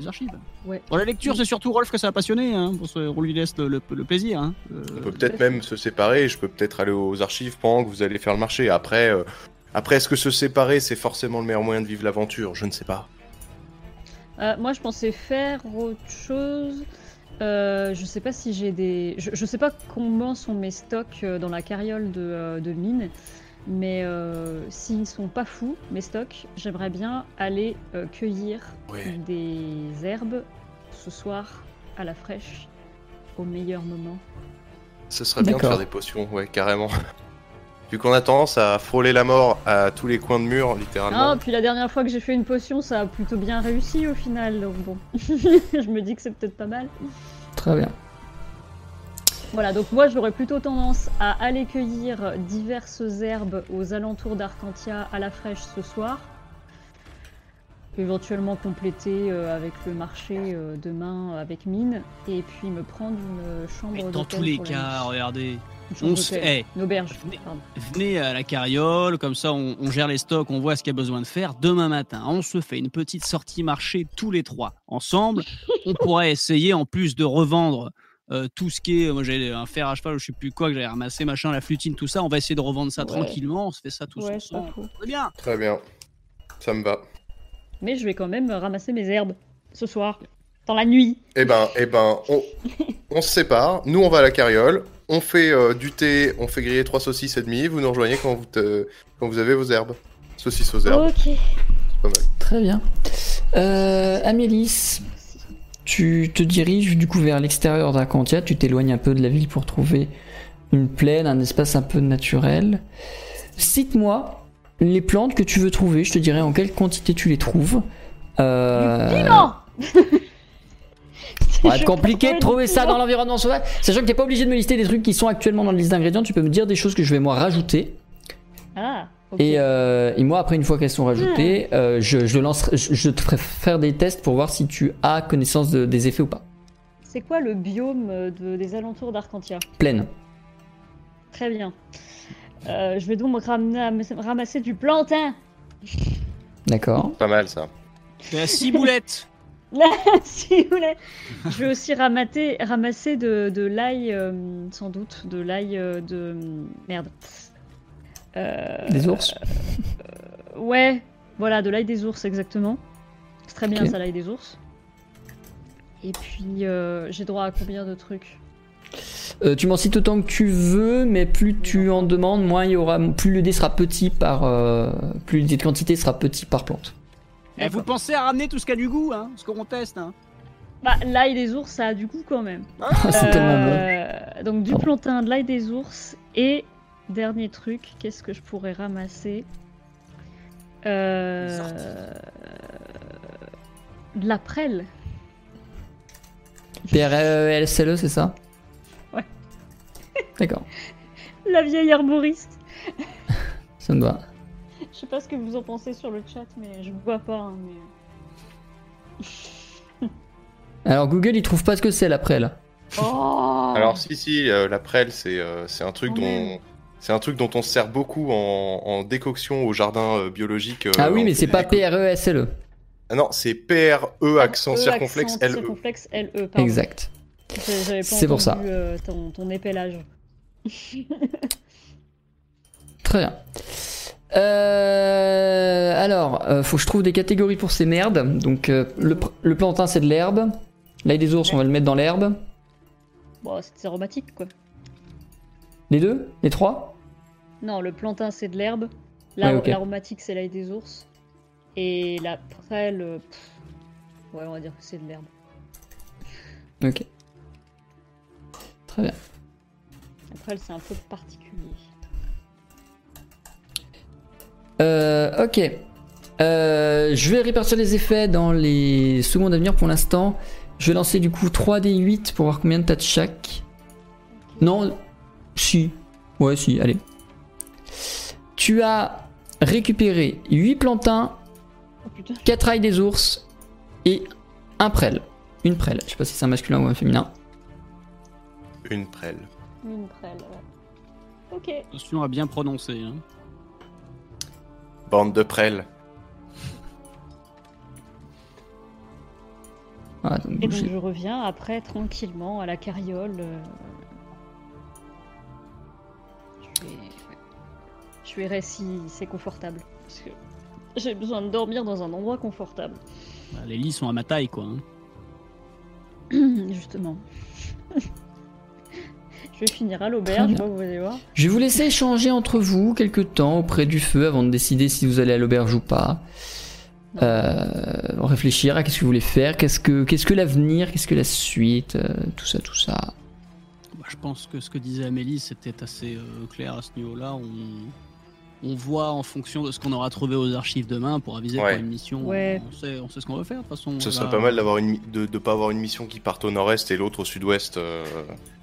les archives.
Ouais.
Pour la lecture, c'est surtout Rolf que ça a passionné, hein, pour on lui laisse le, le- le plaisir. Hein. Euh,
On peut peut-être même se séparer. Je peux peut-être aller aux archives pendant que vous allez faire le marché. Après, euh, après est-ce que se séparer, c'est forcément le meilleur moyen de vivre l'aventure? Je ne sais pas.
Euh, moi, je pensais faire autre chose. Euh, je sais pas si j'ai des. Je, je sais pas comment sont mes stocks euh, dans la carriole de, euh, de mine, mais euh, s'ils sont pas fous, mes stocks, j'aimerais bien aller euh, cueillir
Ouais.
des herbes ce soir à la fraîche, au meilleur moment.
Ce serait bien de faire des potions, ouais, carrément. Vu qu'on a tendance à frôler la mort à tous les coins de mur, littéralement.
Ah, puis la dernière fois que j'ai fait une potion, ça a plutôt bien réussi au final, donc bon. je me dis que c'est peut-être pas mal.
Très bien.
Voilà, donc moi j'aurais plutôt tendance à aller cueillir diverses herbes aux alentours d'Arcantia à la fraîche ce soir. Éventuellement compléter euh, avec le marché euh, demain avec mine. Et puis me prendre une chambre
Mais dans tous les cas, regardez, on se fait.
Une auberge,
Venez.
pardon.
Venez à la carriole, comme ça on, on gère les stocks, on voit ce qu'il y a besoin de faire. Demain matin, on se fait une petite sortie marché tous les trois ensemble. on pourrait essayer en plus de revendre euh, tout ce qui est. Moi j'ai un fer à cheval, je sais plus quoi, que j'ai ramassé, machin, la flutine, tout ça. On va essayer de revendre ça
Ouais.
tranquillement. On se fait ça tous
Ouais,
ensemble. Très bien.
Très bien. Ça me va.
Mais je vais quand même ramasser mes herbes ce soir, dans la nuit.
Eh ben, eh ben, on, on se sépare. Nous, on va à la carriole. On fait euh, du thé. On fait griller trois saucisses et demie. Vous nous rejoignez quand vous, te- quand vous avez vos herbes. Saucisses aux herbes,
Ok.
c'est pas mal.
Très bien. Euh, Amélis, tu te diriges du coup vers l'extérieur d'Arcantia, tu t'éloignes un peu de la ville pour trouver une plaine, un espace un peu naturel. Cite-moi les plantes que tu veux trouver, je te dirai en quelle quantité tu les trouves. Euh, ça va être compliqué de trouver ça dans l'environnement sauvage. Sachant que t'es pas obligé de me lister des trucs qui sont actuellement dans la liste d'ingrédients, tu peux me dire des choses que je vais moi rajouter.
Ah,
Et, euh, et moi, après, une fois qu'elles sont rajoutées, euh, je, je, lance, je, je te ferai faire des tests pour voir si tu as connaissance de- des effets ou pas.
C'est quoi le biome euh, de- des alentours d'Arcantia?
Pleine.
Très bien. Euh, je vais donc ramener, ramasser du plantain.
D'accord.
Pas mal ça.
La ciboulette.
Vous voulez. Je vais aussi ramasser, ramasser de, de l'ail, euh, sans doute, de l'ail euh, de... Merde. Euh,
Des ours
Ouais, voilà, de l'ail des ours, exactement. C'est très bien ça, l'ail des ours. Et puis, euh, j'ai droit à combien de trucs?
Euh, tu m'en cites autant que tu veux, mais plus tu en demandes, moins il y aura, plus le dé sera petit par, euh, plus le dé de quantité sera petit par plante.
Eh, vous pensez à ramener tout ce qui a du goût, hein, ce qu'on teste. Hein?
Bah, l'ail des ours, ça a du goût quand même.
c'est tellement bon.
Euh, Donc, du
Pardon.
plantain, de l'ail des ours et dernier truc, qu'est-ce que je pourrais ramasser euh... De la prêle.
PRLSLE, E, c'est ça?
Ouais.
D'accord,
La vieille arboriste.
ça me va.
Je sais pas ce que vous en pensez sur le chat, mais je vois pas. hein, mais...
Alors Google, il trouve pas ce que c'est l'après là.
Oh
Alors si si, euh, la prêle c'est euh, c'est un truc
Quand
dont. C'est un truc dont on se sert beaucoup en, en décoction au jardin euh, biologique. euh,
ah oui, mais c'est pas PRESLE.
Ah non, c'est P R E accent
E,
circonflexe
accent,
L E.
circonflexe, L-E, pardon.
Exact. C'est pour ça.
euh, ton, ton épellage.
Très bien. Euh, alors, euh, faut que je trouve des catégories pour ces merdes. Donc, euh, le, le plantain, c'est de l'herbe. L'ail des ours, on va le mettre dans l'herbe.
Bon, c'est aromatique quoi.
Les deux? Les trois?
Non, le plantain c'est de l'herbe.
Ouais.
L'aromatique c'est l'ail des ours. Et la prêle. euh, pff, Ouais, on va dire que c'est de l'herbe.
Ok. Très bien.
La prêle c'est un peu particulier.
Euh, ok. Euh, je vais répartir les effets dans les secondes à venir pour l'instant. Je vais lancer du coup 3d8 pour voir combien t'as de chaque. Non, si. Ouais, si, allez. Tu as récupéré 8 plantains,
Oh putain.
4 ailes des ours et un prêle. Une prêle. Je sais pas si c'est un masculin ou un féminin.
Une prêle.
Une prêle, ouais. Ok.
Attention à bien prononcer. Hein.
Bande de prêles.
Ah, donc,
Et donc je reviens après tranquillement à la carriole. euh, Je, vais... je verrai si c'est confortable. Parce que j'ai besoin de dormir dans un endroit confortable.
Bah, les lits sont à ma taille, quoi. hein.
Justement. je vais finir à l'auberge,
Très bien.
vous allez voir.
Je vais vous laisser échanger entre vous quelques temps auprès du feu avant de décider si vous allez à l'auberge ou pas. Euh, réfléchir à qu'est-ce que vous voulez faire, qu'est-ce que qu'est-ce que l'avenir, qu'est-ce que la suite, euh, tout ça, tout ça.
Bah, je pense que ce que disait Amélie, c'était assez euh, clair à ce niveau-là. On, on voit en fonction de ce qu'on aura trouvé aux archives demain pour aviser
Ouais.
pour une mission.
Ouais.
On, sait, on sait ce qu'on veut faire de toute façon.
Ce
Là,
serait pas mal d'avoir une de ne pas avoir une mission qui parte au nord-est et l'autre au sud-ouest. euh.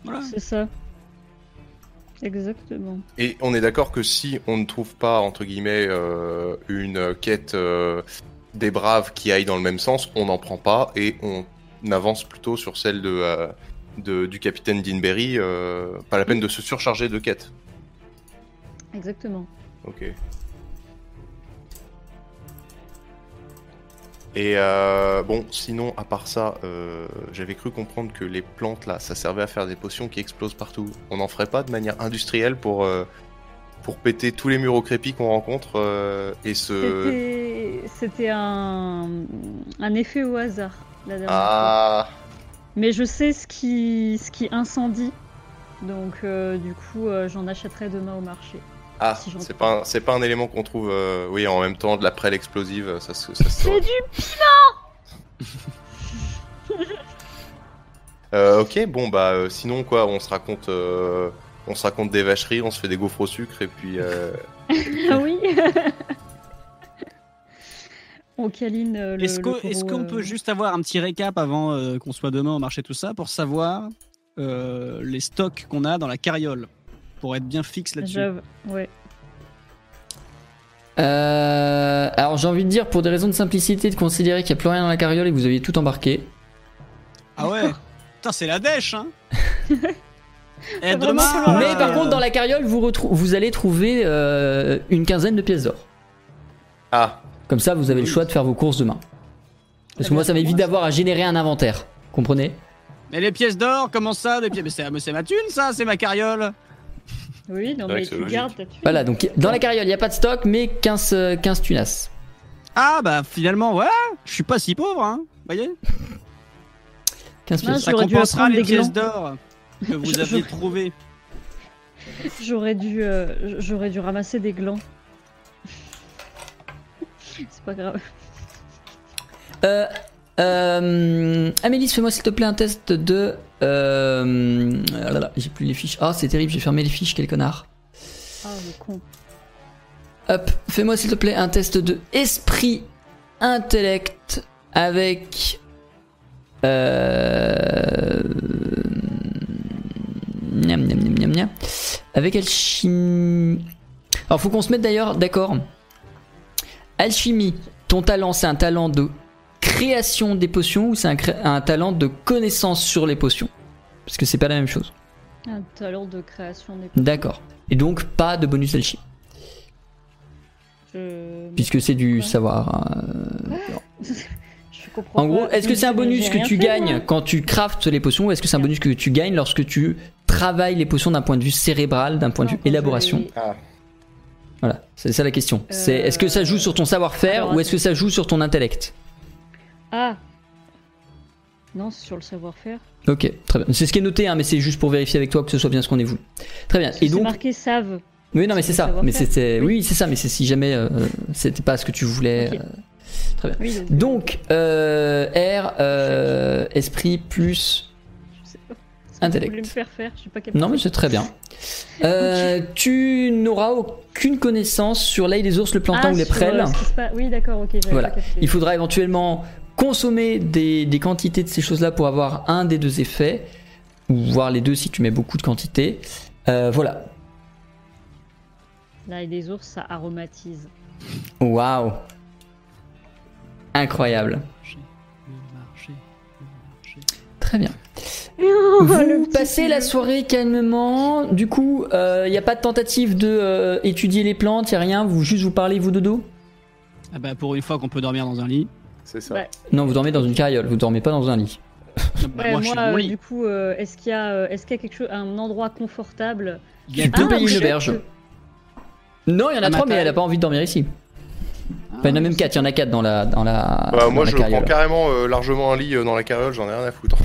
Voilà.
C'est ça. Exactement.
Et on est d'accord que si on ne trouve pas entre guillemets euh, une quête euh, des braves qui aille dans le même sens, on n'en prend pas et on avance plutôt sur celle de, euh, de- du capitaine Dinberry. euh, pas la peine de se surcharger de quêtes.
Exactement.
Ok. Et euh, bon, sinon, à part ça, euh, j'avais cru comprendre que les plantes là, ça servait à faire des potions qui explosent partout. On n'en ferait pas de manière industrielle pour, euh, pour péter tous les murs au crépi qu'on rencontre et se.
C'était- un... un effet au hasard la dernière fois.
Ah
Mais je sais ce qui, ce qui incendie. Donc du coup, j'en achèterai demain au marché.
Ah,
Si
c'est pas, un- c'est pas un élément qu'on trouve, euh, oui, en même temps de la prêle explosive, ça, se- ça se
C'est du
Euh, ok, bon bah euh, sinon quoi, on se raconte, euh, on se raconte des vacheries, on se fait des gaufres au sucre et puis euh,
Ah oui. On câline euh, le.
Est-ce
le
qu'on qu'on
euh,
peut juste avoir un petit récap avant euh, qu'on soit demain au marché tout ça pour savoir euh, les stocks qu'on a dans la carriole? Pour être bien fixe là-dessus
j'avoue, Ouais.
Euh, alors j'ai envie de dire pour des raisons de simplicité de considérer qu'il n'y a plus rien dans la carriole et que vous aviez tout embarqué.
Ah ouais Putain, c'est la dèche hein Et
vraiment
demain,
Mais par contre, dans la carriole, vous, vous allez trouver euh, une quinzaine de pièces d'or.
Ah,
Comme ça, vous avez le choix de faire vos courses demain. Parce que moi, ça m'évite d'avoir à générer un inventaire. Comprenez?
Mais les pièces d'or, comment ça? Des pièces... Mais c'est ma thune, ça, c'est ma carriole.
Oui, non, mais tu gardes ta thune.
Voilà, donc dans la carriole, il n'y a pas de stock, mais 15, euh, 15 tunas.
Ah bah finalement, voilà, je suis pas si pauvre, hein. Voyez
15
Ah,
pièces.
Ça
J'aurais dû
compensera les pièces d'or que vous
je-
trouvées.
J'aurais dû, euh, j'aurais dû ramasser des glands. C'est pas grave.
Euh, euh, Amélie, fais-moi s'il te plaît un test de. Euh, ah là là, j'ai plus les fiches. Ah, c'est terrible, j'ai fermé les fiches, quel connard.
Ah, le con.
Hop, fais-moi s'il te plaît un test de esprit intellect avec. Euh. Miam, miam, miam, miam, miam. Avec alchimie. Alors, faut qu'on se mette d'ailleurs d'accord. Alchimie, ton talent, c'est un talent de création des potions ou c'est un, talent de connaissance sur les potions? Parce que c'est pas la même chose.
Un talent de création des.
D'accord. Et donc, pas de bonus d'alchimie.
Je...
Puisque c'est du
Ouais.
savoir. euh,
je comprends.
En gros,
pas.
est-ce que c'est un bonus que tu
fait,
gagnes
moi.
quand tu craftes les potions ou est-ce que c'est un bonus que tu gagnes lorsque tu travailles les potions d'un point de vue cérébral, d'un point de vue élaboration?
ah.
Voilà, c'est ça la question. C'est
Euh,
est-ce que ça joue sur ton savoir-faire
alors,
ou est-ce que ça joue sur ton intellect?
Ah. Non, c'est sur le savoir-faire.
Ok, très bien. C'est ce qui est noté, hein, mais c'est juste pour vérifier avec toi que ce soit bien ce qu'on est voulu. Très bien.
Parce
Et
c'est
donc,
marqué savent.
oui, non, mais c'est ça. Mais c'était, oui, c'est ça. Mais c'est si jamais euh, c'était pas ce que tu voulais. Euh,
Oui, donc.
Donc, euh, R, euh, esprit plus.
je pas.
Intellect.
Voulez me faire faire, je sais pas capté.
Non, mais c'est très bien. Euh, Tu n'auras aucune connaissance sur l'ail des ours, le plantain
Ah,
ou les prêles.
euh, passe- Oui, d'accord, ok.
Voilà.
pas.
Il faudra éventuellement consommer des, des quantités de ces choses-là pour avoir un des deux effets, ou voir les deux si tu mets beaucoup de quantité. Euh, voilà.
L'ail des ours, ça aromatise.
Waouh. Incroyable. Très bien. Vous passez la soirée calmement. Du coup, il n'y a pas de tentative de euh, étudier les plantes, il n'y a rien. Vous juste vous parlez vous dodo?
Ah bah pour une fois qu'on peut dormir dans un lit.
C'est ça.
Ouais.
Non, vous dormez dans une carriole. Vous dormez pas dans un lit.
Bah,
Ouais,
moi,
moi,
je suis dans mon
euh,
lit.
du coup, euh, est-ce qu'il y a, euh, est-ce qu'il y a quelque chose, un endroit confortable
Il y a
Tu peux
deux
payer une auberge. Non, il y en a trois, mais elle a pas envie de dormir ici. Enfin, il y en a même quatre. Il y en a quatre dans la dans la.
Bah,
dans
moi,
la
je prends carrément euh, largement un lit euh, dans la carriole, j'en ai rien à foutre.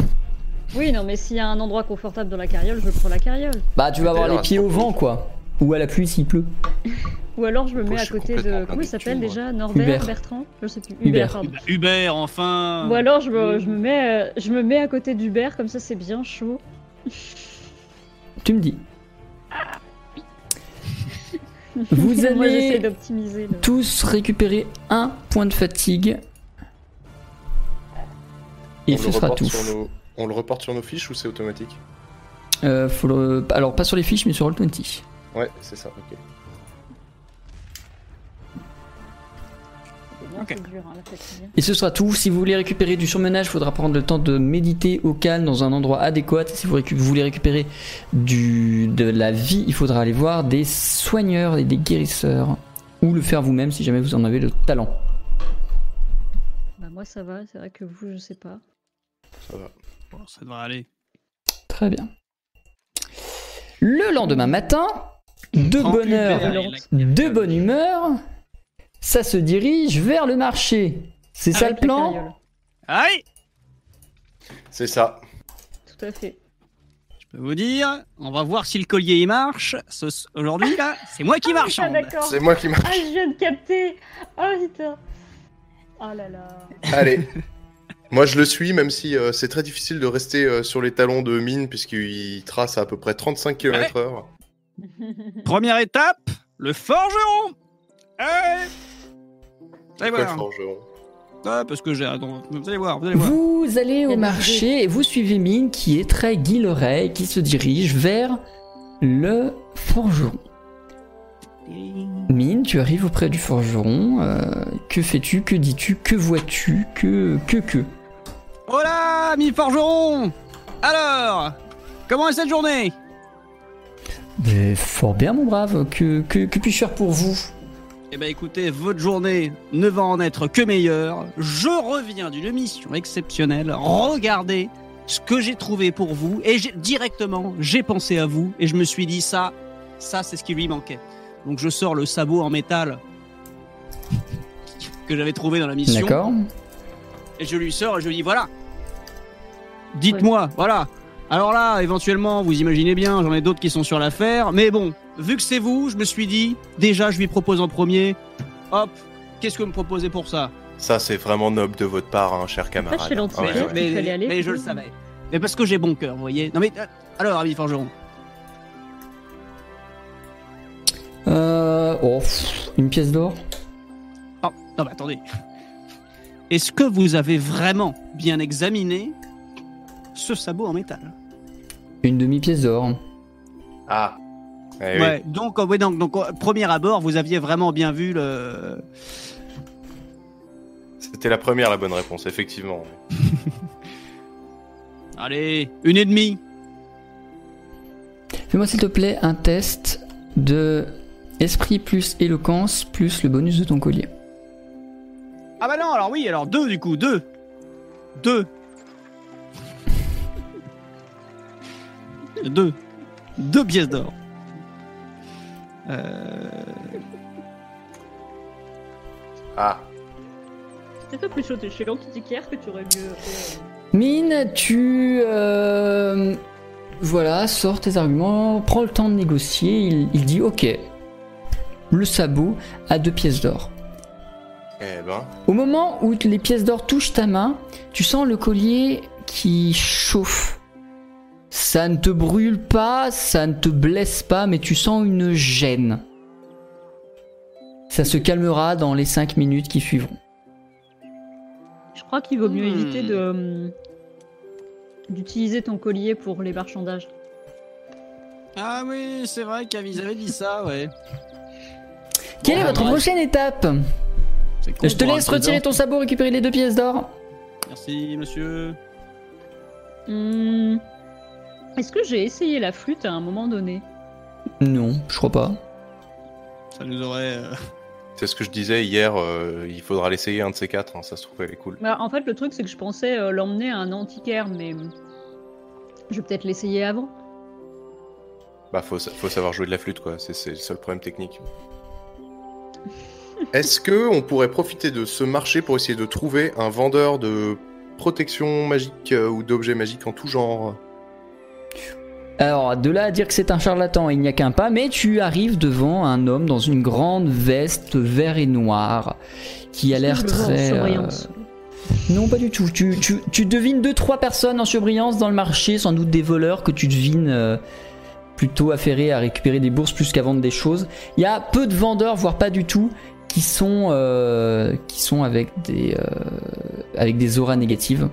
Oui, non, mais s'il y a un endroit confortable dans la carriole, je prends la carriole.
Bah, tu vas avoir les pieds au vent, quoi. Ou à la pluie s'il pleut.
Ou alors je me mets à côté de. Comment il s'appelle déjà Norbert
Hubert.
Bertrand Je sais plus.
Hubert.
Hubert, pardon.
Hubert, enfin.
Ou alors je me, je me mets, je me mets à côté d'Hubert, comme ça c'est bien chaud.
Tu me dis. Vous
Moi
allez-
d'optimiser. le-
Tous récupérer un point de fatigue. Et
on,
ce sera tout.
nos... on le reporte sur nos fiches ou c'est automatique?
Euh, faut le- Alors, pas sur les fiches, mais sur Roll20.
Ouais, c'est ça, ok.
Non,
Ok.
c'est dur, hein.
Et ce sera tout. Si vous voulez récupérer du surmenage, il faudra prendre le temps de méditer au calme dans un endroit adéquat. Si vous voulez récupérer du, de la vie, il faudra aller voir des soigneurs et des guérisseurs. Ou le faire vous-même si jamais vous en avez le talent.
Bah moi ça va, c'est vrai que vous je sais pas.
Ça va.
Bon, ça devrait aller.
Très bien. Le lendemain matin, de
a-
de bonne humeur, ça se dirige vers le marché. C'est ça le plan.
Aïe
C'est ça.
Tout à fait.
Je peux vous dire, on va voir si le collier il marche. Ce- Aujourd'hui, là, c'est moi qui marche.
Ah d'accord.
C'est moi qui marche.
Ah je viens de capter. Oh putain. Oh là là.
Allez. Moi, je le suis, même si euh, c'est très difficile de rester euh, sur les talons de mine, puisqu'il trace à, à peu près 35 km/h.
Première étape, le forgeron. Allez Allez
Quoi, le
voir.
forgeron
Ah, parce que j'ai. Vous allez voir, vous allez voir.
Vous allez au marché et vous suivez Mine qui est très guilleret qui se dirige vers le forgeron. Mine, tu arrives auprès du forgeron. euh, que fais-tu Que dis-tu Que vois-tu Que que que
Oh là, mi forgeron Alors, comment est cette journée?
Mais fort bien, mon brave. Que, que, que puis-je faire pour vous?
Eh ben écoutez, votre journée ne va en être que meilleure. Je reviens d'une mission exceptionnelle. Regardez ce que j'ai trouvé pour vous. Et directement, j'ai pensé à vous. Et je me suis dit, ça, ça c'est ce qui lui manquait. Donc je sors le sabot en métal que j'avais trouvé dans la mission.
D'accord
Et je lui sors et je lui dis voilà. Dites-moi, voilà. Alors là, éventuellement, vous imaginez bien, j'en ai d'autres qui sont sur l'affaire. Mais bon, vu que c'est vous, je me suis dit, déjà, je lui propose en premier. Hop, qu'est-ce que vous me proposez pour ça?
Ça, c'est vraiment noble de votre part, hein, cher camarade.
chez.
Ouais, ouais.
mais- aller.
je le savais. Mais parce que j'ai bon cœur, vous voyez. Non mais, euh, alors, ami Forgeron.
Euh. Oh, pff, une pièce d'or?
Oh, non mais attendez. Est-ce que vous avez vraiment bien examiné ce sabot en métal?
Une demi-pièce d'or.
Ah. Eh oui.
Ouais, donc, euh, ouais, donc, donc, premier abord, vous aviez vraiment bien vu le,
C'était la première, la bonne réponse, effectivement.
Allez, une et demie.
Fais-moi s'il te plaît un test de esprit plus éloquence plus le bonus de ton collier.
Ah bah non, alors oui, alors deux du coup, deux. Deux. Deux. Deux pièces d'or. Euh...
Ah.
C'était pas plus chaud chez l'antiquaire que tu aurais mieux euh,
Mine, tu. euh, voilà, sors tes arguments, prends le temps de négocier. Il, il dit Ok, le sabot à deux pièces d'or.
Eh ben.
Au moment où les pièces d'or touchent ta main, tu sens le collier qui chauffe. Ça ne te brûle pas, ça ne te blesse pas, mais tu sens une gêne. Ça se calmera dans les 5 minutes qui suivront.
Je crois qu'il vaut mieux
Hmm.
éviter de hum, d'utiliser ton collier pour les marchandages.
Ah oui, c'est vrai qu'Avis avait dit ça, ouais.
Quelle est votre prochaine étape
cool
Je te laisse retirer ton sabot, récupérer les deux pièces d'or.
Merci, monsieur.
Hum, Est-ce que j'ai essayé la flûte à un moment donné
Non, je crois pas.
Ça nous aurait. euh,
C'est ce que je disais hier, euh, il faudra l'essayer un de ces quatre, hein, ça se trouve, elle est cool.
Bah, En fait, le truc, c'est que je pensais euh, l'emmener à un antiquaire, mais je vais peut-être l'essayer avant.
Bah, faut, sa- faut savoir jouer de la flûte, quoi, c'est le seul problème technique. Est-ce que on pourrait profiter de ce marché pour essayer de trouver un vendeur de protection magique euh, ou d'objets magiques en tout genre?
Alors, de là à dire que c'est un charlatan, il n'y a qu'un pas, mais tu arrives devant un homme dans une grande veste vert et noir qui a l'air très. euh. Non, pas du tout. Tu, tu, tu devines deux, trois personnes en surbrillance dans le marché, sans doute des voleurs que tu devines euh, plutôt affairés à récupérer des bourses plus qu'à vendre des choses. Il y a peu de vendeurs, voire pas du tout, qui sont, euh, qui sont avec, des, euh, avec des auras négatives.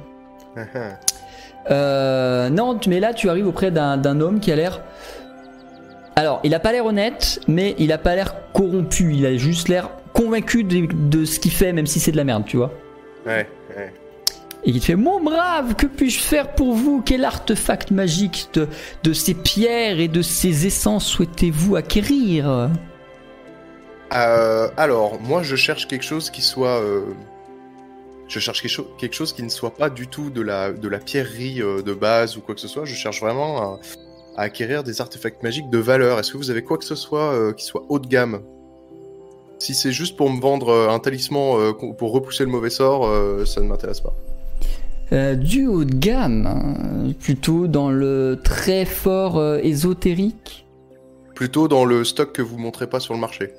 Euh, non, mais là tu arrives auprès d'un homme qui a l'air. Alors, il a pas l'air honnête, mais il a pas l'air corrompu. Il a juste l'air convaincu de, de ce qu'il fait, même si c'est de la merde, tu vois.
Ouais, ouais.
Et qui te fait Mon brave, que puis-je faire pour vous? Quel artefact magique de, de ces pierres et de ces essences souhaitez-vous acquérir?
Euh, alors, moi, je cherche quelque chose qui soit. euh, Je cherche quelque, cho- quelque chose qui ne soit pas du tout de la, de la pierrerie euh, de base ou quoi que ce soit. Je cherche vraiment à, à acquérir des artefacts magiques de valeur. Est-ce que vous avez quoi que ce soit euh, qui soit haut de gamme? Si c'est juste pour me vendre euh, un talisman pour repousser le mauvais sort, ça ne m'intéresse pas.
Euh, Du haut de gamme, hein, plutôt dans le très fort euh, ésotérique?
Plutôt dans le stock que vous montrez pas sur le marché.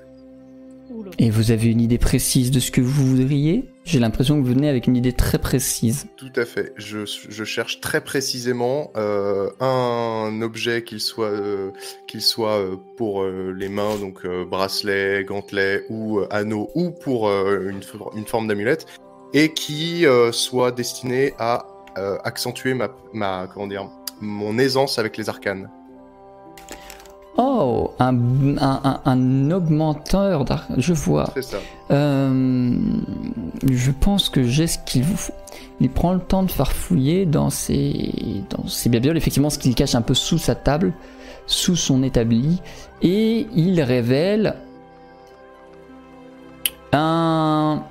Et vous avez une idée précise de ce que vous voudriez? J'ai l'impression que vous venez avec une idée très précise.
Tout à fait. Je, je cherche très précisément euh, un objet qu'il soit, euh, qu'il soit euh, pour euh, les mains, donc euh, bracelet, gantelet ou euh, anneau, ou pour euh, une, for- une forme d'amulette, et qui euh, soit destiné à euh, accentuer ma, ma, comment dire, mon aisance avec les arcanes.
Oh, un, un, augmenteur d'ar... Je vois.
C'est ça.
Euh, je pense que j'ai ce qu'il vous faut. Il prend le temps de farfouiller dans ses, dans ses babioles. Effectivement, ce qu'il cache un peu sous sa table sous son établi et il révèle un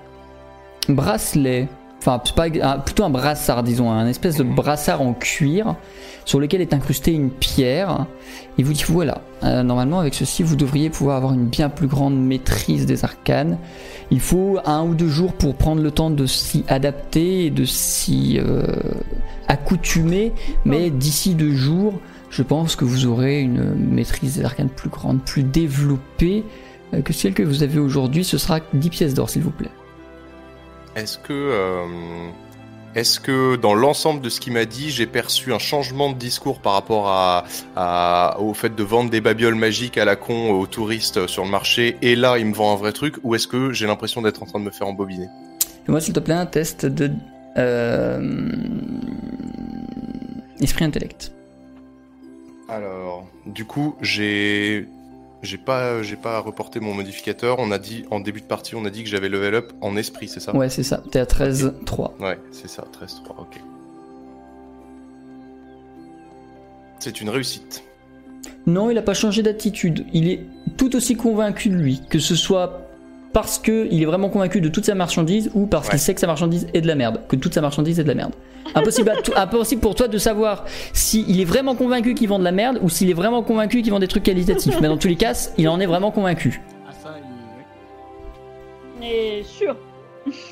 bracelet, enfin c'est pas, un- plutôt un brassard disons, un espèce de brassard en cuir sur lequel est incrustée une pierre. Il vous dit voilà, euh, normalement avec ceci vous devriez pouvoir avoir une bien plus grande maîtrise des arcanes. Il faut un ou deux jours pour prendre le temps de s'y adapter et de s'y euh, accoutumer, mais d'ici deux jours, je pense que vous aurez une maîtrise des arcanes plus grande, plus développée euh, que celle que vous avez aujourd'hui. Ce sera 10 pièces d'or, s'il vous plaît.
Est-ce que, euh, est-ce que dans l'ensemble de ce qu'il m'a dit, j'ai perçu un changement de discours par rapport à, à- au fait de vendre des babioles magiques à la con aux touristes sur le marché et là il me vend un vrai truc ou est-ce que j'ai l'impression d'être en train de me faire embobiner?
Fais-moi, s'il te plaît, un test de. euh, esprit intellect.
Alors, du coup, j'ai j'ai pas j'ai pas reporté mon modificateur. On a dit en début de partie, on a dit que j'avais level up en esprit, c'est ça?
Ouais, c'est ça. T'es à 13, 3.
Ouais, c'est ça, 13 3. OK. C'est une réussite.
Non, il n'a pas changé d'attitude. Il est tout aussi convaincu de lui, que ce soit parce que il est vraiment convaincu de toute sa marchandise ou parce
Ouais.
qu'il sait que sa marchandise est de la merde, que toute sa marchandise est de la merde. Impossible, à impossible pour toi de savoir s'il est vraiment convaincu qu'il vend de la merde ou s'il est vraiment convaincu qu'il vend des trucs qualitatifs. Mais dans tous les cas, il en est vraiment convaincu.
Ah, ça, il-.
Et sûr.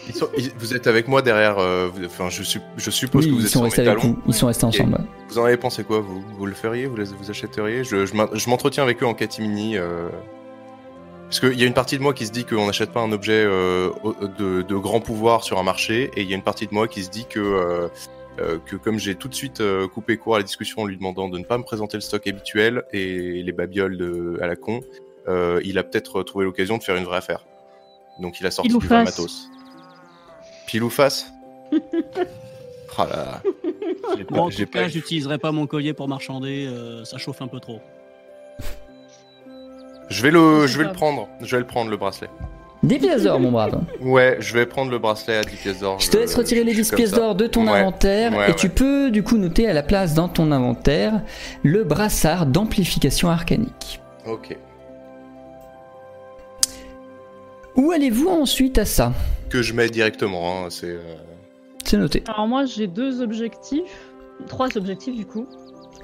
Ils sont- ils- vous êtes avec moi derrière. euh, vous- enfin, je, sup- je suppose
Oui,
que vous
ils
êtes
sont restés avec vous. Ils sont restés ensemble.
Vous en avez pensé quoi vous, vous le feriez? Vous, les- vous achèteriez? Je, je m'en- je m'entretiens avec eux en catimini. Euh... Parce qu'il y a une partie de moi qui se dit qu'on n'achète pas un objet euh, de, de grand pouvoir sur un marché, et il y a une partie de moi qui se dit que, euh, euh, que comme j'ai tout de suite euh, coupé court à la discussion en lui demandant de ne pas me présenter le stock habituel et les babioles de, à la con, euh, il a peut-être trouvé l'occasion de faire une vraie affaire. Donc il a sorti
Pile
du vrai matos. Pile ou face Ah là
en tout cas, j'utiliserai pas mon collier pour marchander, euh, ça chauffe un peu trop.
Je vais le,
C'est
je vais le prendre. Je vais le prendre le bracelet.
10 pièces d'or, mon brave.
Ouais, je vais prendre le bracelet à 10 pièces d'or.
Je te laisse retirer les
je suis
10
comme
pièces d'or de ton
Ouais,
inventaire
ouais,
et tu peux du coup noter à la place dans ton inventaire le brassard d'amplification arcanique.
Ok.
Où allez-vous ensuite à ça?
Que je mets directement. Hein, c'est. euh,
C'est noté.
Alors moi j'ai deux objectifs, trois objectifs du coup.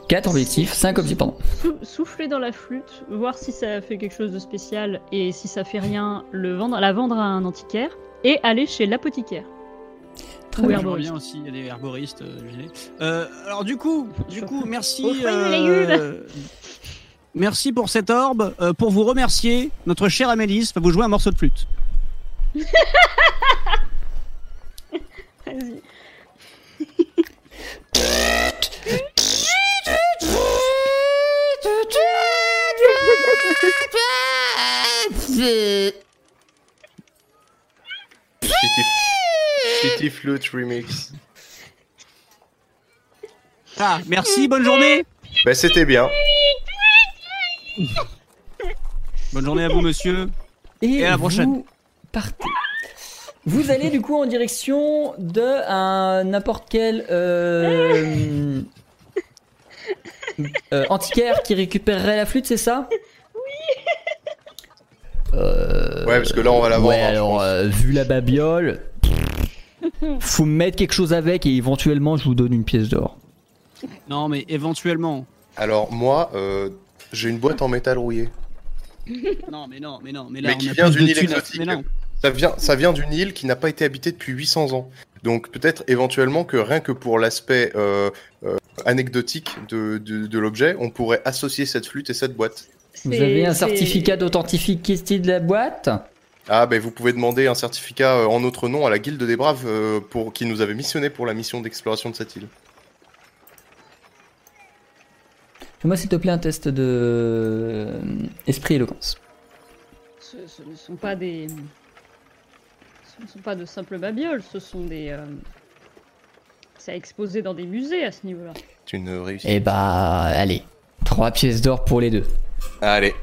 4 objectifs, 5 objectifs, pardon.
Sou- souffler dans la flûte, voir si ça fait quelque chose de spécial et si ça fait rien, le vendre, la vendre à un antiquaire et aller chez l'apothicaire.
Très bien.
Herboriste.
reviens aussi, il y a des herboristes. euh, j'ai- euh, alors du coup, du coup, merci.
et
euh, merci pour cette orbe. Euh, pour vous remercier, notre chère Amélis va vous jouer un morceau de flûte.
Vas-y.
Shitty, Shitty Flute Remix.
Ah, merci, bonne journée.
Bah, c'était bien.
Bonne journée à vous, monsieur.
Et,
Et à la prochaine.
vous partez. Vous allez du coup en direction de un n'importe quel euh, euh, antiquaire qui récupérerait la flûte, c'est ça? Oui.
Ouais, parce que là, on va la vendre.
Ouais,
hein,
alors euh, vu la babiole, faut mettre quelque chose avec et éventuellement je vous donne une pièce d'or.
Non, mais éventuellement.
Alors, moi, euh, j'ai une boîte en métal rouillé.
Non, mais non, mais non, mais là,
Mais
on
qui
a
vient
plus de
d'une île
thunes à-
exotique.
Mais non.
Ça vient, ça vient d'une île qui n'a pas été habitée depuis 800 ans. Donc peut-être éventuellement que rien que pour l'aspect euh, euh, anecdotique de, de, de l'objet, on pourrait associer cette flûte et cette boîte.
Vous avez un certificat d'authenticité de la boîte?
Ah ben vous pouvez demander un certificat euh, en notre nom à la Guilde des Braves euh, pour qui nous avait missionné pour la mission d'exploration de cette île.
Fais-moi s'il te plaît un test de euh, esprit éloquence.
Ce, ce ne sont pas des. Ce ne sont pas de simples babioles, ce sont des. euh, C'est à exposer dans des musées à ce niveau-là.
C'est une réussite.
Eh bah, allez, 3 pièces d'or pour les deux.
Allez,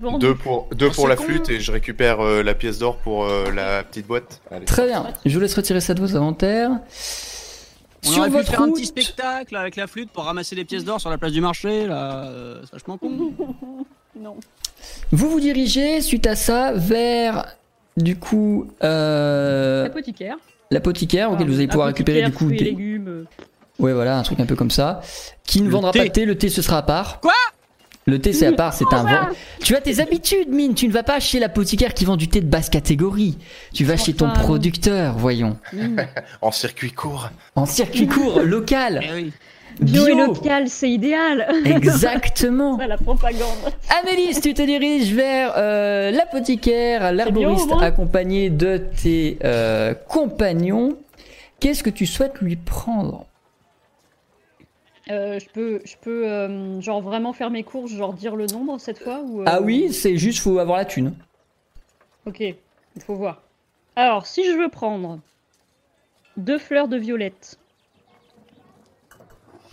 Vendu.
deux pour, deux pour
c'est
la
con.
flûte et je récupère euh, la pièce d'or pour euh, la petite boîte. Allez.
Très bien, je vous laisse retirer ça de vos inventaires.
On
Sur
aurait pu
votre
faire un petit spectacle avec la flûte pour ramasser des pièces d'or sur la place du marché, là. euh, c'est vachement con.
Non.
Vous vous dirigez suite à ça vers du coup euh,
L'apothicaire.
l'apothicaire auquel vous allez pouvoir récupérer du coup
fruits
des...
légumes.
Ouais voilà un truc un peu comme ça. Qui ne
Le
vendra
thé.
pas de thé, le thé ce sera à part.
Quoi?
Le thé c'est à part, c'est un vent. Tu as tes habitudes mine, tu ne vas pas chez l'apothicaire qui vend du thé de basse catégorie. Tu vas chez ton producteur, voyons.
En circuit court.
En circuit court, local,
Eh oui.
Bio, et
bio.
local, c'est idéal.
Exactement.
Ça, la propagande.
Amélis, tu te diriges vers euh, l'apothicaire,
moins.
accompagné de tes euh, compagnons. Qu'est-ce que tu souhaites lui prendre?
Euh, je peux, je peux euh, genre vraiment faire mes courses, genre dire le nombre cette fois ou, euh,
Ah oui, c'est juste faut avoir la thune.
Ok, il faut voir. Alors, si je veux prendre deux fleurs de violette,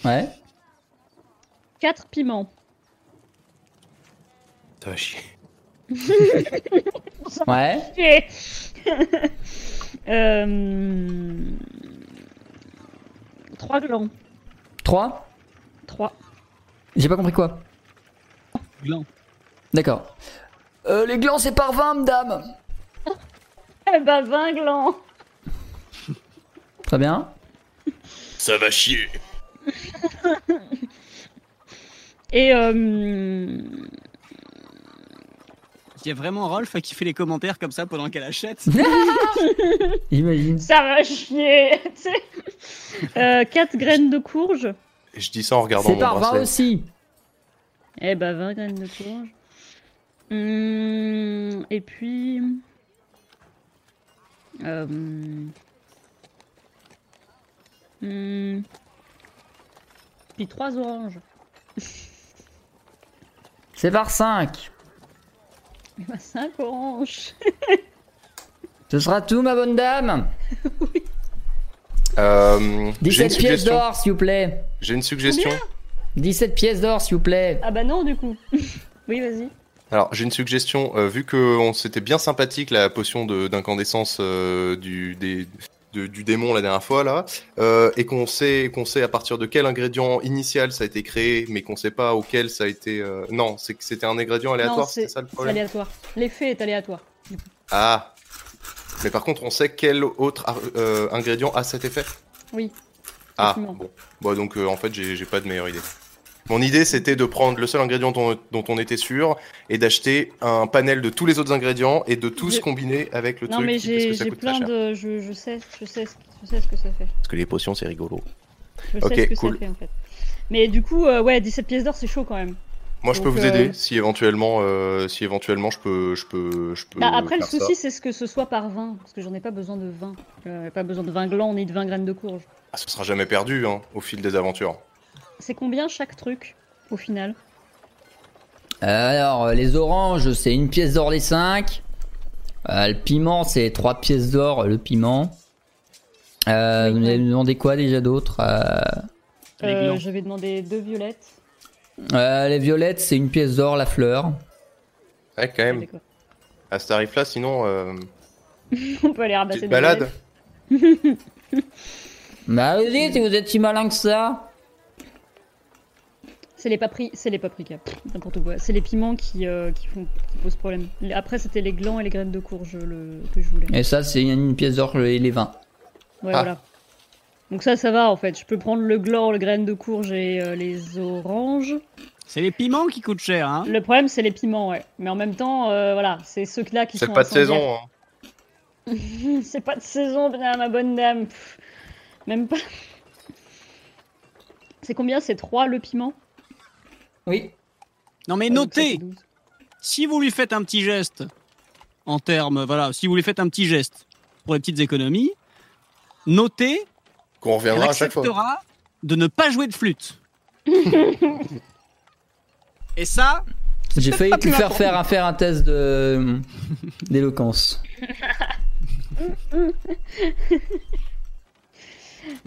Ouais.
quatre piments,
Ça va chier.
Ouais.
euh, trois glands,
3
trois.
J'ai pas compris quoi.
Gland.
D'accord. Euh, les glands c'est par 20, madame.
Eh ben 20 glands.
Très bien.
Ça va chier.
Et euh,
Il y a vraiment Rolf qui fait les commentaires comme ça pendant qu'elle achète.
Imagine.
ça va chier. Euh, quatre graines de courge.
Et je dis ça en regardant
C'est
mon
par 20
bracelet.
aussi.
Eh ben 20 graines de courge. Hum, et puis. Euh, hum, puis trois oranges.
C'est par 5.
Ben, cinq oranges.
Ce sera tout, ma bonne dame.
Euh, j'ai une
17 pièces
suggestion.
d'or, s'il vous plaît.
J'ai une suggestion.
17 pièces d'or, s'il vous plaît.
Ah bah non du coup. oui vas-y.
Alors, j'ai une suggestion. euh, vu que on c'était bien sympathique la potion de- d'incandescence euh, du, des- de- du démon la dernière fois là, euh, et qu'on sait qu'on sait à partir de quel ingrédient initial ça a été créé, mais qu'on sait pas auquel ça a été. euh, Non, c'est que c'était un ingrédient aléatoire.
C'est
ça le problème.
aléatoire. L'effet est aléatoire.
Ah. Mais par contre, on sait quel autre euh, ingrédient a cet effet?
Oui.
Ah. Bon. Bon, donc en fait, j'ai pas de meilleure idée. Mon idée, c'était de prendre le seul ingrédient dont, dont on était sûr et d'acheter un panel de tous les autres ingrédients et de tous
Je-
combiner avec le
Non
truc
mais
parce que
j'ai plein de. Je, je sais, je sais, ce- je sais ce que ça fait.
Parce que les potions, c'est rigolo.
Je sais
Ok,
ce que
cool.
ça fait en fait. Mais du coup, euh, ouais, 17 pièces d'or c'est chaud quand même.
Moi, je peux vous
euh,
aider si éventuellement, euh, si éventuellement, je peux, je peux, je peux.
Bah, après, le
faire
souci, c'est ce que ce soit par 20, parce que j'en ai pas besoin de 20. Euh, pas besoin de 20 glands ni de 20 graines de courge.
Ah, ce sera jamais perdu hein, au fil des aventures.
C'est combien chaque truc, au final
Euh, alors, euh, les oranges, c'est une pièce d'or les 5. le piment, c'est 3 pièces d'or le piment. Euh,
Oui,
vous
ouais.
avez demandé quoi déjà d'autre Euh,
euh,
glands.
J'avais demandé deux violettes.
euh, Les violettes, c'est une pièce d'or la fleur.
Ouais, quand
Ah,
même.
d'accord.
À ce tarif-là, sinon, euh,
On peut aller ramasser des
balade.
Bah, allez, si vous êtes si malin que ça.
C'est les papri... c'est les paprikas, n'importe quoi. C'est les piments qui, euh, qui font qui posent problème. Après, c'était les glands et les graines de courge le... que je voulais.
Et ça, c'est une pièce d'or et les 20.
Ouais,
Ah.
voilà. Donc ça, ça va en fait. Je peux prendre le gland, les graines de courge et euh, les oranges.
C'est les piments qui coûtent cher, hein.
Le problème, c'est les piments, ouais. Mais en même temps, euh, voilà, c'est ceux-là qui
C'est
sont
pas de saison. hein.
c'est pas de saison, bien, ma bonne dame. Pff, même pas. C'est combien? C'est 3 le piment?
Oui.
Non mais
ça,
notez,
c'est 12.
si vous lui faites un petit geste, en termes, voilà, si vous lui faites un petit geste pour les petites économies, notez
Qu'on reviendra à chaque fois.
acceptera de ne pas jouer de flûte. Et ça,
J'ai failli te faire faire un, faire un test de d'éloquence.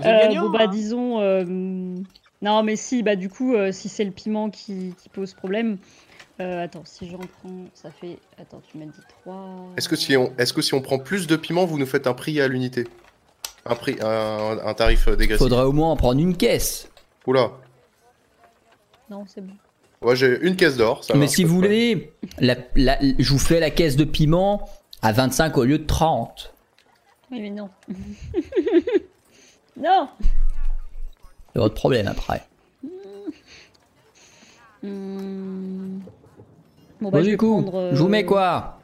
Euh, bon, bah,
hein?
disons. euh, Non, mais si, bah, du coup, euh, si c'est le piment qui, qui pose problème. euh, attends, si j'en prends, ça fait. Attends, tu m'as dit 3.
Est-ce que si on, est-ce que si on prend plus de piment, vous nous faites un prix à l'unité? Un prix, un, un tarif dégressif.
Faudrait au moins en prendre une caisse.
Oula.
Non, c'est bon.
Ouais, j'ai une caisse d'or. ça
Mais
va,
si vous voulez, la- la- je vous fais la caisse de piment à 25 au lieu de 30.
Oui, mais non. non
C'est votre problème après.
Hmm. Bon,
Bon,
je
du coup,
prendre, euh,
je vous mets quoi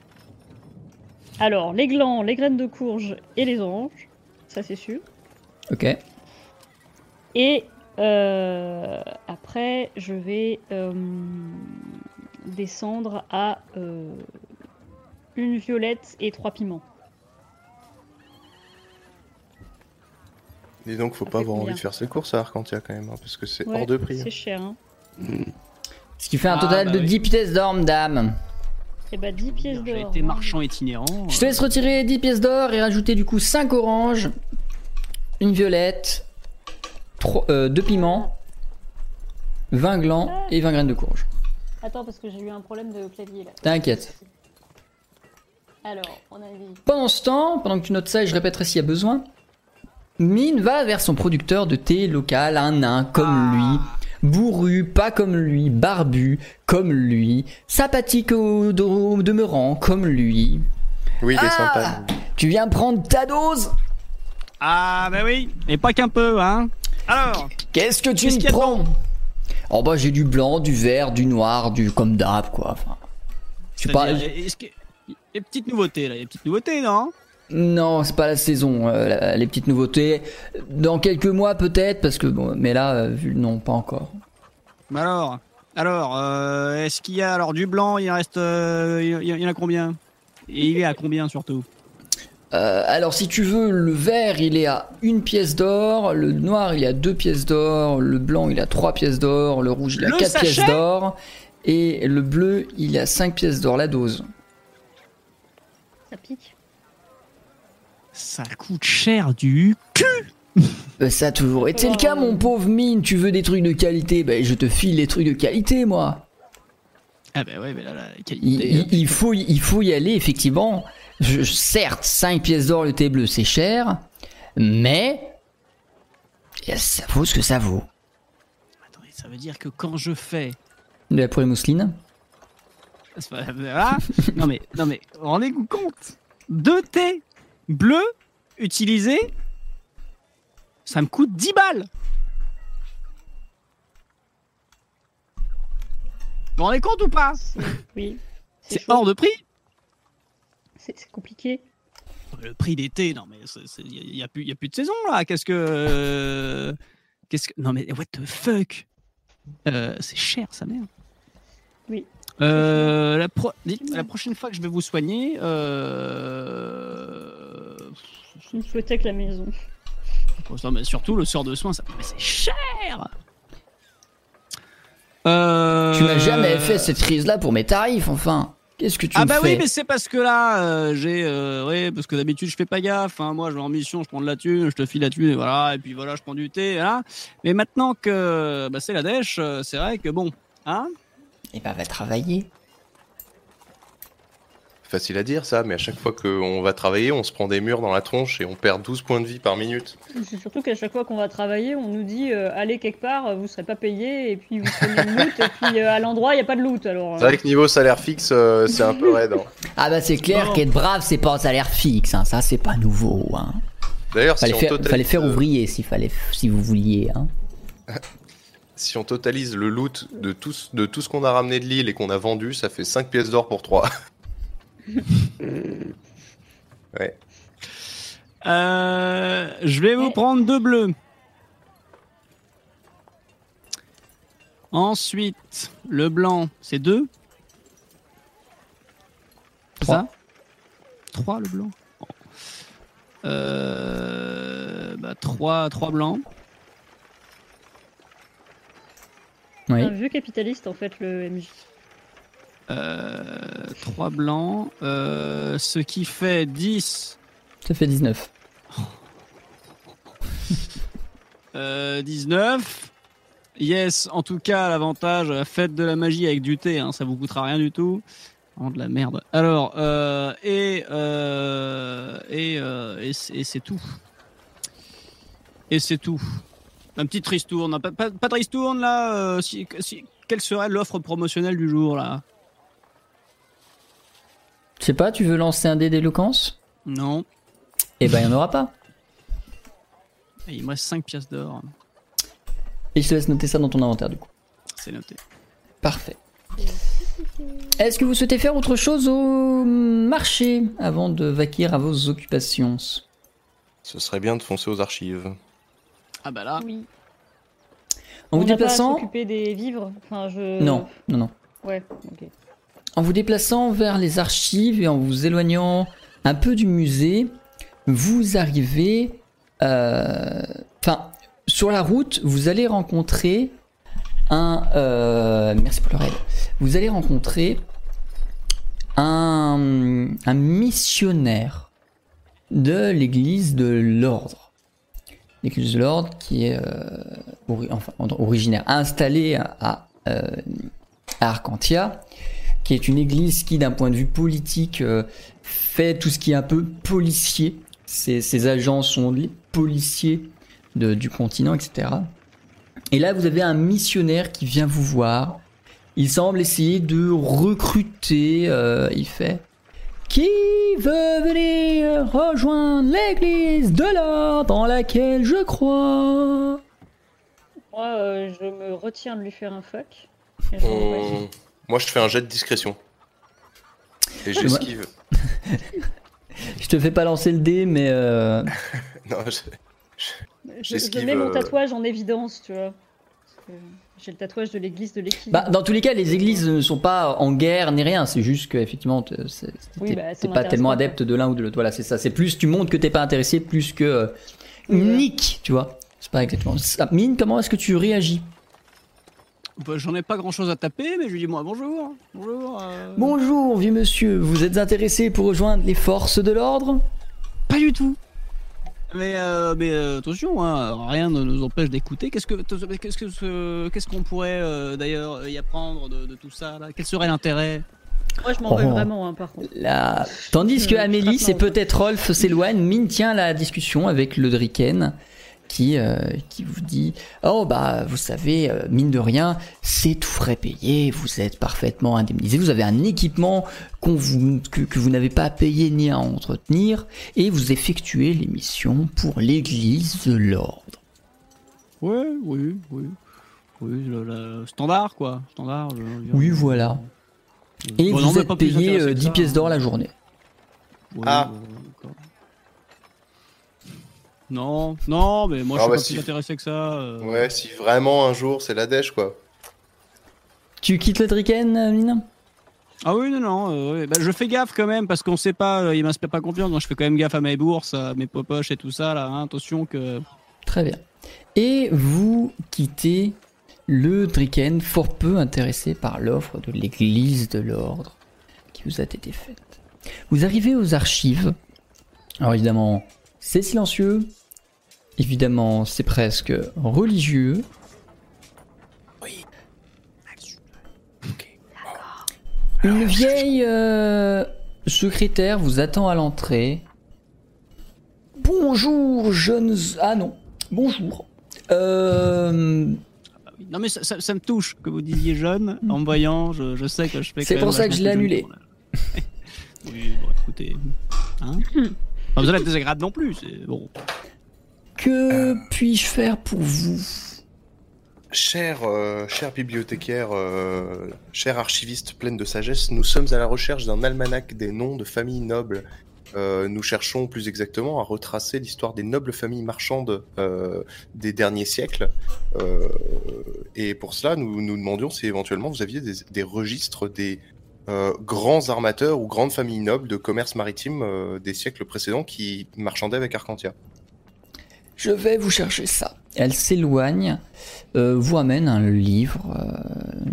Alors, les glands, les graines de courge et les oranges. Ça, c'est sûr.
Ok.
Et euh, après, je vais euh, descendre à euh, une violette et trois piments.
Dis donc, faut
Ça
pas avoir envie de faire ses courses à Arcantia quand même, hein, parce que c'est
Ouais,
hors de prix.
C'est cher, hein.
Ce qui fait un
Ah,
total
bah
de
oui.
10 pièces d'or, madame.
Et bah 10 pièces d'or.
J'ai été marchand itinérant.
Je te laisse retirer 10 pièces d'or et rajouter du coup 5 oranges, une violette, 2 piments, 20 glands et 20 graines de courge.
Attends, parce que j'ai eu un problème de clavier là.
T'inquiète.
Alors, on avait.
Pendant ce temps, pendant que tu notes ça et je répéterai s'il y a besoin, Mine va vers son producteur de thé local, un nain comme lui, bourru, pas comme lui, barbu, comme lui, sympathique au au demeurant, comme lui.
Oui, il est
Ah
sympa.
Tu viens prendre ta dose?
Ah, bah oui, et pas qu'un peu, hein. Alors,
Qu'est-ce que tu me
y a
prends? Oh bah j'ai du blanc, du vert, du noir, du comme d'hab quoi. Enfin, je sais pas.
c'est-à-dire, est-ce que. Les petites nouveautés, là, les petites nouveautés, non?
Non, c'est pas la saison. euh, la- les petites nouveautés. Dans quelques mois peut-être, parce que bon, mais là, euh, vu non, pas encore.
Bah alors, alors, euh, est-ce qu'il y a alors du blanc Il reste, euh, il y, il y en a combien? Et il est à combien surtout?
Euh, alors si tu veux, le vert il est à une pièce d'or, le noir il est à deux pièces d'or, le blanc il est à trois pièces d'or, le rouge il est à
Le
quatre pièces d'or, et le bleu il est à cinq pièces d'or la dose.
Ça pique.
Ça coûte cher du cul.
Euh, ça a toujours été le cas, mon pauvre mine. Tu veux des trucs de qualité, ben je te file les trucs de qualité, moi.
Ah bah ouais, mais là, la qualité.
il- il faut, il faut y aller, effectivement. Je- certes, 5 pièces d'or le thé bleu, c'est cher, mais ça vaut ce que ça vaut.
Attendez, ça veut dire que quand je fais
De la poulet mousseline
pas- Voilà. non mais, non mais, rendez-vous compte. Deux thés bleus utilisés, ça me coûte 10 balles. Vous vous rendez compte ou pas?
Oui.
C'est hors de prix.
C'est compliqué.
Le prix thés, non mais il n'y a, plus- y a plus de saison là. Qu'est-ce que, euh, qu'est-ce que, non mais what the fuck? Euh, C'est cher sa mère.
Oui.
Euh, la, pro- la prochaine fois que je vais vous soigner, euh...
Je me souhaitais que la maison.
non, mais surtout le sort de soins, ça... mais c'est cher. Euh...
Tu m'as jamais fait cette crise-là pour mes tarifs, enfin. Qu'est-ce que tu
Ah bah
fais
oui, mais c'est parce que là, euh, j'ai, euh, ouais, parce que d'habitude je fais pas gaffe. Hein, moi, je vais en mission, je prends de la thune, je te file la thune, et voilà, et puis voilà, je prends du thé, voilà. Mais maintenant que bah, c'est la dèche, euh, c'est vrai que bon, hein.
Eh ben, va travailler.
Facile à dire ça, mais à chaque fois qu'on va travailler, on se prend des murs dans la tronche et on perd 12 points de vie par minute.
C'est surtout qu'à chaque fois qu'on va travailler, on nous dit euh, allez quelque part, vous serez pas payé, et puis vous prenez une loot, et puis euh, à l'endroit, il n'y a pas de loot. Alors, euh,
C'est vrai que niveau salaire fixe, euh, c'est un peu raide. hein.
Ah bah c'est clair
Bon.
qu'être brave, c'est pas un salaire fixe, hein. ça c'est pas nouveau. Hein.
D'ailleurs, si
Fallait,
on
faire,
totalise,
fallait faire ouvrier s'il fallait, si vous vouliez. Hein.
si on totalise le loot de tout, de tout ce qu'on a ramené de l'île et qu'on a vendu, ça fait 5 pièces d'or pour 3. ouais.
Euh, je vais vous prendre deux bleus. Ensuite, le blanc, c'est deux. C'est
Trois.
ça? Trois le blanc. Euh, bah, trois, trois blancs.
Oui.
un vieux capitaliste en fait, le MJ.
Euh, trois blancs. Euh, ce qui fait 10.
Ça fait 19.
Euh, 19. Yes, en tout cas, l'avantage, euh, faites de la magie avec du thé, hein, ça vous coûtera rien du tout. Vraiment de la merde. Alors, euh, et, euh, et, euh, et c'est et c'est tout. Et c'est tout. Un petit tristourne. Pas, pas, pas de ristourne là euh, si, si- Quelle serait l'offre promotionnelle du jour là?
Je sais pas, tu veux lancer un dé d'éloquence?
Non.
Eh ben, il n'y en aura pas.
Et Il me reste 5 pièces d'or.
Et je te laisse noter ça dans ton inventaire du coup.
C'est noté.
Parfait. Est-ce que vous souhaitez faire autre chose au marché avant de vaquer à vos occupations?
Ce serait bien de foncer aux archives.
Ah bah là.
Oui.
En vous
On n'a pas à
déplaçant
s'occuper des vivres. Enfin, je.
Non, non, non.
Ouais. Ok.
En vous déplaçant vers les archives et en vous éloignant un peu du musée, vous arrivez. euh, Enfin, sur la route, vous allez rencontrer un. euh, merci pour. Vous allez rencontrer un, missionnaire de l'église de l'ordre. L'église de l'ordre qui est euh, originaire, installée à Arcantia qui est une église qui, d'un point de vue politique, euh, fait tout ce qui est un peu policier. Ces, ces agents sont les policiers de- du continent, etc. Et là, vous avez un missionnaire qui vient vous voir. Il semble essayer de recruter. euh, il fait Qui veut venir rejoindre l'église de l'ordre dans laquelle je crois?
Moi, euh, je me retiens de lui faire un fuck. Et je.
Moi, je fais un jet de discrétion. Et j'esquive.
Je te fais pas lancer le dé, mais euh,
Non, je-
Je, mets mon
euh,
tatouage en évidence, tu vois. J'ai le tatouage de l'église de l'équilibre.
Bah, dans tous les cas, les églises ne sont pas en guerre ni rien. C'est juste que effectivement, t'es
Oui,
t'es-
bah,
pas tellement
pas,
adepte de l'un ou de l'autre. Voilà, c'est ça. C'est plus tu montres que t'es pas intéressé, plus que euh,
Oui.
Nick, tu vois. C'est pas exactement. ça. Mine, comment est-ce que tu réagis?
Bah, J'en ai pas grand chose à taper, mais je lui dis moi bonjour. Bonjour. euh,
Bonjour, vieux monsieur. Vous êtes intéressé pour rejoindre les forces de l'ordre?
Pas du tout. Mais, euh, mais euh, attention, hein, rien ne nous empêche d'écouter. Qu'est-ce que qu'est-ce que ce- qu'est-ce qu'on pourrait euh, d'ailleurs y apprendre de, de tout ça là? Quel serait l'intérêt?
Moi, je m'en veux
Oh.
vraiment, hein, par contre.
Tandis que Amélie, c'est peut-être Rolf s'éloigne, Mine tient la discussion avec le Driken qui, euh, qui vous dit Oh, bah, vous savez, euh, mine de rien, c'est tout frais payé, vous êtes parfaitement indemnisé, vous avez un équipement qu'on vous, que, que vous n'avez pas à payer ni à entretenir, et vous effectuez les missions pour l'église de l'ordre.
Oui, oui, oui, le, le standard quoi, standard. je- je-
Oui, voilà. Et
Bon,
vous êtes payé
intéressé
euh,
que
10
ça,
pièces d'or
hein.
la journée.
Ouais,
Ah.
Non, non, mais moi
Ah
je suis
bah
pas
si.
plus intéressé que ça. euh.
Ouais, si vraiment un jour c'est la dèche, quoi.
Tu quittes le Driken, euh, Mine
Ah oui, non, non. euh, ouais. Bah, je fais gaffe quand même parce qu'on sait pas, euh, il m'inspire pas confiance. Donc je fais quand même gaffe à mes bourses, à mes popoches et tout ça là. hein. Attention que.
Très bien. Et vous quittez le Driken, fort peu intéressé par l'offre de l'église de l'ordre qui vous a été faite. Vous arrivez aux archives. Alors évidemment, c'est silencieux. Évidemment, c'est presque religieux. Une vieille euh, secrétaire vous attend à l'entrée. Bonjour, jeunes. Ah non, bonjour. Euh,
oui. Non mais ça, ça- ça me touche que vous disiez jeune. En me voyant, je, je sais que je fais.
C'est pour ça que je l'ai annulé.
oui, bon, écoutez, hein. Pas besoin d'être désagréable non plus. C'est bon.
Que puis-je faire pour vous?
Cher, euh, cher bibliothécaire, euh, cher archiviste pleine de sagesse, nous sommes à la recherche d'un almanach des noms de familles nobles. Euh, nous cherchons plus exactement à retracer l'histoire des nobles familles marchandes euh, des derniers siècles. Euh, et pour cela, nous nous demandions si éventuellement vous aviez des, des registres des grands armateurs ou grandes familles nobles de commerce maritime des siècles précédents qui marchandaient avec Arcantia.
Je vais vous chercher ça. Elle s'éloigne, euh, vous amène un livre euh,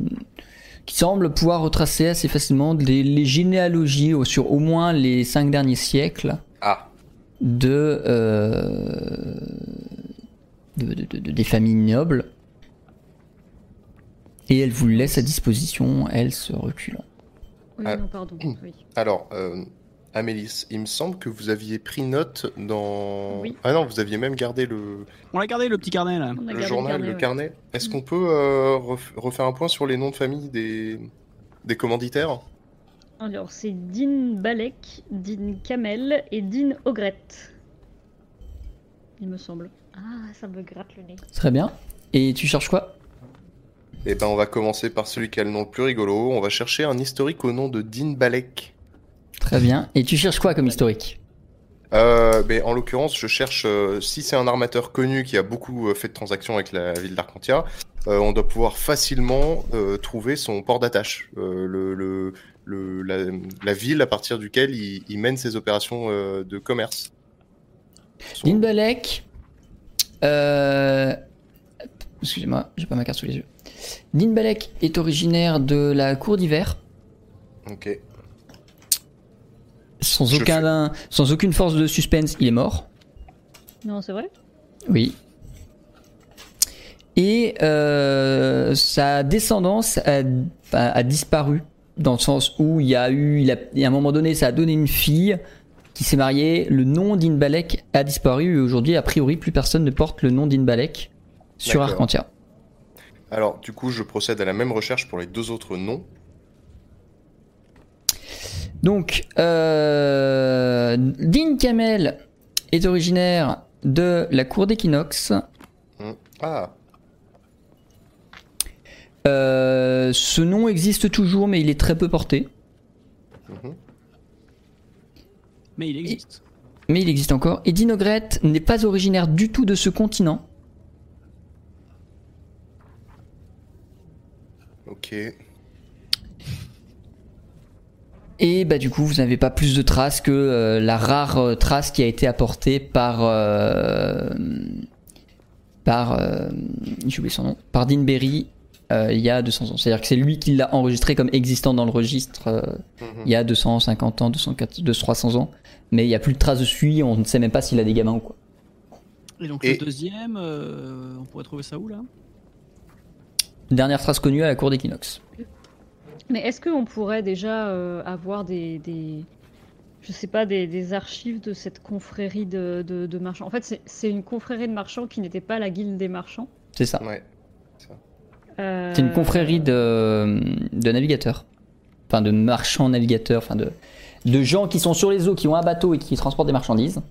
qui semble pouvoir retracer assez facilement les, les généalogies au- sur au moins les cinq derniers siècles
Ah,
de, euh, de- de- de- de- des familles nobles. Et elle vous le laisse à disposition, elle se reculant.
Oui,
Ah.
non, pardon. Oui.
Alors, euh, Amélis, il me semble que vous aviez pris note dans.
Oui.
Ah non, vous aviez même gardé le,
On l'a gardé le petit carnet là.
Le journal, le
ouais.
carnet. Est-ce
Mm.
qu'on peut euh, ref- refaire un point sur les noms de famille des, des commanditaires?
Alors, c'est Dean Balek, Dean Kamel et Dean Ogret. Il me semble. Ah, ça me gratte le nez.
Très bien. Et tu cherches quoi?
Eh ben, on va commencer par celui qui a le nom le plus rigolo. On va chercher un historique au nom de Dean Balek.
Très bien. Et tu cherches quoi comme historique
Euh, mais en l'occurrence, je cherche euh, si c'est un armateur connu qui a beaucoup euh, fait de transactions avec la ville d'Arcantia, euh, on doit pouvoir facilement trouver son port d'attache, le, le, le- la, la ville à partir duquel il, il mène ses opérations de commerce. Son-
Dinbalek. Excusez-moi, j'ai pas ma carte sous les yeux. Dinbalek est originaire de la cour d'hiver,
Ok.
Sans, aucun, sans aucune force de suspense, il est mort.
Non, c'est vrai?
Oui. Et euh, sa descendance a, a- a disparu, dans le sens où il y a eu, il a, à un moment donné, ça a donné une fille qui s'est mariée. Le nom d'Inbalek a disparu et aujourd'hui, a priori, plus personne ne porte le nom d'Inbalek sur. Arcantia.
Alors, du coup, je procède à la même recherche pour les deux autres noms.
Donc, euh, Dean Kamel est originaire de la cour d'équinoxe.
Hmm. Ah,
Euh, ce nom existe toujours, mais il est très peu porté.
mhm.
Mais il existe.
Mais il existe encore. Et Dinogret n'est pas originaire du tout de ce continent.
ok.
Et bah du coup, vous n'avez pas plus de traces que euh, la rare euh, trace qui a été apportée par euh, par euh, j'ai oublié son nom, par Dean Berry euh, il y a 200 ans. C'est-à-dire que c'est lui qui l'a enregistré comme existant dans le registre euh,
Mhm.
il y a 250 ans, 204, 200, 300 ans. Mais il n'y a plus de traces dessus. On ne sait même pas s'il a des gamins ou quoi.
Et donc
Et-
le deuxième, euh, on pourrait trouver ça où là?
Dernière trace connue à la cour d'équinoxe.
Mais est-ce qu'on pourrait déjà euh, avoir des, des- je sais pas, des, des archives de cette confrérie de, de- de marchands? En fait, c'est- une confrérie de marchands qui n'était pas la guilde des marchands.
C'est ça.
Ouais.
Euh,
C'est une confrérie de, de navigateurs. Enfin, de marchands navigateurs. Enfin, de, de gens qui sont sur les eaux, qui ont un bateau et qui transportent des marchandises.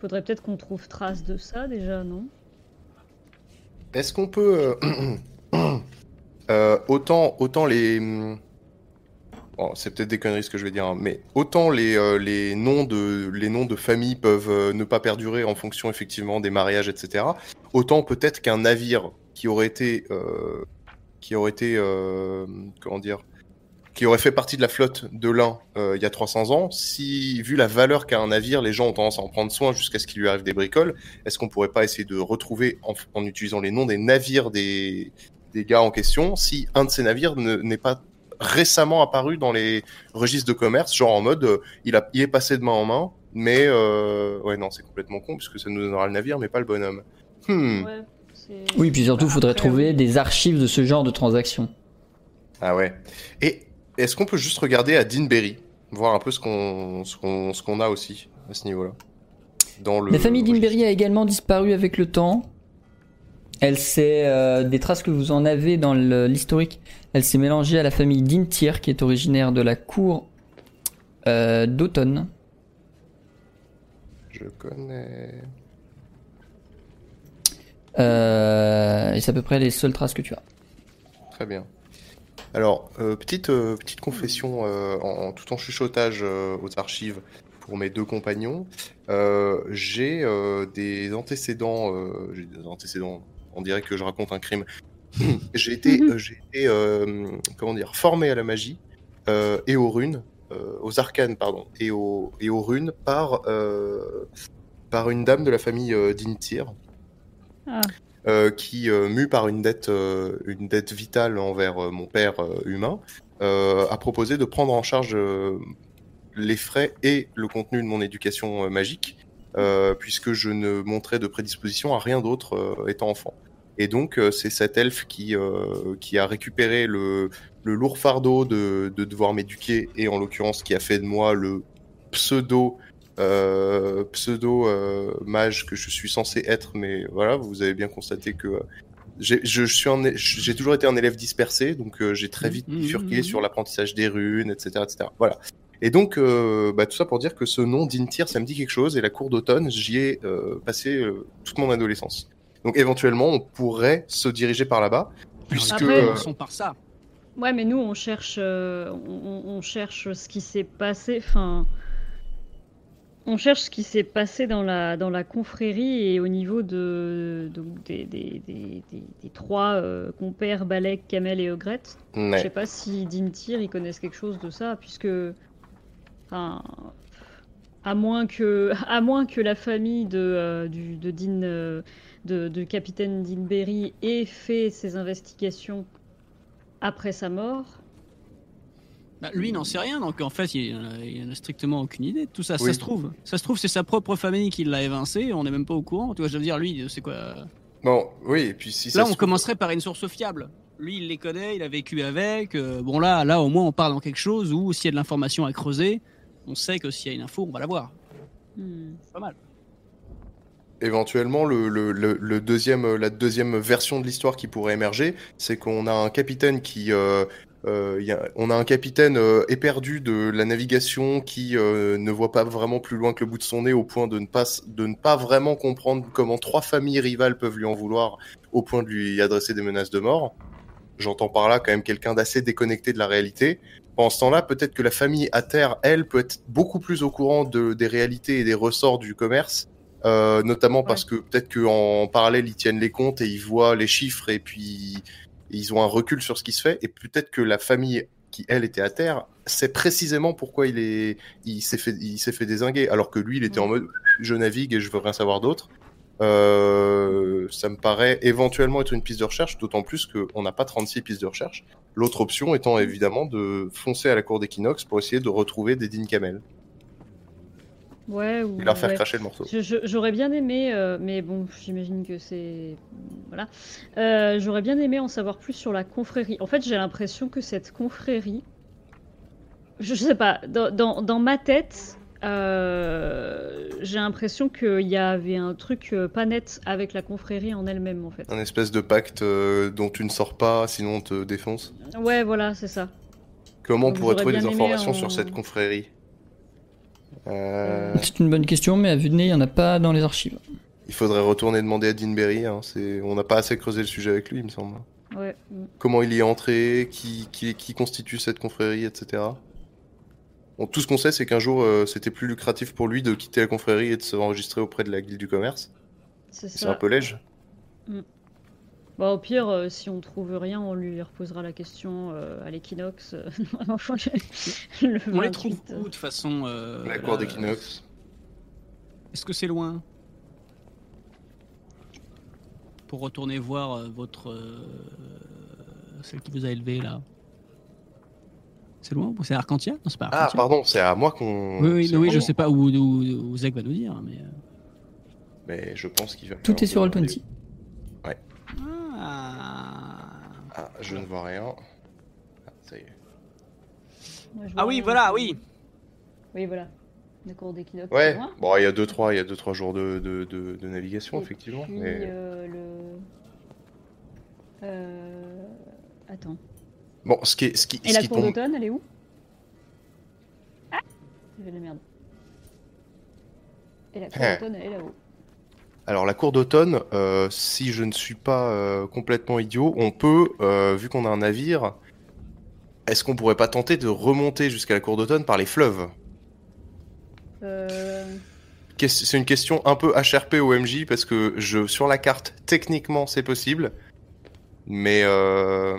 Faudrait peut-être qu'on trouve trace de ça déjà, non?
Est-ce qu'on peut euh, autant autant les bon, c'est peut-être des conneries ce que je vais dire, hein, mais autant les, euh, les noms de les noms de famille peuvent euh, ne pas perdurer en fonction effectivement des mariages, etc. Autant peut-être qu'un navire qui aurait été qui aurait été comment dire qui aurait fait partie de la flotte de l'un il y a 300 ans, si vu la valeur qu'a un navire, les gens ont tendance à en prendre soin jusqu'à ce qu'il lui arrive des bricoles, est-ce qu'on pourrait pas essayer de retrouver, en utilisant les noms des navires des, des gars en question, si un de ces navires ne- n'est pas récemment apparu dans les registres de commerce, genre en mode euh, il, a, il est passé de main en main, mais euh, ouais non c'est complètement con puisque ça nous donnera le navire mais pas le bonhomme. Hmm.
Ouais,
Oui, puis surtout, il faudrait
Après,
trouver
oui.
des archives de ce genre de transactions.
Ah ouais. Et est-ce qu'on peut juste regarder à Deanberry, voir un peu ce qu'on ce qu'on ce qu'on a aussi à ce niveau-là dans le
La famille d'Inberry a également disparu avec le temps. Elle s'est, euh, des traces que vous en avez dans l'historique, elle s'est mélangée à la famille d'Intir, qui est originaire de la cour euh, d'automne.
Je connais.
Euh, et c'est à peu près les seules traces que tu as.
Très bien. Alors, euh, petite, euh, petite confession euh, en, en- tout en chuchotage aux archives pour mes deux compagnons. J'ai des antécédents, j'ai des antécédents, on dirait que je raconte un crime. j'ai été,
Mhm.
euh, été euh, comment dire, formé à la magie euh, et aux runes, aux arcanes, pardon, et aux, et aux runes par, par une dame de la famille d'Intir
Ah,
euh, qui, euh, mu par une dette, euh, une dette vitale envers mon père humain, a proposé de prendre en charge les frais et le contenu de mon éducation magique, puisque je ne montrais de prédisposition à rien d'autre étant enfant. Et donc, euh, c'est cet elfe qui, euh, qui a récupéré le, le lourd fardeau de, de devoir m'éduquer, et en l'occurrence, qui a fait de moi le pseudo, euh, pseudo euh, mage que je suis censé être. Mais voilà, vous avez bien constaté que j'ai je suis un é- j'ai toujours été un élève dispersé, donc j'ai très vite
Mhm,
bifurqué
mhm.
sur l'apprentissage des runes, etc., etc. Voilà. Et donc, euh, bah, tout ça pour dire que ce nom d'Intir, ça me dit quelque chose, et la cour d'automne, j'y ai euh, passé euh, toute mon adolescence. Donc éventuellement, on pourrait se diriger par là-bas, puisque...
Après,
euh,
Commençons par ça.
Ouais, mais nous, on cherche, euh, on, on cherche ce qui s'est passé. Enfin, on cherche ce qui s'est passé dans la dans la confrérie et au niveau de, donc des, des, des, des, des trois euh, compères Balek, Kamel et Ogret.
ouais.
Je sais pas si Dintir ils connaissent quelque chose de ça, puisque, enfin, à moins que, à moins que la famille de euh, du, de Din, euh, de, de capitaine Dinberry ait fait ses investigations après sa mort.
Bah, lui, il n'en sait rien, donc en fait, il a, il en a strictement aucune idée de tout ça.
Oui.
Ça se trouve, ça se trouve, c'est sa propre famille qui l'a évincé. On n'est même pas au courant. Tu vois, je veux dire, lui, c'est quoi
Bon, oui, et puis si ça
Là, on
trouve-
commencerait par une source fiable. Lui, il les connaît, il a vécu avec. euh, bon, là, là, au moins, on part dans quelque chose où s'il y a de l'information à creuser, on sait que s'il y a une info, on va la voir.
Hmm.
C'est pas mal.
Éventuellement, le, deuxième, la deuxième version de l'histoire qui pourrait émerger, c'est qu'on a un capitaine qui, euh, euh, on a un capitaine euh, éperdu de la navigation qui ne voit pas vraiment plus loin que le bout de son nez, au point de ne pas, de ne pas vraiment comprendre comment trois familles rivales peuvent lui en vouloir, au point de lui adresser des menaces de mort. J'entends par là quand même quelqu'un d'assez déconnecté de la réalité. Pendant ce temps-là, peut-être que la famille à terre, elle, peut être beaucoup plus au courant de, des réalités et des ressorts du commerce. Euh, notamment parce que peut-être qu'en parallèle ils tiennent les comptes et ils voient les chiffres et puis ils ont un recul sur ce qui se fait. Et peut-être que la famille qui elle était à terre sait précisément pourquoi il est il s'est fait il s'est fait désinguer. Alors que lui il était en mode je navigue et je veux rien savoir d'autre. Euh, ça me paraît éventuellement être une piste de recherche d'autant plus qu'on n'a pas 36 pistes de recherche. L'autre option étant évidemment de foncer à la cour d'Equinox pour essayer de retrouver des Camel
Ouais, ou
et leur faire
ouais.
cracher le morceau
J'aurais bien aimé, euh, mais bon, j'imagine que c'est. Voilà. Euh, J'aurais bien aimé en savoir plus sur la confrérie. En fait, j'ai l'impression que cette confrérie. Je, sais pas, dans, dans, dans ma tête, euh, j'ai l'impression qu'il y avait un truc pas net avec la confrérie en elle-même, en fait.
Un espèce de pacte dont tu ne sors pas, sinon on te défonce.
Ouais, voilà, c'est ça.
Comment on
Donc,
pourrait trouver des informations
en-
sur cette confrérie? Euh,
C'est une bonne question, mais à vue de nez, il n'y en a pas dans les archives.
Il faudrait retourner demander à Deanberry. Hein, c'est- on n'a pas assez creusé le sujet avec lui, il me semble.
Ouais. mm.
Comment il y est entré, qui, qui, qui constitue cette confrérie, etc. Bon, tout ce qu'on sait, c'est qu'un jour, euh, c'était plus lucratif pour lui de quitter la confrérie et de se enregistrer auprès de la guilde du commerce.
C'est
C'est un peu léger.
Bon, au pire, euh, si on trouve rien, on lui reposera la question euh, à l'équinoxe. euh, le,
On les
28.
trouve où, de toute façon euh,
la cour
là,
d'Equinox.
Est-ce que c'est loin? Pour retourner voir euh, votre. euh, celle qui vous a élevé là. C'est loin ou C'est Arcantia? Non, c'est pas
Ah,
Arcantia.
pardon, c'est à moi qu'on.
Oui, oui, je sais pas où, où, où Zach va nous dire, mais. euh,
Mais je pense qu'il va.
Tout est sur Roll20.
Ah,
Ah, je ne vois rien. Ah, ça y est.
Ah oui, voilà, oui.
Oui, voilà. La cour d'équinoxe. c'est
Ouais, bon, il y a 2-3 il y a deux, trois jours de, de, de, de navigation,
Et
effectivement.
Puis,
mais...
euh, le. Euh... Attends.
Bon, ce qui, est, ce qui,
Et
ce
la
qui
cour
tombe.
d'automne, elle est où? Ah J'ai fait de la merde. Et la cour
Hein.
d'automne, elle est là-haut.
Alors, la cour d'automne, euh, si je ne suis pas euh, complètement idiot, on peut, euh, vu qu'on a un navire, est-ce qu'on pourrait pas tenter de remonter jusqu'à la cour d'automne par les fleuves?
Euh...
C'est une question un peu HRP OMJ parce que je, sur la carte, techniquement, c'est possible. Mais euh,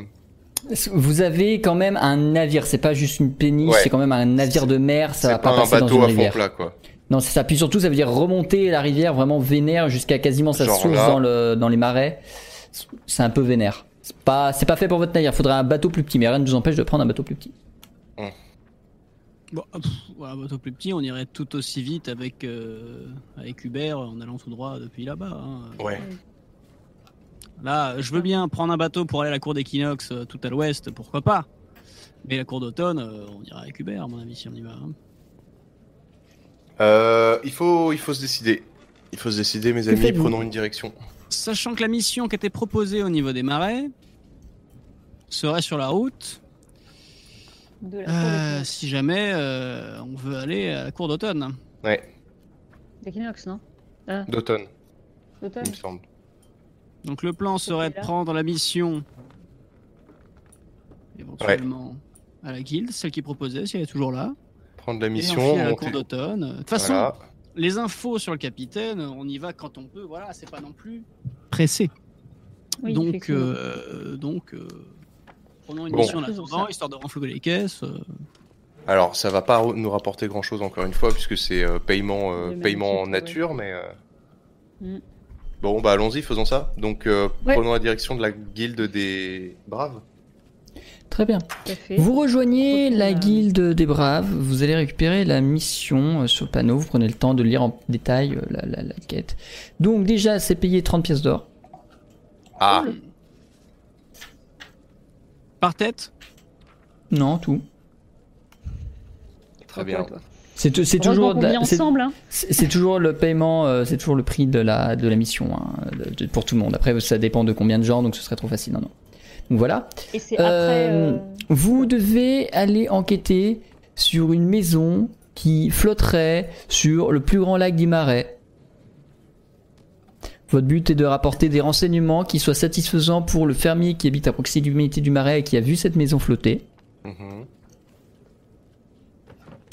Vous avez quand même un navire, c'est pas juste une péniche,
Ouais.
c'est quand même un navire de mer, ça va pas,
pas un
passer dans
bateau
une
à fond
rivière.
plat, quoi.
Non, c'est ça. Puis surtout, ça veut dire remonter la rivière vraiment vénère jusqu'à quasiment sa
Genre
source
là.
dans, le, dans les marais. C'est un peu vénère. C'est pas, c'est pas fait pour votre navire. Faudrait un bateau plus petit, mais rien ne vous empêche de prendre un bateau plus petit.
Bon, pff, voilà, un bateau plus petit, on irait tout aussi vite avec, euh, avec Hubert en allant tout droit depuis là-bas. hein.
Ouais.
Là, je veux bien prendre un bateau pour aller à la cour d'équinoxe euh, tout à l'ouest, pourquoi pas. Mais la cour d'automne, euh, on ira avec Hubert, à mon avis, si on y va. hein.
Euh, il, faut, il faut se décider. Il faut se décider, mes amis, prenons une direction.
Sachant que la mission qui était proposée au niveau des marais serait sur la route,
De la cour
euh, si jamais euh, on veut aller à la cour d'automne.
Ouais,
D'équinoxe, non
d'automne,
D'automne
il me semble.
Donc le plan serait de prendre la mission éventuellement à la guilde, celle qui proposait, si elle est toujours là.
Prendre la
et
mission,
enfiler à la
monter.
cour d'automne. De toute façon,
Voilà.
les infos sur le capitaine, on y va quand on peut. Voilà, c'est pas non plus pressé.
Oui,
donc, euh, donc, euh, prenons une
Bon.
mission en attendant, histoire de renflouer les caisses. euh.
Alors, ça va pas nous rapporter grand chose encore une fois, puisque c'est euh, paiement, euh, paiement en nature, mais. euh,
Mm.
Bon, bah allons-y, faisons ça. Donc, euh,
Ouais.
prenons la direction de la guilde des braves.
Très bien. Vous rejoignez la guilde des braves, vous allez récupérer la mission euh, sur le panneau, vous prenez le temps de lire en détail euh, la, la- la quête. Donc déjà, c'est payé 30 pièces d'or.
Ah,
Par tête?
Non, tout.
très bien.
C'est toujours, c'est-
hein.
c'est toujours le paiement, euh, c'est toujours le prix de la, de la mission hein, de- de- pour tout le monde. Après, ça dépend de combien de gens, donc ce serait trop facile. Non, non. Donc voilà.
Et c'est après.
Euh,
euh,
Vous devez aller enquêter sur une maison qui flotterait sur le plus grand lac d'Imarais. Votre but est de rapporter des renseignements qui soient satisfaisants pour le fermier qui habite à proximité du marais et qui a vu cette maison flotter.
Mhm.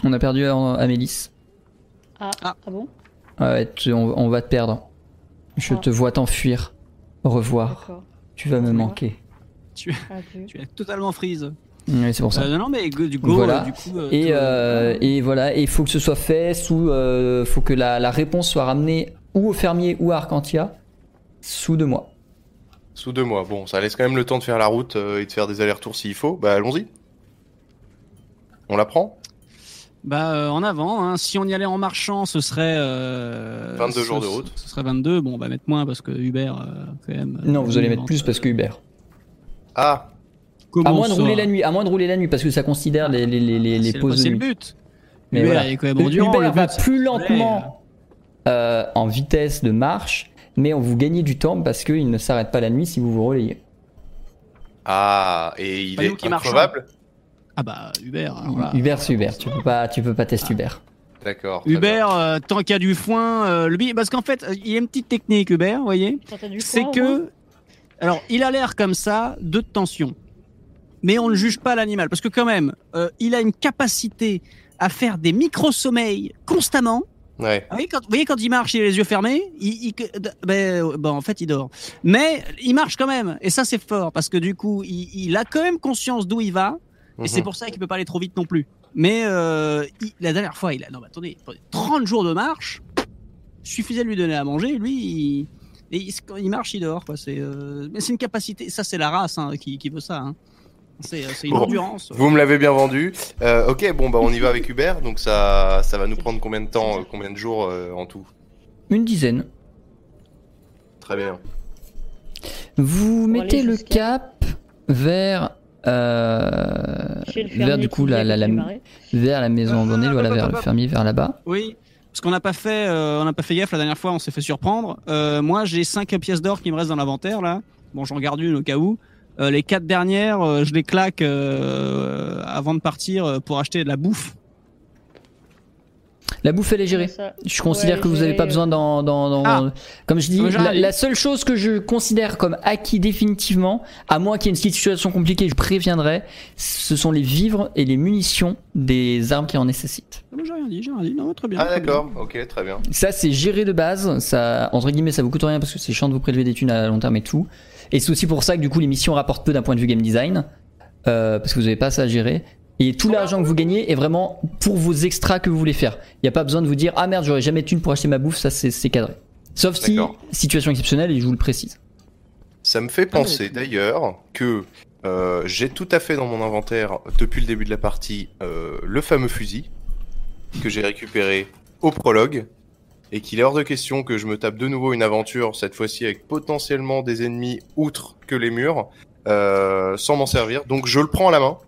On a perdu Amélis.
Ah,
Ah.
ah bon?
Ouais, tu- on, on va te perdre. Je
Ah.
te vois t'enfuir. Au revoir. Tu vas me manquer.
Tu,
Adieu.
tu es totalement freeze.
Ouais, c'est pour ça.
Euh, non, mais go- du go,
Voilà.
euh, du coup. euh,
Et,
tout-
euh, et voilà, et il faut que ce soit fait sous. euh, faut que la, la réponse soit ramenée ou au fermier ou à Arcantia sous deux mois.
Sous deux mois. Bon, ça laisse quand même le temps de faire la route euh, et de faire des allers-retours s'il faut. Bah, allons-y. On la prend?
Bah, euh, en avant, hein. si on y allait en marchant, ce serait. euh,
22
ce-
jours de route.
Ce serait 22. Bon, bah, mettre moins parce que Hubert, euh, quand même.
Non, vous allez mettre plus parce que Hubert.
Ah,
comment
À moins de
ça
rouler la nuit, à moins de rouler la nuit parce que ça considère les, les, les, les,
le-
pauses de
C'est le
nuit.
but.
Mais
Hubert,
voilà.
il est quand même endurant. Le
va plus lentement euh, en vitesse de marche, mais on vous gagnez du temps parce qu'il ne s'arrête pas la nuit si vous vous relayez.
ah, et il
Pas
est increvable
Ah bah, Hubert. alors là,
Hubert, c'est Hubert. Tu peux pas, tu peux pas tester Hubert.
D'accord. très bien.
Hubert, euh, tant qu'il y a du foin, euh, lui, parce qu'en fait, il y a une petite technique, Hubert, vous voyez, c'est que, alors, il a l'air comme ça de tension, mais on ne juge pas l'animal, parce que quand même, euh, il a une capacité à faire des micro-sommeils constamment.
Ouais.
Vous voyez, quand, vous voyez, quand il marche, il a les yeux fermés, il, il- ben, euh, bon, en fait, il dort. Mais il marche quand même, et ça, c'est fort, parce que du coup, il, il a quand même conscience d'où il va, et c'est
Mhm.
pour ça qu'il peut pas aller trop vite non plus. Mais euh, il- la dernière fois, il a. Non, mais attendez, 30 jours de marche, suffisait de lui donner à manger, lui, il, et il- marche, il dort. Quoi. C'est, euh, mais c'est une capacité, ça, c'est la race hein, qui, qui veut ça. hein. C'est, c'est une
Bon.
endurance.
Vous me l'avez bien vendu. Euh, ok, bon, bah, on y va avec Hubert. Donc, ça, ça va nous prendre combien de temps, euh, combien de jours euh, en tout?
Une dizaine.
Très bien.
Vous mettez le
jusqu'à-
cap vers euh, vers du coup la, vers la maison
Euh,
abandonnée, voilà
hop,
vers le fermier vers là-bas.
Oui, parce qu'on n'a pas fait, euh, on n'a pas fait gaffe la dernière fois, on s'est fait surprendre. Euh, moi, j'ai 5 pièces d'or qui me restent dans l'inventaire là. Bon, j'en garde une au cas où. Euh, les quatre dernières, euh, je les claque avant de partir pour acheter de la bouffe.
La bouffe elle est gérée.
Ça-
Je considère
Ouais,
que vous n'avez pas besoin d'en, d'en-
Ah.
Comme je dis, la, seule chose que je considère comme acquis définitivement, à moins qu'il y ait une situation compliquée, je préviendrai, ce sont les vivres et les munitions des armes qui en nécessitent.
Ah, moi, j'ai rien dit, j'ai rien dit. Non, très bien.
Ah, d'accord. Ok, très bien.
Ça, c'est géré de base. Ça, entre guillemets, ça vous coûte rien parce que c'est chiant de vous prélever des thunes à long terme et tout. Et c'est aussi pour ça que du coup, les missions rapportent peu d'un point de vue game design. euh, parce que vous n'avez pas ça à gérer. Et tout l'argent que vous gagnez est vraiment pour vos extras que vous voulez faire. Il n'y a pas besoin de vous dire Ah merde, j'aurais jamais de thunes pour acheter ma bouffe. Ça, c'est cadré. Sauf si, situation exceptionnelle, et je vous le précise.
Ça me fait penser d'ailleurs que euh, j'ai tout à fait dans mon inventaire depuis le début de la partie euh, le fameux fusil que j'ai récupéré au prologue et qu'il est hors de question que je me tape de nouveau une aventure, cette fois-ci avec potentiellement des ennemis outre que les murs, euh, sans m'en servir. Donc je le prends à la main.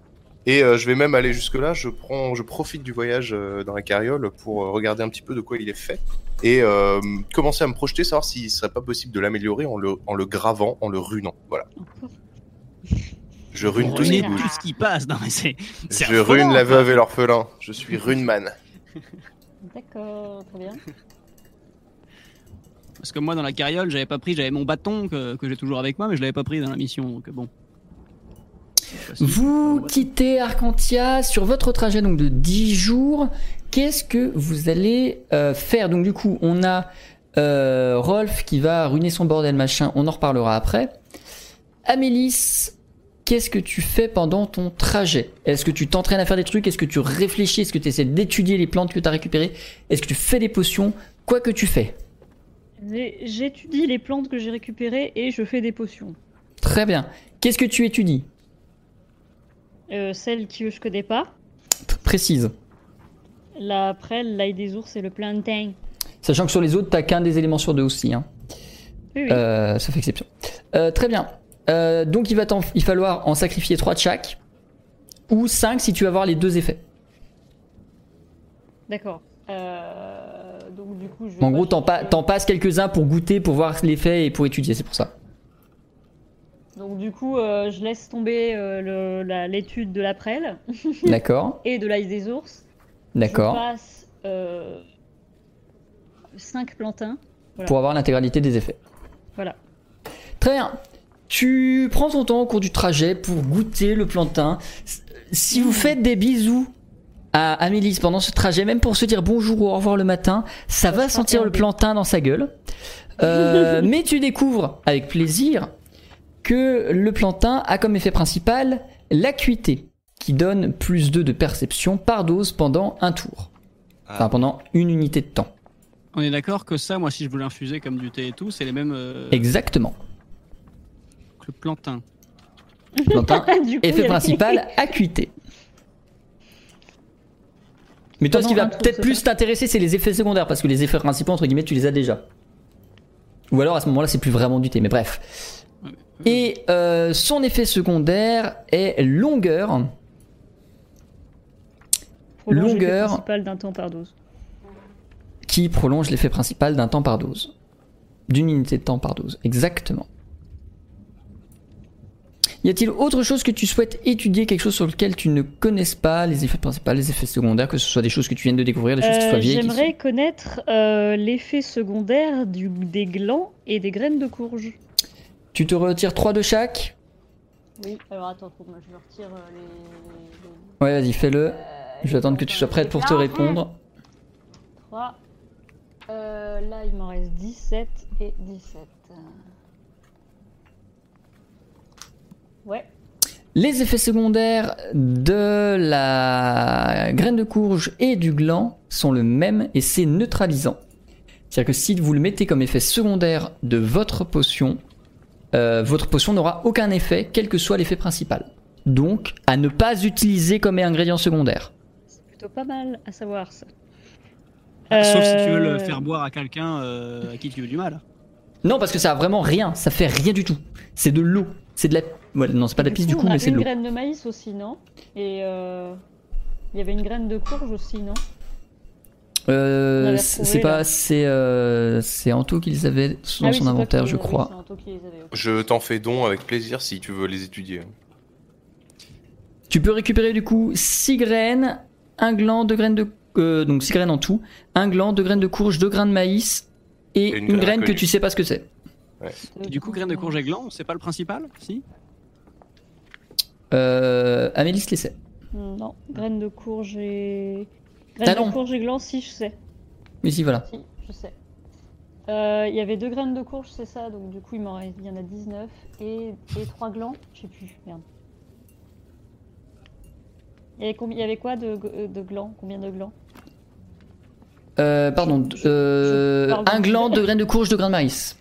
Et euh, je vais même aller jusque-là, je, prends, je profite du voyage euh, dans la carriole pour euh, regarder un petit peu de quoi il est fait et euh, commencer à me projeter, savoir s'il serait pas possible de l'améliorer en le, en le gravant, en le runant. Voilà. Je rune tout ce
tout ce qui passe. Non, mais c'est. c'est
Je rune la
quoi.
veuve et l'orphelin. Je suis runeman.
D'accord, très bien.
Parce que moi, dans la carriole, j'avais pas pris, j'avais mon bâton que, que j'ai toujours avec moi, mais je l'avais pas pris dans la mission. Donc bon.
Vous quittez Arcantia sur votre trajet donc de 10 jours. Qu'est-ce que vous allez euh, faire? Donc du coup, on a euh, Rolf qui va ruiner son bordel machin, on en reparlera après. Amélis, qu'est-ce que tu fais pendant ton trajet? Est-ce que tu t'entraînes à faire des trucs? Est-ce que tu réfléchis? Est-ce que tu essaies d'étudier les plantes que tu as récupérées? Est-ce que tu fais des potions? Quoi que tu fais.
J'étudie les plantes que j'ai récupérées et je fais des potions.
Très bien. Qu'est-ce que tu étudies?
Euh, celle que je connais pas,
Précise.
la prêle, l'ail des ours et le plantain.
Sachant que sur les autres, t'as qu'un des éléments sur deux aussi. Hein.
Oui, oui.
Euh, ça fait exception. Euh, très bien. Euh, donc il va il falloir en sacrifier 3 de chaque. Ou 5 si tu vas avoir les deux effets.
D'accord. Donc du coup, je.
En gros, pa- t'en passes quelques-uns pour goûter, pour voir l'effet et pour étudier, c'est pour ça.
Donc du coup, euh, je laisse tomber euh, le- la- l'étude de la prêle
D'accord,
et de l'ail des ours.
d'accord.
Je passe euh, 5 plantains. Voilà.
Pour avoir l'intégralité des effets.
Voilà.
Très bien. Tu prends ton temps au cours du trajet pour goûter le plantain. Si vous faites des bisous à Amélis pendant ce trajet, même pour se dire bonjour ou au revoir le matin, ça va sentir le plantain dans sa gueule. Euh, mais tu découvres avec plaisir que le plantain a comme effet principal l'acuité, qui donne plus 2 de perception par dose pendant un tour. Enfin, pendant une unité de temps.
On est d'accord que ça, moi, si je voulais infuser comme du thé et tout, c'est les mêmes euh,
Exactement.
que le plantain.
Plantain,
Du coup, il y
Effet principal, acuité. Mais toi, ce qui
Pendant
va
un tour,
peut-être
c'est
plus t'intéresser, c'est les effets secondaires, parce que les effets principaux, entre guillemets, tu les as déjà. Ou alors à ce moment-là, c'est plus vraiment du thé, mais bref. Et euh, son effet secondaire est longueur.
Prolonge
longueur.
principal d'un temps par dose.
qui prolonge l'effet principal d'un temps par dose. D'une unité de temps par dose, exactement. Y a-t-il autre chose que tu souhaites étudier, quelque chose sur lequel tu ne connaisses pas les effets principaux, les effets secondaires, que ce soit des choses que tu viens de découvrir, des choses qui
Euh,
soient vieilles qui
J'aimerais connaître euh, l'effet secondaire du, des glands et des graines de courge.
Tu te retires 3 de chaque
Oui, alors attends, que je me retire euh, les.
Ouais, vas-y, fais-le. Je vais attendre que tu sois prête pour te répondre.
3. Euh, là, il m'en reste 17 et 17. Ouais.
Les effets secondaires de la graine de courge et du gland sont le même et c'est neutralisant. C'est-à-dire que si vous le mettez comme effet secondaire de votre potion, euh, votre potion n'aura aucun effet, quel que soit l'effet principal. Donc, à ne pas utiliser comme ingrédient secondaire.
C'est plutôt pas mal à savoir ça.
Sauf si tu veux le
Euh,
faire boire à quelqu'un euh, à qui tu veux du mal.
Non, parce que ça a vraiment rien, ça fait rien du tout. C'est de l'eau. C'est de la. ouais, non, c'est pas de la pisse du coup, mais c'est de
une
l'eau.
graine de maïs aussi, non? Et euh, il y avait une graine de courge aussi, non? On
Euh,
avait
c'est pas. C'est euh, c'est Anto qu'ils avaient dans
Ah oui,
son inventaire,
qui-
je crois.
c'est Anto qui les avait, ok.
Je t'en fais don avec plaisir si tu veux les étudier.
Tu peux récupérer du coup 6 graines, un gland, deux graines de. euh, donc 6 graines en tout, un gland, deux graines de courge, deux grains de maïs et,
Et
une,
une graine
graine que tu sais pas ce que c'est.
Et du coup, graines de courge et gland, c'est pas le principal Si?
Euh, Amélis les sait.
Non, graines de courge et. Graines
Ah
de courge et gland, si, je sais.
Mais si, voilà.
Si, je sais. Euh, Il y avait deux graines de courge, c'est ça, donc du coup il m'en reste- il y en a 19 et, et trois glands, je sais plus, merde. Il y avait, combien, il y avait quoi de, de glands Combien de glands?
Euh, pardon, euh,
de-
un gland, deux graines de courge, deux grains de maïs.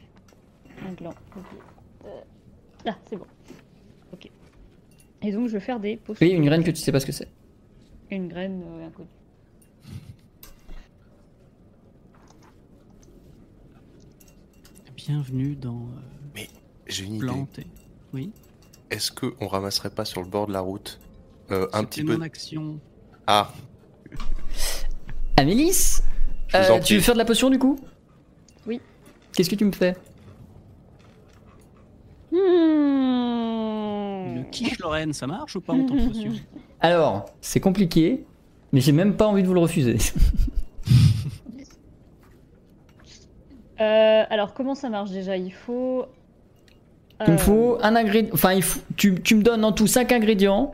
Un gland, ok. Euh, Là, c'est bon. Ok. Et donc je vais faire des potions.
Oui, une graine que tu sais pas ce que c'est.
Une graine euh, inconnue.
Bienvenue dans euh,
J'ai une idée.
Oui.
Est-ce que on ramasserait pas sur le bord de la route euh, un petit
C'était
peu
mon action.
Ah,
Amélis, euh, tu veux faire de la potion du coup?
Oui.
Qu'est-ce que tu me fais?
Hmm.
Une quiche Lorraine, ça marche ou pas en tant que potion?
Alors, c'est compliqué, mais j'ai même pas envie de vous le refuser.
Euh, alors, comment ça marche déjà? Il faut.
Il me
euh,
faut un ingrédient. Enfin, il faut- tu, tu me donnes en tout 5 ingrédients.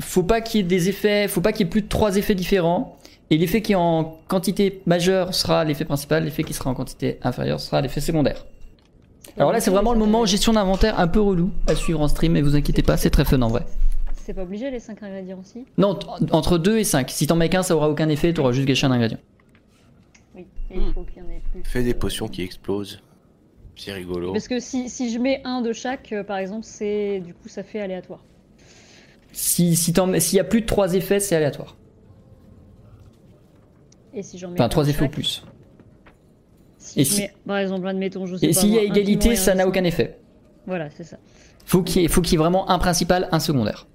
Faut pas qu'il y ait des effets. Faut pas qu'il y ait plus de 3 effets différents. Et l'effet qui est en quantité majeure sera l'effet principal. L'effet qui sera en quantité inférieure sera l'effet secondaire. Alors là, c'est vraiment le moment gestion d'inventaire un peu relou à suivre en stream. Mais vous inquiétez pas, c'est très fun en vrai.
C'est pas obligé les 5 ingrédients aussi?
Non, entre 2 et 5. Si t'en mets qu'un, ça aura aucun effet. T'auras juste gâché un ingrédient.
Oui, et il faut qu'il y en ait.
Fais des potions qui explosent. C'est rigolo.
Parce que si, si je mets un de chaque, euh, par exemple, c'est du coup ça fait aléatoire.
Si, s'il y a plus de 3 effets, c'est aléatoire.
Et si j'en mets
Enfin,
un
3
de
effets ou plus.
Si
Et
je
si-
mets, par exemple, admettons, je sais
Et
pas.
s'il y a égalité, ça n'a aucun effet.
Voilà, c'est ça.
Faut qu'il y, ait- faut qu'il y ait vraiment un principal, un secondaire.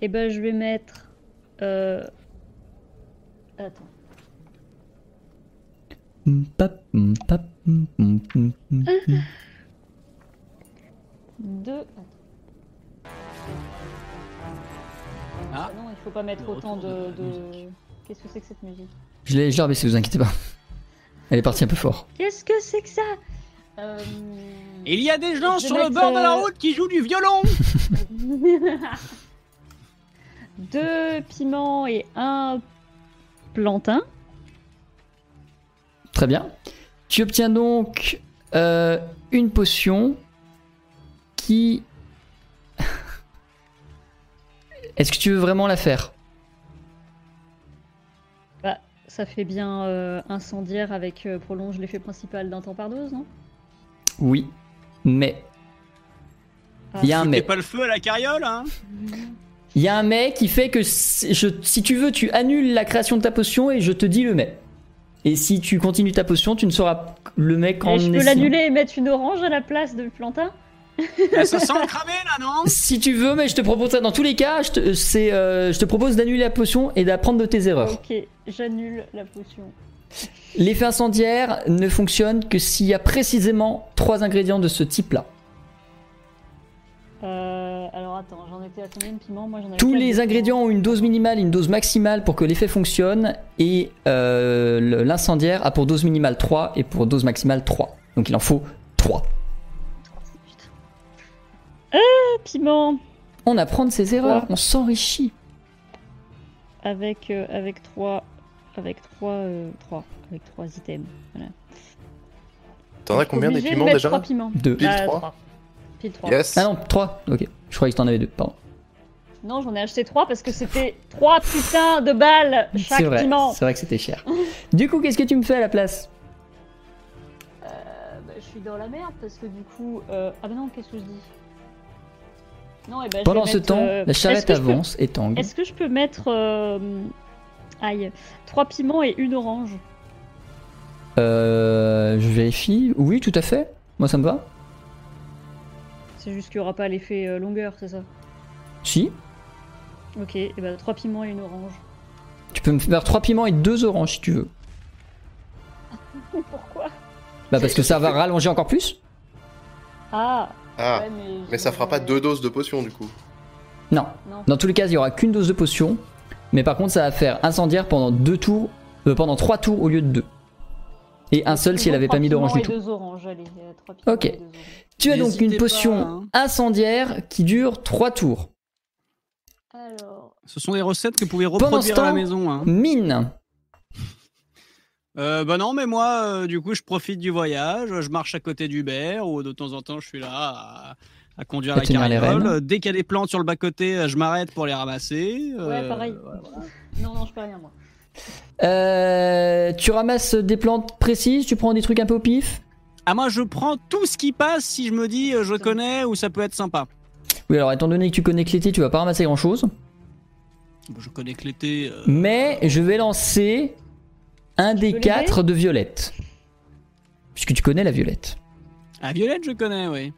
Et ben, je vais mettre. Euh... Attends. Deux.
Ah.
Ah non, il faut pas mettre autant de. Qu'est-ce que c'est que cette musique?
Je l'ai je l'ai rebaissé, vous inquiétez pas. Elle est partie un peu fort.
Qu'est-ce que c'est que ça? Euh,
Il y a des gens sur le bord de la
euh,
route qui jouent du violon
Deux piments et un plantain.
Très bien. Tu obtiens donc euh, une potion qui... Est-ce que tu veux vraiment la faire?
Bah, ça fait bien euh, incendiaire avec euh, prolonge l'effet principal d'un temps par dose, non?
Oui, mais... Il y a un mais.
pas le feu à la carriole, hein
Il y a un mais qui fait que si, je- si tu veux, tu annules la création de ta potion et je te dis le mais. Et si tu continues ta potion, tu ne sauras le mais qu'en
Et je peux l'annuler et mettre une orange à la place de plantain
Bah, Ça sent le cramé là, non?
Si tu veux, mais je te propose ça. Dans tous les cas, je te, c'est, euh, je te propose d'annuler la potion et d'apprendre de tes erreurs.
Ok, j'annule la potion.
L'effet incendiaire ne fonctionne que s'il y a précisément trois ingrédients de ce type-là.
Euh, alors attends, j'en étais à combien de piments Moi j'en avais
Tous les ingrédients ont une dose minimale et une dose maximale pour que l'effet fonctionne. Et euh, l'incendiaire a pour dose minimale 3 et pour dose maximale 3. Donc il en faut 3.
Putain. Euh, piment
On apprend de ses erreurs, on s'enrichit.
avec euh, avec trois avec trois euh, trois avec trois items. Voilà.
T'en as combien des
de
piments déjà
Trois piments.
Deux.
Pile
Bah,
trois
trois. Pile trois.
Yes.
Ah non, 3. Ok. Je croyais que t'en avais deux, pardon.
Non, j'en ai acheté trois parce que c'était trois putains de balles chaque
C'est vrai,
piment.
c'est vrai que c'était cher. du coup, qu'est-ce que tu me fais à la place?
Euh, bah, je suis dans la merde parce que du coup. euh, Ah bah non, qu'est-ce que je dis? Non, et ben
Pendant ce
mettre,
temps,
euh,
la charrette
peux-
avance et tangue.
Est-ce que je peux mettre. euh, Aïe. Trois piments et une orange?
Euh, je vérifie. Oui, tout à fait. Moi, ça me va.
C'est juste qu'il n'y aura pas l'effet euh, longueur, c'est ça?
Si.
Ok, et bah trois piments et une orange.
Tu peux me faire 3 piments et 2 oranges si tu veux.
Pourquoi?
Bah, parce que ça va rallonger encore plus.
Ah,
Ah,
ouais, mais.
mais ça fera pas deux doses de potion du coup.
Non.
Non.
Dans tous les cas, il y aura qu'une dose de potion. Mais par contre, ça va faire incendiaire pendant deux tours. euh, pendant 3 tours au lieu de 2. Et un seul si elle avait pas mis d'orange du tout.
Deux oranges, allez, euh, trois
Ok.
et deux oranges.
Tu as donc une
pas,
potion
hein.
incendiaire qui dure 3 tours.
Alors,
Ce sont des recettes que vous pouvez
Pendant ce
reproduire à la maison. Hein.
Mine.
Euh, bah non, mais moi, euh, du coup, je profite du voyage, je marche à côté d'Hubert, ou de temps en temps, je suis là à, à conduire
À
la carriole. Dès qu'il y a des plantes sur le bas-côté, euh, je m'arrête pour les ramasser.
ouais,
Euh,
pareil.
voilà.
Non, non, je peux rien, moi.
Euh, tu ramasses des plantes précises, tu prends des trucs un peu au pif?
Ah, moi, je prends tout ce qui passe si je me dis, euh, je connais ou ça peut être sympa.
Oui, alors étant donné que tu connais que l'été, tu vas pas ramasser grand chose.
Je connais que l'été. euh,
Mais je vais lancer un des quatre de violette. puisque tu connais la violette.
Ah, Violette, je connais, oui.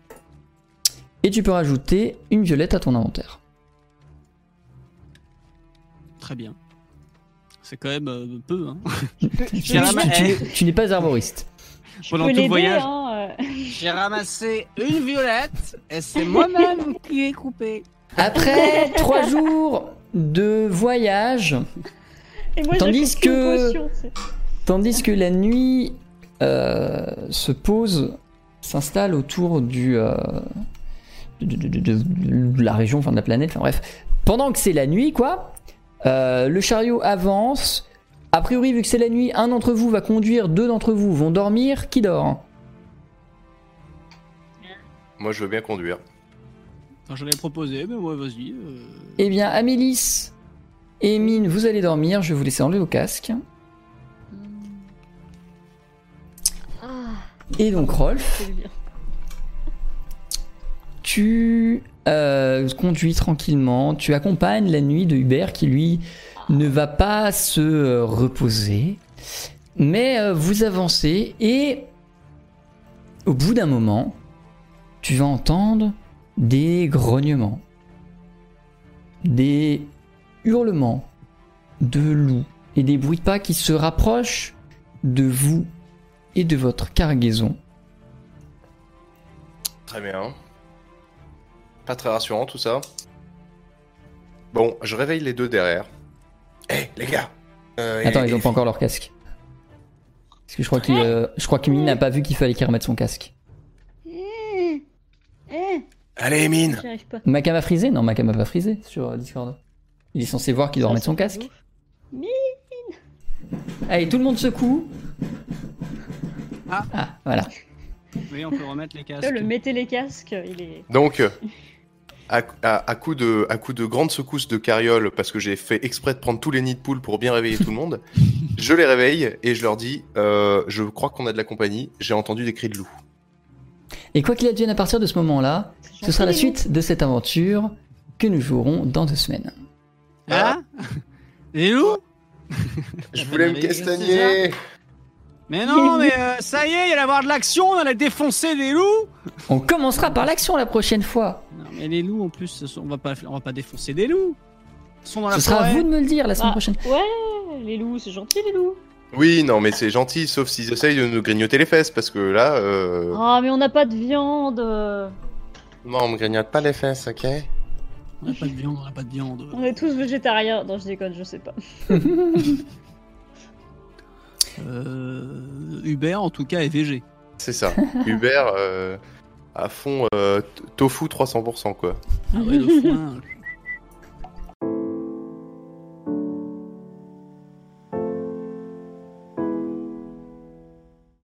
Et tu peux rajouter une violette à ton inventaire.
Très bien. C'est quand même euh, peu, hein.
Je
Tu,
eh.
n'es- tu n'es pas arboriste.
Je
pendant tout le voyage.
hein, euh.
J'ai ramassé une violette et c'est moi-même qui ai coupé.
Après trois jours de voyage,
Et moi,
Tandis que-
potion,
tandis que la nuit euh, se pose, s'installe autour du, euh, de, de- de- de- de la région, enfin de la planète, enfin bref. Pendant que c'est la nuit, quoi, euh, le chariot avance. A priori, vu que c'est la nuit, un d'entre vous va conduire, deux d'entre vous vont dormir. Qui dort?
Moi, je veux bien conduire.
Enfin, j'en ai proposé, mais ouais, vas-y. euh.
Eh bien, Amélis et Mine, vous allez dormir. Je vais vous laisser enlever vos casques.
Ah,
Et donc, Rolf,
c'est bien.
tu euh, conduis tranquillement. Tu accompagnes la nuit de Hubert qui, lui, ne va pas se euh, reposer. Mais euh, vous avancez et au bout d'un moment, tu vas entendre des grognements, des hurlements de loups et des bruits de pas qui se rapprochent de vous et de votre cargaison.
Très bien. Pas très rassurant tout ça. Bon, je réveille les deux derrière. Hé, les gars euh, et-
Attends, ils
et-
ont pas encore leur casque. Parce que je crois qu'il, euh, je crois que Mine n'a pas vu qu'il fallait qu'il remette son casque.
Eh, eh,
Allez, mine
pas.
Macam a frisé Non, Macam a pas frisé sur euh, Discord. Il est censé voir qu'il doit remettre son casque.
ouf.
Allez, tout le monde secoue.
Ah.
voilà.
Oui, on peut remettre les casques.
Le mettez les casques, il est.
Donc, euh, à, à- à coup de, à coup de carriole, parce que j'ai fait exprès de prendre tous les nids de poules pour bien réveiller tout le monde, je les réveille et je leur dis euh, Je crois qu'on a de la compagnie, j'ai entendu des cris de loup.
Et quoi qu'il advienne à partir de ce moment-là, ce sera la suite de cette aventure que nous jouerons dans deux semaines.
Ah Les loups
Je voulais me castagner
Mais non, mais euh, ça y est, il allait y avoir de l'action, on allait défoncer des loups
On commencera par l'action la prochaine fois.
Non, mais les loups, en plus, on va pas, on va pas défoncer des loups. Ils sont dans la
Ce sera à vous de me le dire la semaine
Ah,
prochaine.
Ouais, les loups, c'est gentil, les loups.
Oui, non, mais c'est gentil, sauf s'ils essayent de nous grignoter les fesses, parce que là, euh...
Ah, mais on n'a pas de viande.
non, on me grignote pas les fesses, ok?
On a pas de viande, on a pas de viande.
On est tous végétariens. Non, je déconne, je sais pas.
Euh, Hubert, en tout cas, est VG.
C'est ça. Hubert, euh, à fond, euh, tofu 300%, quoi.
Ah ouais, le foin.